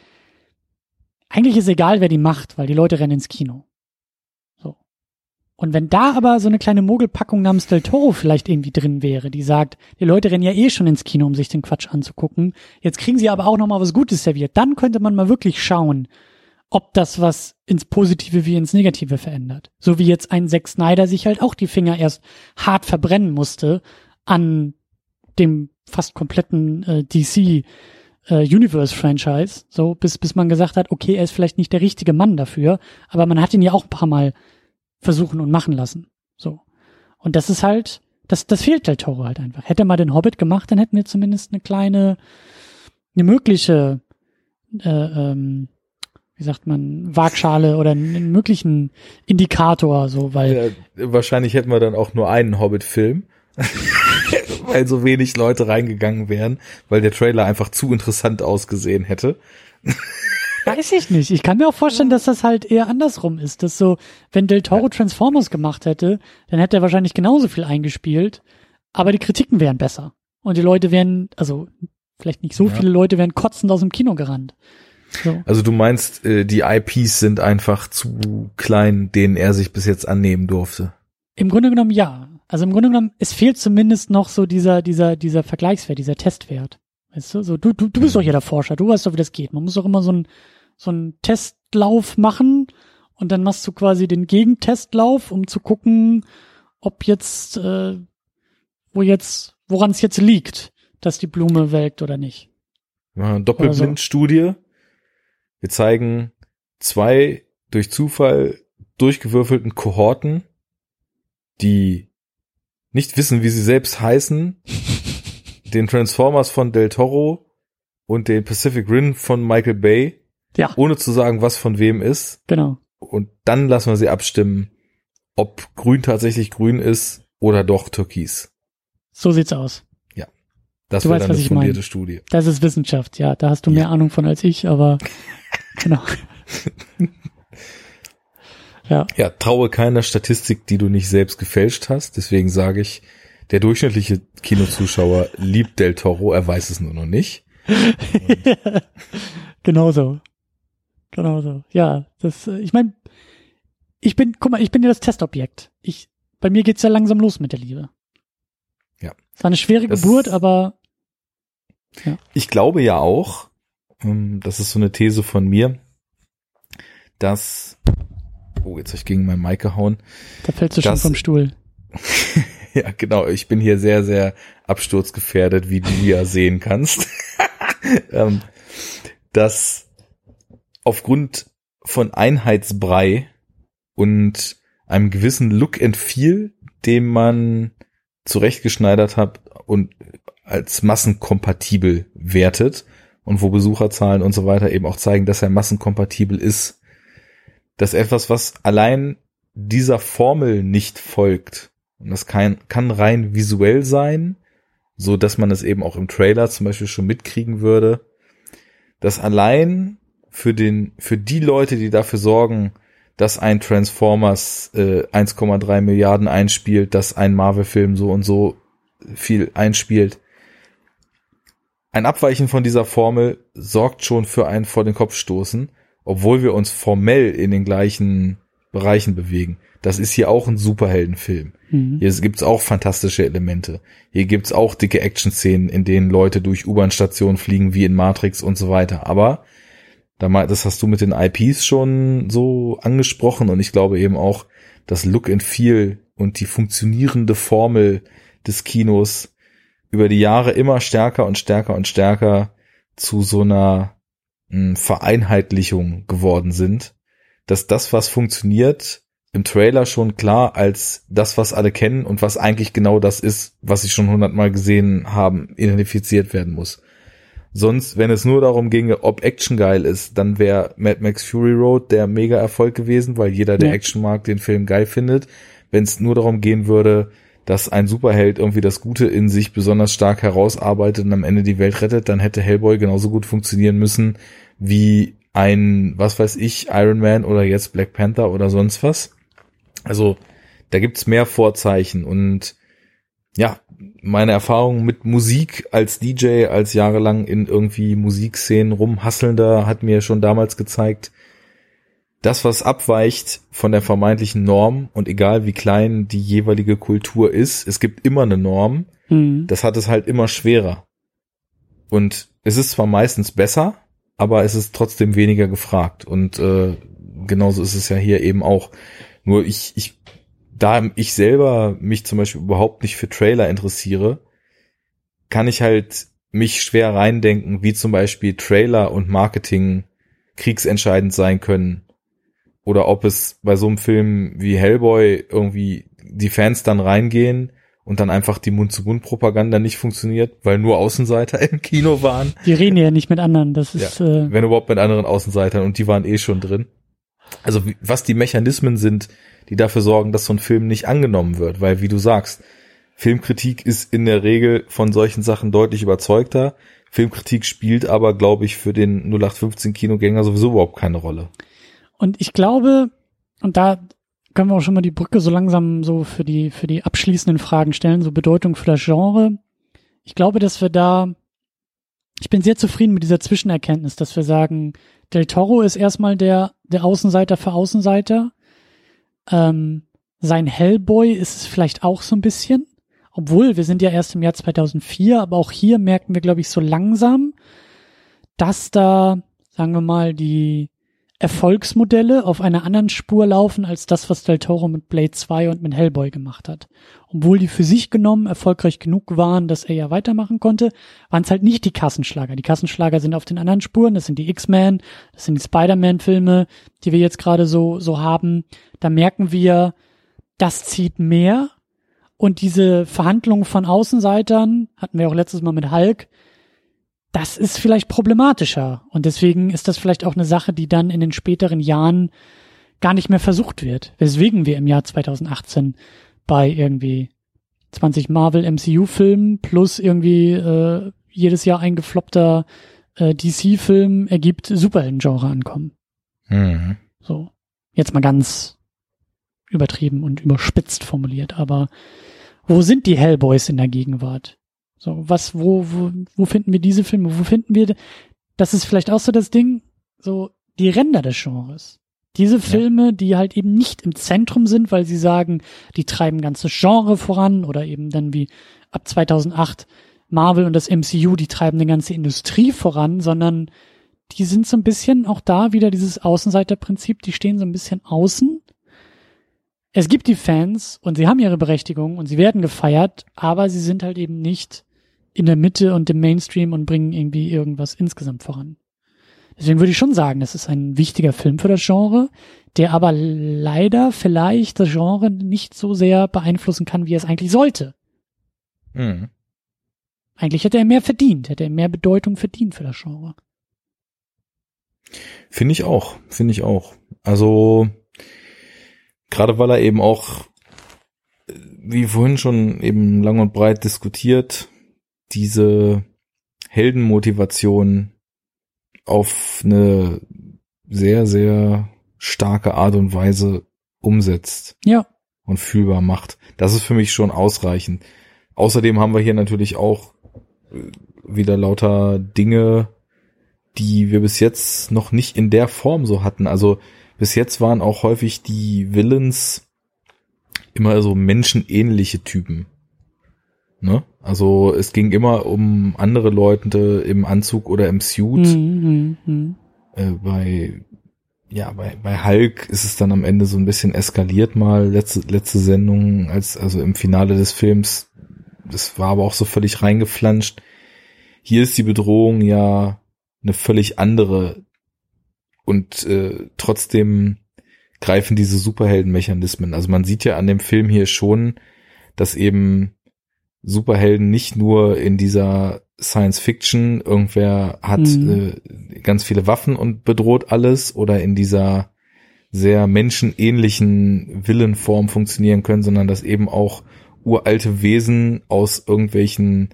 eigentlich ist egal, wer die macht, weil die Leute rennen ins Kino. So. Und wenn da aber so eine kleine Mogelpackung namens Del Toro vielleicht irgendwie drin wäre, die sagt, die Leute rennen ja eh schon ins Kino, um sich den Quatsch anzugucken, jetzt kriegen sie aber auch noch mal was Gutes serviert, dann könnte man mal wirklich schauen, ob das was ins Positive wie ins Negative verändert. So wie jetzt ein Zack Snyder sich halt auch die Finger erst hart verbrennen musste an dem fast kompletten äh, DC äh, Universe Franchise, so bis bis man gesagt hat, okay, er ist vielleicht nicht der richtige Mann dafür, aber man hat ihn ja auch ein paar Mal versuchen und machen lassen, so. Und das ist halt, das das fehlt Del Toro halt einfach. Hätte er mal den Hobbit gemacht, dann hätten wir zumindest eine kleine, eine mögliche, äh, ähm, wie sagt man, Waagschale oder einen möglichen Indikator, so, weil Ja, wahrscheinlich hätten wir dann auch nur einen Hobbit-Film, weil so wenig Leute reingegangen wären, weil der Trailer einfach zu interessant ausgesehen hätte. Weiß ich nicht. Ich kann mir auch vorstellen, dass das halt eher andersrum ist. Dass so, wenn Del Toro Transformers gemacht hätte, dann hätte er wahrscheinlich genauso viel eingespielt, aber die Kritiken wären besser. Und die Leute wären, also vielleicht nicht so Ja. viele Leute wären kotzend aus dem Kino gerannt. So. Also du meinst, äh, die IPs sind einfach zu klein, denen er sich bis jetzt annehmen durfte. Im Grunde genommen ja. Also im Grunde genommen, es fehlt zumindest noch so dieser, dieser, dieser Vergleichswert, dieser Testwert. Weißt du, so, du, du, du bist doch hier der Forscher, du weißt doch, wie das geht. Man muss doch immer so ein, so einen Testlauf machen und dann machst du quasi den Gegentestlauf, um zu gucken, ob jetzt, äh, wo jetzt, woran es jetzt liegt, dass die Blume welkt oder nicht. Eine Doppelblindstudie. Wir zeigen zwei durch Zufall durchgewürfelten Kohorten, die nicht wissen, wie sie selbst heißen, den Transformers von Del Toro und den Pacific Rim von Michael Bay, Ja, ohne zu sagen, was von wem ist. genau. Und dann lassen wir sie abstimmen, ob grün tatsächlich grün ist oder doch türkis. So sieht's aus. Das Du weißt, dann was ich meine. fundierte Studie. Das ist Wissenschaft, ja. Da hast du mehr Ja. Ahnung von als ich, aber genau. ja, Ja, traue keiner Statistik, die du nicht selbst gefälscht hast. Deswegen sage ich, der durchschnittliche Kinozuschauer liebt Del Toro, er weiß es nur noch nicht. genauso. Genauso. Ja, das, äh, ich meine, ich bin, guck mal, ich bin ja das Testobjekt. Ich, bei mir geht's ja langsam los mit der Liebe. Ja. Es war eine schwere Das- Geburt, aber Ich glaube ja auch, ähm, das ist so eine These von mir, dass, oh, jetzt habe ich gegen mein Mic gehauen. da fällst du schon Das- vom Stuhl. Ja, genau, ich bin hier sehr, sehr absturzgefährdet, wie du ja sehen kannst. ähm, dass aufgrund von Einheitsbrei und einem gewissen Look and Feel, den man zurechtgeschneidert hat und als massenkompatibel wertet und wo Besucherzahlen und so weiter eben auch zeigen, dass er massenkompatibel ist, dass etwas, was allein dieser Formel nicht folgt, und das kann, kann rein visuell sein, so dass man es eben auch im Trailer zum Beispiel schon mitkriegen würde, dass allein für den, für die Leute, die dafür sorgen, dass ein Transformers äh, 1,3 Milliarden einspielt, dass ein Marvel-Film so und so viel einspielt, ein Abweichen von dieser Formel sorgt schon für einen vor den Kopf stoßen, obwohl wir uns formell in den gleichen Bereichen bewegen. Das ist hier auch ein Superheldenfilm. Mhm. Hier gibt's auch fantastische Elemente. Hier gibt's auch dicke Action-Szenen, in denen Leute durch U-Bahn-Stationen fliegen, wie in Matrix und so weiter. Aber das hast du mit den IPs schon so angesprochen und ich glaube eben auch, das Look and Feel und die funktionierende Formel des Kinos über die Jahre immer stärker und stärker und stärker zu so einer mh, Vereinheitlichung geworden sind, dass das, was funktioniert, im Trailer schon klar als das, was alle kennen und was eigentlich genau das ist, was sie schon hundertmal gesehen haben, identifiziert werden muss. Sonst, wenn es nur darum ginge, ob Action geil ist, dann wäre Mad Max Fury Road der Mega-Erfolg gewesen, weil jeder, der Ja. Action mag, den Film geil findet. Wenn es nur darum gehen würde, dass ein Superheld irgendwie das Gute in sich besonders stark herausarbeitet und am Ende die Welt rettet, dann hätte Hellboy genauso gut funktionieren müssen wie ein, was weiß ich, Iron Man oder jetzt Black Panther oder sonst was. Also da gibt's mehr Vorzeichen und ja, meine Erfahrung mit Musik als DJ, als jahrelang in irgendwie Musikszenen rumhasselnder, hat mir schon damals gezeigt, das, was abweicht von der vermeintlichen Norm und egal wie klein die jeweilige Kultur ist, es gibt immer eine Norm, Mhm. das hat es halt immer schwerer. Und es ist zwar meistens besser, aber es ist trotzdem weniger gefragt. Und äh, genauso ist es ja hier eben auch. Nur ich, ich, da ich selber mich zum Beispiel überhaupt nicht für Trailer interessiere, kann ich halt mich schwer reindenken, wie zum Beispiel Trailer und Marketing kriegsentscheidend sein können. Oder ob es bei so einem Film wie Hellboy irgendwie die Fans dann reingehen und dann einfach die Mund-zu-Mund-Propaganda nicht funktioniert, weil nur Außenseiter im Kino waren. Die reden ja nicht mit anderen. Das ist, äh, Wenn überhaupt mit anderen Außenseitern und die waren eh schon drin. Also was die Mechanismen sind, die dafür sorgen, dass so ein Film nicht angenommen wird, weil wie du sagst, Filmkritik ist in der Regel von solchen Sachen deutlich überzeugter. Filmkritik spielt aber, glaube ich, für den 0815 Kinogänger sowieso überhaupt keine Rolle. Und ich glaube, und da können wir auch schon mal die Brücke so langsam so für die, für die abschließenden Fragen stellen, so Bedeutung für das Genre. Ich glaube, dass wir da, ich bin sehr zufrieden mit dieser Zwischenerkenntnis, dass wir sagen, Del Toro ist erstmal der, der Außenseiter für Außenseiter. Ähm, sein Hellboy ist es vielleicht auch so ein bisschen. Obwohl, wir sind ja erst im Jahr 2004, aber auch hier merken wir, glaube ich, so langsam, dass da, sagen wir mal, die Erfolgsmodelle auf einer anderen Spur laufen als das, was Del Toro mit Blade 2 und mit Hellboy gemacht hat. Obwohl die für sich genommen erfolgreich genug waren, dass er ja weitermachen konnte, waren es halt nicht die Kassenschlager. Die Kassenschlager sind auf den anderen Spuren, das sind die X-Men, das sind die Spider-Man-Filme, die wir jetzt gerade so, so haben. Da merken wir, das zieht mehr Und diese Verhandlungen von Außenseitern, hatten wir auch letztes Mal mit Hulk, das ist vielleicht problematischer. Und deswegen ist das vielleicht auch eine Sache, die dann in den späteren Jahren gar nicht mehr versucht wird. Weswegen wir im Jahr 2018 bei irgendwie 20 Marvel MCU-Filmen plus irgendwie äh, jedes Jahr ein gefloppter äh, DC-Film ergibt Superhelden-Genre ankommen. Mhm. So. Jetzt mal ganz übertrieben und überspitzt formuliert, aber wo sind die Hellboys in der Gegenwart? So, was, wo, wo, wo finden wir diese Filme? Wo finden wir, das ist vielleicht auch so das Ding, so die Ränder des Genres. Diese Filme, ja. die halt eben nicht im Zentrum sind, weil sie sagen, die treiben ganze Genre voran oder eben dann wie ab 2008 Marvel und das MCU, die treiben eine ganze Industrie voran, sondern die sind so ein bisschen auch da wieder dieses Außenseiterprinzip, die stehen so ein bisschen außen. Es gibt die Fans und sie haben ihre Berechtigung und sie werden gefeiert, aber sie sind halt eben nicht in der Mitte und im Mainstream und bringen irgendwie irgendwas insgesamt voran. Deswegen würde ich schon sagen, das ist ein wichtiger Film für das Genre, der aber leider vielleicht das Genre nicht so sehr beeinflussen kann, wie er es eigentlich sollte. Mhm. Eigentlich hätte er mehr verdient, hätte er mehr Bedeutung verdient für das Genre. Finde ich auch, finde ich auch. Also gerade weil er eben auch, wie vorhin schon eben lang und breit diskutiert, diese Heldenmotivation auf eine sehr, sehr starke Art und Weise umsetzt. Ja. Und fühlbar macht. Das ist für mich schon ausreichend. Außerdem haben wir hier natürlich auch äh, wieder lauter Dinge, die wir bis jetzt noch nicht in der Form so hatten. Also bis jetzt waren auch häufig die Villains immer so menschenähnliche Typen. Ne? Also es ging immer um andere Leute im Anzug oder im Suit. Mhm, mh. Äh, bei ja, bei, bei Hulk ist es dann am Ende so ein bisschen eskaliert mal, letzte, letzte Sendung, als, also im Finale des Films, das war aber auch so völlig reingeflanscht. Hier ist die Bedrohung ja eine völlig andere und äh, trotzdem greifen diese Superheldenmechanismen. Also man sieht ja an dem Film hier schon, dass eben Superhelden nicht nur in dieser Science Fiction, irgendwer hat mhm. äh, ganz viele Waffen und bedroht alles oder in dieser sehr menschenähnlichen Villenform funktionieren können, sondern dass eben auch uralte Wesen aus irgendwelchen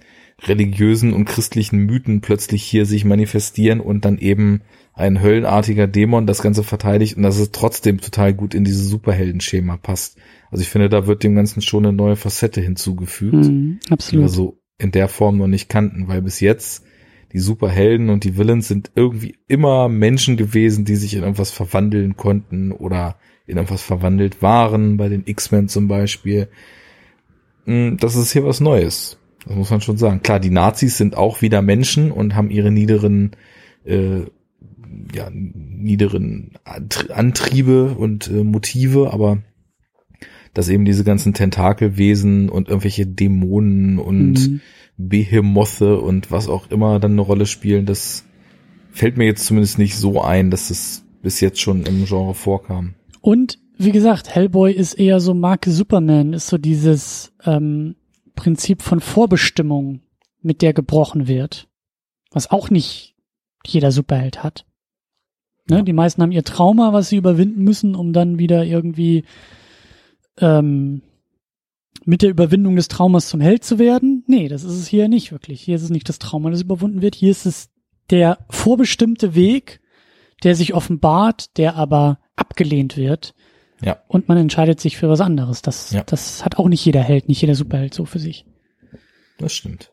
religiösen und christlichen Mythen plötzlich hier sich manifestieren und dann eben ein höllenartiger Dämon das Ganze verteidigt und dass es trotzdem total gut in dieses Superheldenschema passt. Also ich finde, da wird dem Ganzen schon eine neue Facette hinzugefügt, mhm, absolut. die wir so in der Form noch nicht kannten, weil bis jetzt die Superhelden und die Villains sind irgendwie immer Menschen gewesen, die sich in irgendwas verwandeln konnten oder in irgendwas verwandelt waren, bei den X-Men zum Beispiel. Hm, das ist hier was Neues. Das muss man schon sagen. Klar, die Nazis sind auch wieder Menschen und haben ihre niederen, äh, ja, niederen Antriebe und äh, Motive, aber dass eben diese ganzen Tentakelwesen und irgendwelche Dämonen und mhm. Behemothe und was auch immer dann eine Rolle spielen, das fällt mir jetzt zumindest nicht so ein, dass es bis jetzt schon im Genre vorkam. Und wie gesagt, Hellboy ist eher so Marke Superman, ist so dieses ähm, Prinzip von Vorbestimmung, mit der gebrochen wird. Was auch nicht jeder Superheld hat. Ne? Ja. Die meisten haben ihr Trauma, was sie überwinden müssen, um dann wieder irgendwie ähm, mit der Überwindung des Traumas zum Held zu werden. Nee, das ist es hier nicht wirklich. Hier ist es nicht das Trauma, das überwunden wird. Hier ist es der vorbestimmte Weg, der sich offenbart, der aber abgelehnt wird. Ja. Und man entscheidet sich für was anderes. Das, ja. das hat auch nicht jeder Held, nicht jeder Superheld so für sich. Das stimmt.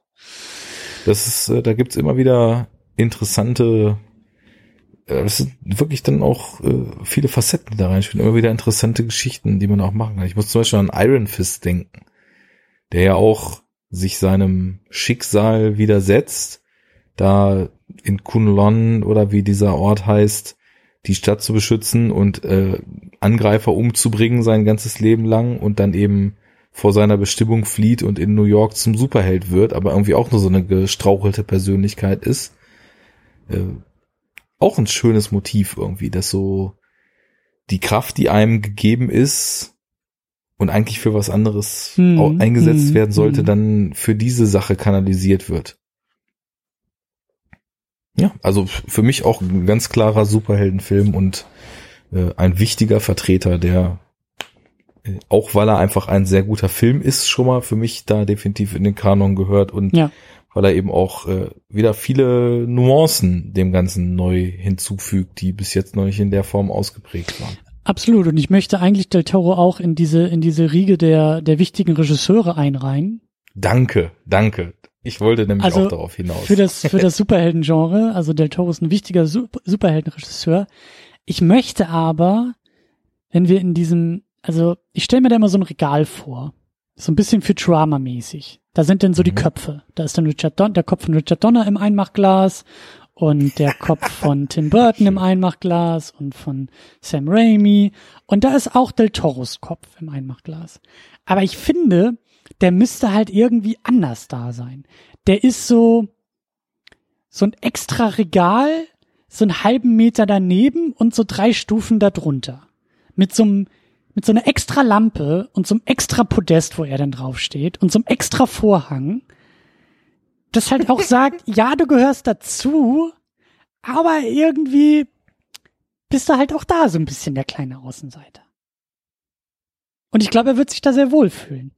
Das ist, äh, da gibt's immer wieder interessante es sind wirklich dann auch äh, viele Facetten, die da reinspielen. Immer wieder interessante Geschichten, die man auch machen kann. Ich muss zum Beispiel an Iron Fist denken, der ja auch sich seinem Schicksal widersetzt, da in Kunlon oder wie dieser Ort heißt, die Stadt zu beschützen und äh, Angreifer umzubringen sein ganzes Leben lang und dann eben vor seiner Bestimmung flieht und in New York zum Superheld wird, aber irgendwie auch nur so eine gestrauchelte Persönlichkeit ist. Äh, auch ein schönes Motiv irgendwie, dass so die Kraft, die einem gegeben ist, und eigentlich für was anderes Hm, eingesetzt hm, werden sollte, hm. dann für diese Sache kanalisiert wird. Ja, also für mich auch ein ganz klarer Superheldenfilm und äh, ein wichtiger Vertreter, der äh, auch weil er einfach ein sehr guter Film ist, schon mal für mich da definitiv in den Kanon gehört und Ja. Weil er eben auch äh, wieder viele Nuancen dem Ganzen neu hinzufügt, die bis jetzt noch nicht in der Form ausgeprägt waren. Absolut. Und ich möchte eigentlich Del Toro auch in diese, in diese Riege der, der wichtigen Regisseure einreihen. Danke, danke. Ich wollte nämlich Also auch darauf hinaus. Für das, für das Superhelden-Genre. Also Del Toro ist ein wichtiger Sup- Superheldenregisseur. Ich möchte aber, wenn wir in diesem, also ich stelle mir da immer so ein Regal vor. So ein bisschen Futurama-mäßig. Da sind dann so die Mhm. Köpfe. Da ist dann Richard Don der Kopf von Richard Donner im Einmachglas und der Kopf von Tim Burton im Einmachglas und von Sam Raimi. Und da ist auch Del Toros Kopf im Einmachglas. Aber ich finde, der müsste halt irgendwie anders da sein. Der ist so, so ein extra Regal, so einen halben Meter daneben und so drei Stufen darunter. Mit so einem, mit so einer extra Lampe und so einem extra Podest, wo er dann draufsteht und so einem extra Vorhang. Das halt auch sagt, ja, du gehörst dazu, aber irgendwie bist du halt auch da so ein bisschen der kleine Außenseiter. Und ich glaube, er wird sich da sehr wohl fühlen.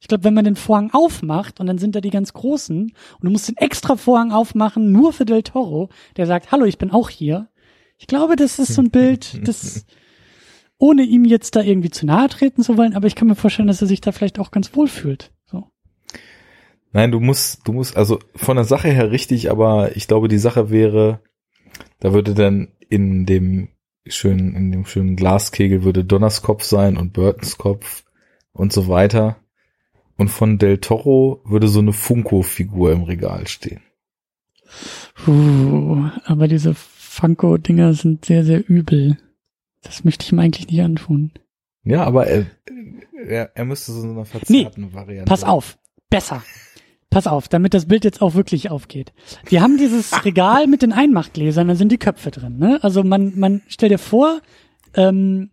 Ich glaube, wenn man den Vorhang aufmacht und dann sind da die ganz großen und du musst den extra Vorhang aufmachen, nur für Del Toro, der sagt, hallo, ich bin auch hier. Ich glaube, das ist so ein Bild, das, ohne ihm jetzt da irgendwie zu nahe treten zu wollen, aber ich kann mir vorstellen, dass er sich da vielleicht auch ganz wohl fühlt. So. Nein, du musst, du musst, also von der Sache her richtig, aber ich glaube, die Sache wäre, da würde dann in dem schönen, in dem schönen Glaskegel würde Donners Kopf sein und Burtons Kopf und so weiter. Und von Del Toro würde so eine Funko-Figur im Regal stehen. Puh, aber diese Funko-Dinger sind sehr, sehr übel. Das möchte ich ihm eigentlich nicht antun. Ja, aber er, er, er müsste so eine verzerrten Variante. Pass auf, besser. Pass auf, damit das Bild jetzt auch wirklich aufgeht. Wir haben dieses Regal mit den Einmachgläsern, da sind die Köpfe drin. Ne? Also man, man stell dir vor, ähm,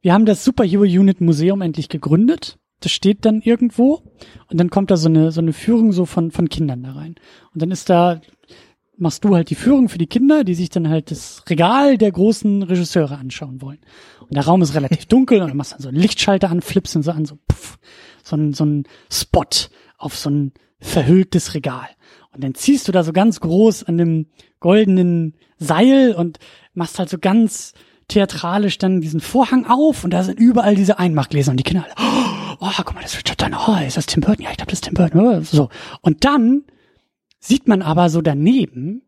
wir haben das Superhero Unit Museum endlich gegründet. Das steht dann irgendwo und dann kommt da so eine so eine Führung so von von Kindern da rein. Und dann ist da machst du halt die Führung für die Kinder, die sich dann halt das Regal der großen Regisseure anschauen wollen. Und der Raum ist relativ dunkel und du machst dann so einen Lichtschalter an, flippst ihn so an, so puff, so ein, so ein Spot auf so ein verhülltes Regal. Und dann ziehst du da so ganz groß an dem goldenen Seil und machst halt so ganz theatralisch dann diesen Vorhang auf und da sind überall diese Einmachgläser und die Kinder alle, oh, guck mal, das ist Richard Donner, oh, ist das Tim Burton? Ja, ich glaube, das ist Tim Burton. Oh, so. Und dann sieht man aber so daneben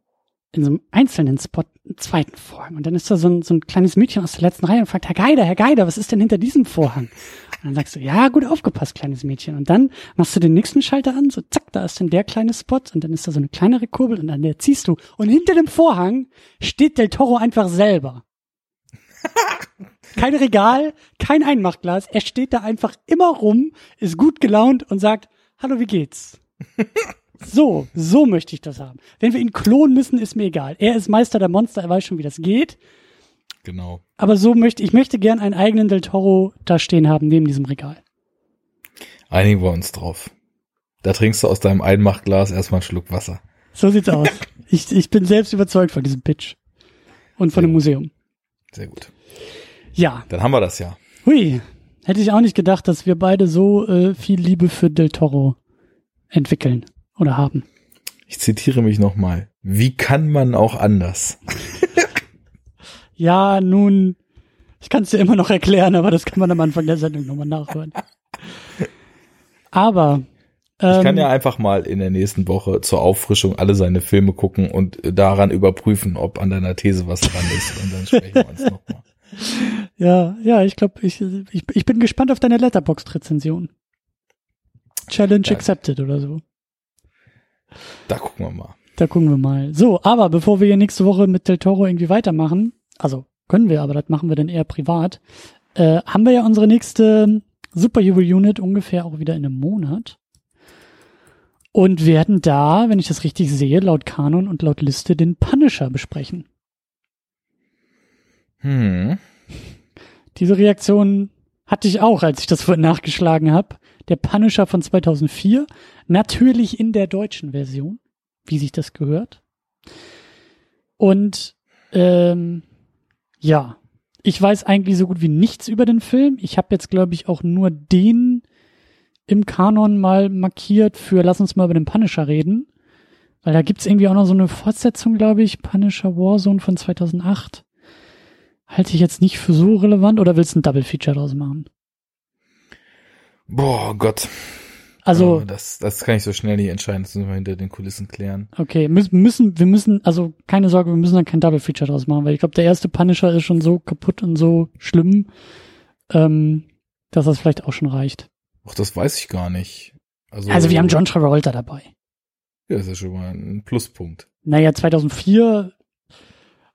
in so einem einzelnen Spot einen zweiten Vorhang. Und dann ist da so ein, so ein kleines Mädchen aus der letzten Reihe und fragt, Herr Geider, Herr Geider, was ist denn hinter diesem Vorhang? Und dann sagst du, ja, gut aufgepasst, kleines Mädchen. Und dann machst du den nächsten Schalter an, so zack, da ist dann der kleine Spot und dann ist da so eine kleinere Kurbel und an der ziehst du. Und hinter dem Vorhang steht Del Toro einfach selber. Kein Regal, kein Einmachglas. Er steht da einfach immer rum, ist gut gelaunt und sagt, hallo, wie geht's? So, so möchte ich das haben. Wenn wir ihn klonen müssen, ist mir egal. Er ist Meister der Monster, er weiß schon, wie das geht. Genau. Aber so möchte ich möchte gern einen eigenen Del Toro da stehen haben neben diesem Regal. Einigen wir uns drauf. Da trinkst du aus deinem Einmachglas erstmal einen Schluck Wasser. So sieht's aus. Ich, ich bin selbst überzeugt von diesem Pitch und von dem Museum. Sehr gut. Ja, Dann haben wir das ja. hui, hätte ich auch nicht gedacht, dass wir beide so äh, viel Liebe für Del Toro entwickeln oder haben. Ich zitiere mich nochmal. Wie kann man auch anders? Ja, nun, ich kann es dir immer noch erklären, aber das kann man am Anfang der Sendung nochmal nachhören. Aber ähm, Ich kann ja einfach mal in der nächsten Woche zur Auffrischung alle seine Filme gucken und daran überprüfen, ob an deiner These was dran ist. Und dann sprechen wir uns nochmal. ja, ja, ich glaube, ich, ich, ich bin gespannt auf deine Letterboxd-Rezension. Challenge Ja. accepted oder so. Da gucken wir mal. Da gucken wir mal. So, aber bevor wir hier nächste Woche mit Del Toro irgendwie weitermachen, also können wir, aber das machen wir dann eher privat, äh, haben wir ja unsere nächste Superhero Unit ungefähr auch wieder in einem Monat. Und werden da, wenn ich das richtig sehe, laut Kanon und laut Liste den Punisher besprechen. Hm. Diese Reaktion hatte ich auch, als ich das vorhin nachgeschlagen habe. Der Punisher von 2004. Natürlich in der deutschen Version, wie sich das gehört. Und ähm, ja, ich weiß eigentlich so gut wie nichts über den Film. Ich habe jetzt, glaube ich, auch nur den im Kanon mal markiert für Lass uns mal über den Punisher reden. Weil da gibt's irgendwie auch noch so eine Fortsetzung, glaube ich, Punisher Warzone von 2008. Halte ich jetzt nicht für so relevant oder willst du ein Double Feature draus machen? Boah, Gott. Also, Oh, das, das kann ich so schnell nicht entscheiden, das müssen wir hinter den Kulissen klären. okay, müssen, müssen, wir müssen, also keine Sorge, wir müssen dann kein Double Feature draus machen, weil ich glaube, der erste Punisher ist schon so kaputt und so schlimm, ähm, dass das vielleicht auch schon reicht. Ach, das weiß ich gar nicht. Also, Also wir haben John Travolta dabei. Ja, das ist ja schon mal ein Pluspunkt. Naja, 2004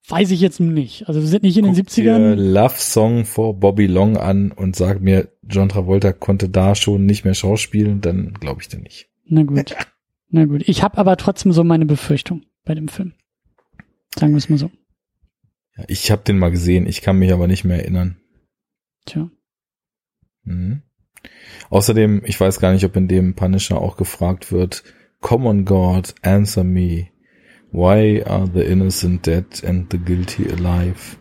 weiß ich jetzt nicht. Also wir sind nicht in den Guck 70ern. dir Love Song for Bobby Long an und sag mir, John Travolta konnte da schon nicht mehr schauspielen, dann glaube ich dir nicht. Na gut. Na gut. Ich habe aber trotzdem so meine Befürchtung bei dem Film. Sagen wir es mal so. Ja, ich habe den mal gesehen, ich kann mich aber nicht mehr erinnern. Tja. Mhm. Außerdem, ich weiß gar nicht, ob in dem Punisher auch gefragt wird, Common God, answer me. Why are the innocent dead and the guilty alive?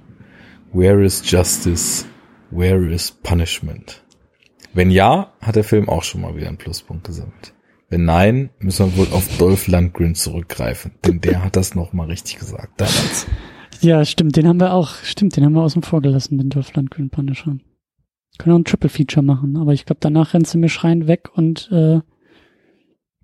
Where is justice? Where is punishment? Wenn ja, hat der Film auch schon mal wieder einen Pluspunkt gesammelt. Wenn nein, müssen wir wohl auf Dolph Lundgren zurückgreifen, denn der hat das noch mal richtig gesagt damals. Ja, stimmt. Den haben wir auch, stimmt, den haben wir außen vor gelassen, den Dolph Lundgren Punisher. Können auch ein Triple Feature machen, aber ich glaube, danach rennst du mir schreiend weg und äh,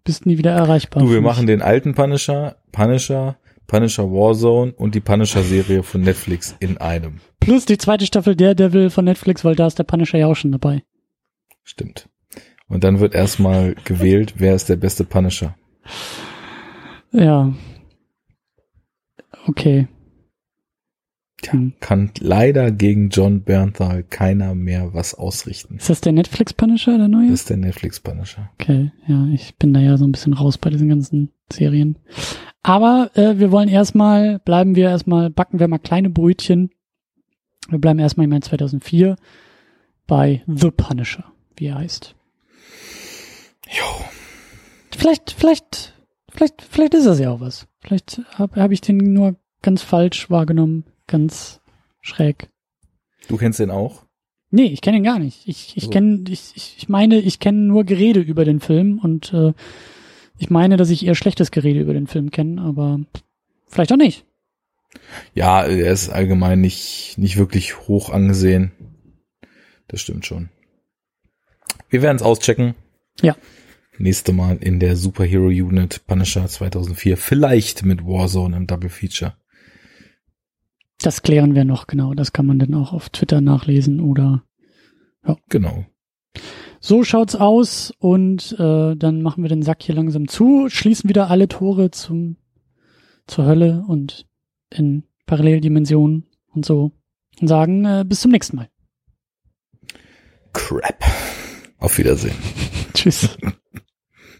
bist nie wieder erreichbar. Du, wir machen den alten Punisher, Punisher, Punisher Warzone und die Punisher-Serie von Netflix in einem. Plus die zweite Staffel Daredevil von Netflix, weil da ist der Punisher ja auch schon dabei. Stimmt. Und dann wird erstmal gewählt, wer ist der beste Punisher. Ja. Okay. Tja, Hm. kann leider gegen John Bernthal keiner mehr was ausrichten. Ist das der Netflix Punisher, der neue? Das ist der Netflix Punisher. Okay, ja, ich bin da ja so ein bisschen raus bei diesen ganzen Serien. Aber äh, wir wollen erstmal, bleiben wir erstmal, backen wir mal kleine Brötchen. Wir bleiben erstmal im Jahr 2004 bei The Punisher, wie er heißt. Jo. Vielleicht, vielleicht, vielleicht, vielleicht ist das ja auch was. Vielleicht habe hab ich den nur ganz falsch wahrgenommen, ganz schräg. Du kennst den auch? Nee, ich kenne ihn gar nicht. Ich, ich Also- kenne, ich, ich ich meine, ich kenne nur Gerede über den Film und äh, ich meine, dass ich eher schlechtes Gerede über den Film kenne, aber vielleicht auch nicht. Ja, er ist allgemein nicht, nicht wirklich hoch angesehen. Das stimmt schon. Wir werden es auschecken. Ja. Nächste Mal in der Superhero Unit Punisher 2004. Vielleicht mit Warzone im Double Feature. Das klären wir noch genau. Das kann man dann auch auf Twitter nachlesen oder Genau. so schaut's aus und äh, dann machen wir den Sack hier langsam zu, schließen wieder alle Tore zum zur Hölle und in Paralleldimensionen und so und sagen äh, bis zum nächsten Mal. Crap. Auf Wiedersehen. Tschüss.